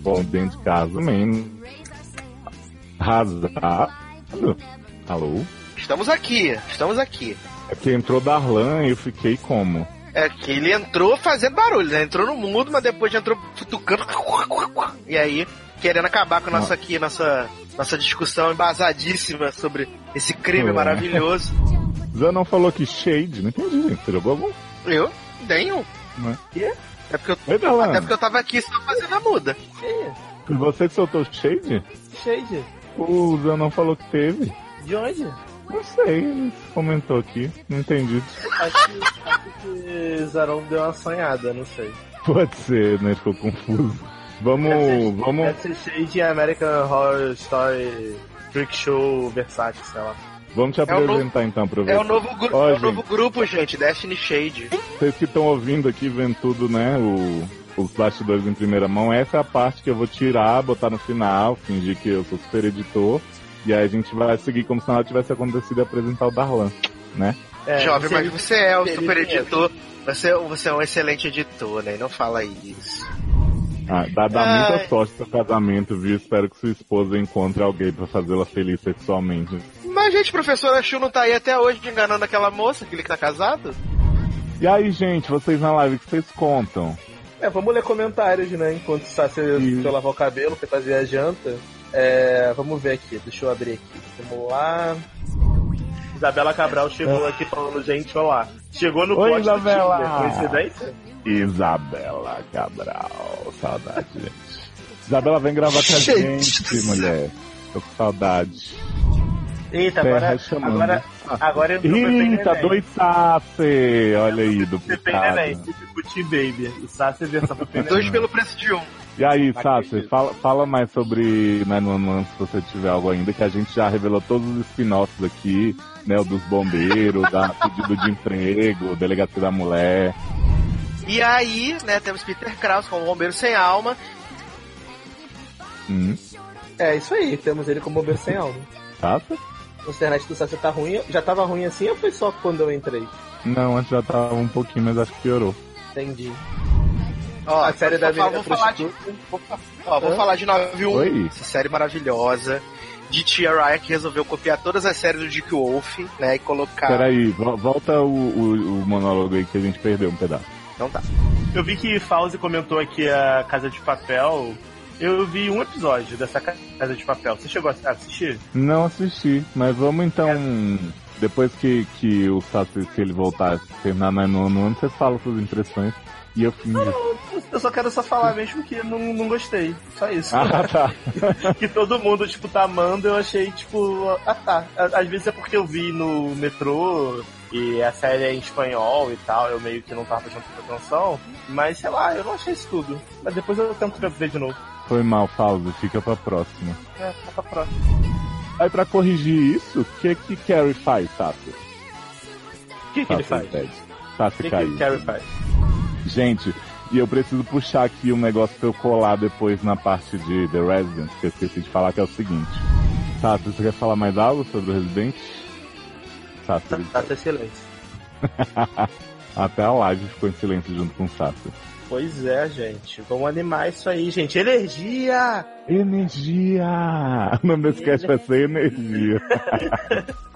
bom dentro de casa também. Arrasado. Alô? Estamos aqui, estamos aqui. É que entrou Darlan e eu fiquei como? É que ele entrou fazendo barulho, né? Entrou no mudo, mas depois já entrou futucando. E aí, querendo acabar com a nossa aqui, nossa, nossa discussão embasadíssima sobre esse crime Ué. maravilhoso. Zé não falou que Shade, não entendi, gente. Você jogou algum? Eu? Nenhum. Não é? Quê? Até porque, eu, até porque eu tava aqui só fazendo a muda. Foi você que soltou Shade? Shade? O Zé não falou que teve. De onde? Não sei, comentou aqui. Não entendi. Acho que, acho que Zaron deu uma sonhada, não sei. Pode ser, né? Ficou confuso. Vamos, vamos. Deve ser Shade American Horror Story Freak Show Versátil, sei lá. Vamos te É o novo- apresentar então pra ver. É o novo, gru Ó, é o gente, novo grupo, gente, Destiny Shade. Vocês que estão ouvindo aqui, vendo tudo, né? O, os bastidores em primeira mão, essa é a parte que eu vou tirar, botar no final, fingir que eu sou super editor. E aí a gente vai seguir como se nada tivesse acontecido e apresentar o Darlan, né? É, Jovem, mas você é o super editor. Você, você é um excelente editor, né? Não fala isso. Ah, dá, dá muita sorte seu casamento, viu? Espero que sua esposa encontre alguém pra fazê-la feliz sexualmente. Mas, gente, professora Chu não tá aí até hoje enganando aquela moça, aquele que tá casado? E aí, gente, vocês na live, o que vocês contam? É, vamos ler comentários, né? Enquanto Sassi Isso. foi lavar o cabelo, foi fazer a janta. É, vamos ver aqui, deixa eu abrir aqui. Vamos lá. Isabela Cabral chegou aqui falando, gente, olha lá. Chegou no Oi, Isabela. Tinder, coincidência? Isabela Cabral. Saudade, gente. Isabela, vem gravar com a Gente mulher. Tô com saudade. Eita, agora, chamando. agora, agora entrou o Pepe Eita, dois! Olha aí, Pepe duplicado. Neném, tipo Team Baby. O Sassi é versão Pepe Neném. Dois pelo preço de um. E aí, Sassi, fala, fala mais sobre 911 se você tiver algo ainda, que a gente já revelou todos os spin-offs aqui, né? O dos bombeiros, da pedido de emprego, delegacia da mulher. E aí, né, temos Peter Krause como bombeiro sem alma. Hum, É, isso aí, temos ele como bombeiro sem alma. Sassi? A internet do Sassi tá ruim. Já tava ruim assim ou foi só quando eu entrei? Não, antes já tava um pouquinho, mas acho que piorou. Entendi. Ó, A série da vou, falar- vou falar de, vou, ó, vou Hã? falar de 91, Oi? essa série maravilhosa. De Tia Ryan que resolveu copiar todas as séries do Dick Wolf, né, e colocar... Peraí, vo- volta o, o, o monólogo aí que a gente perdeu um pedaço. Não tá. Eu vi que Fauzi comentou aqui a Casa de Papel. Eu vi um episódio dessa Ca- Casa de Papel. Você chegou a assistir? Não assisti, mas vamos então. Depois que, que o Sassi, se ele voltar a terminar no ano, ano, você fala suas impressões e eu finjo. Eu só quero só falar mesmo que não, não gostei. Só isso. Ah, tá. que todo mundo, tipo, tá amando, eu achei, tipo, ah tá. Às vezes é porque eu vi no metrô e a série é em espanhol e tal, eu meio que não tava prestando atenção. Mas sei lá, eu não achei isso tudo. Mas depois eu tento ver de novo. Foi mal, Fausto, fica pra próxima. É, tá pra próxima. Aí pra corrigir isso, o que que Carrie faz, Sassi? O que, que ele faz? Sassi O que, que caiu. o Carrie faz? Gente, E eu preciso puxar aqui um negócio pra eu colar depois na parte de The Resident, que eu esqueci de falar, que é o seguinte. Tá, você quer falar mais algo sobre o Resident? Tá, tá até silêncio. Até a live ficou em silêncio junto com o Sassi. Pois é, gente. Vamos animar isso aí, gente. Energia! Energia! O nome desse cast vai ser Energia.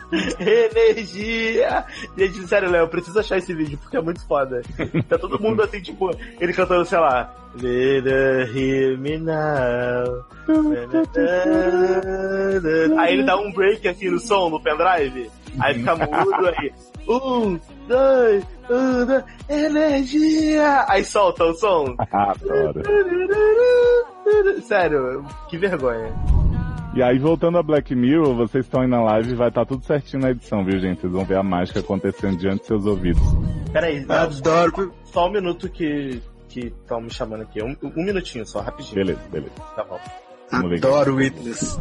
Energia! Gente, sério, Léo, eu preciso achar esse vídeo porque é muito foda. Tá todo mundo assim, tipo, ele cantando, sei lá. Little hear me now. Aí ele dá um break assim no som, no pendrive. Aí fica mudo aí. Um, dois, um, dois, energia! Aí solta o som. Adoro. Sério, que vergonha. E aí, voltando a Black Mirror, vocês estão aí na live, vai estar tudo certinho na edição, viu, gente? Vocês vão ver a mágica acontecendo diante de seus ouvidos. Peraí, Adoro. só um minuto que que estão me chamando aqui. Um, um minutinho só, rapidinho. Beleza, beleza. Tá bom. Vamos ver Adoro Witness.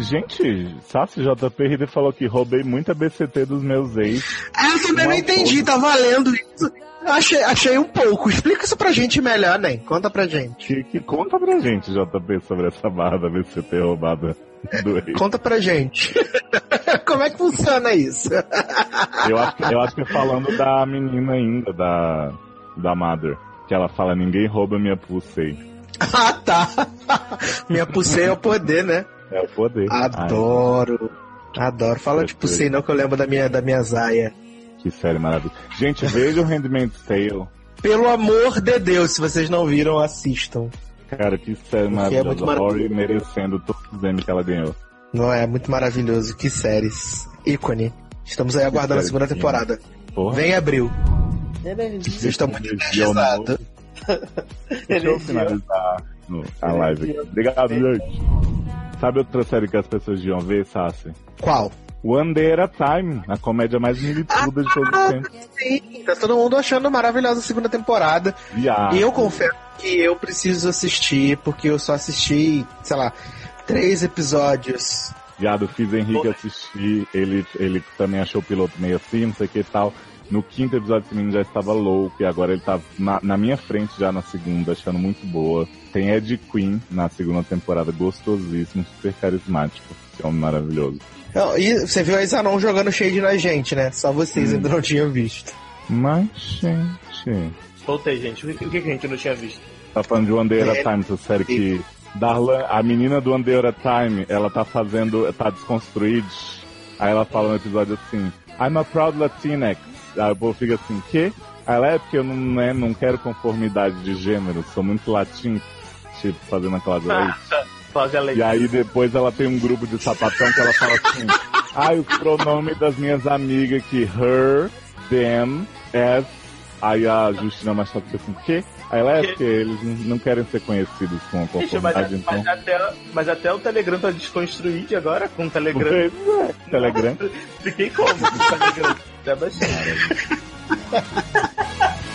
Gente, Sassi JP Rida falou que roubei muita BCT dos meus ex. Ah, eu também não entendi, tá valendo isso. Achei, achei um pouco. Explica isso pra gente melhor, né? Conta pra gente. Que, que conta pra gente, JP, sobre essa barra da BCT roubada do ex. Conta pra gente. Como é que funciona isso? Eu acho, que, eu acho que falando da menina ainda, da, da Mother. Que ela fala, ninguém rouba minha pulsei. ah, tá. Minha pulseira é o poder, né? É o poder. Adoro. Adoro. Fala de pulseira não que eu lembro da minha, da minha zaia. Ai, que série maravilhosa. Gente, veja o Handmaid's Tale. Pelo amor de Deus, se vocês não viram, assistam. Cara, que série é muito maravilhosa. Rory maravilhoso. merecendo todos os Emmy que ela ganhou. Não é? Muito maravilhoso. Que séries. Ícone. Estamos aí aguardando a segunda temporada. Porra. Vem abril. Eu estou muito Energia ao energizado. Deixa eu finalizar a live aqui. Obrigado, gente. Sabe outra série que as pessoas deviam ver, Sassi? Qual? One Day at a Time, a comédia mais milituda de todos os tempos. Sim, tá todo mundo achando maravilhosa a segunda temporada. Viado. E eu confesso que eu preciso assistir, porque eu só assisti, sei lá, três episódios. Viado, fiz Henrique assistir, ele, ele também achou o piloto meio assim, não sei o que e tal. No quinto episódio esse menino já estava louco e agora ele tá na, na minha frente já na segunda, achando muito boa. Tem Ed Queen na segunda temporada, gostosíssimo, super carismático. É um maravilhoso. Não, E você viu a Isanon jogando shade na gente, né? Só vocês ainda não tinham visto. Mas, gente. Voltei, gente. O que, o que a gente não tinha visto? Tá falando de One Day at a Time, essa série que. Darlan, a menina do One Day at a Time, ela tá fazendo. tá desconstruída. Aí ela fala no episódio assim: I'm a proud Latinx. Aí o povo fica assim: quê? Aí ela é porque eu não, né, não quero conformidade de gênero, sou muito latim, tipo, fazendo leis. Cláudia Leite. E aí depois ela tem um grupo de sapatão que ela fala assim: ai, o pronome das minhas amigas que her, them, as. Aí a Justina Machado fica assim, quê? Aí ela é porque eles não- querem ser conhecidos com a Gente, mas, conformidade, então. mas até, mas até o Telegram tá desconstruído agora com o Telegram. Pois é, Telegram. Fiquei como com o Telegram? Até baixei.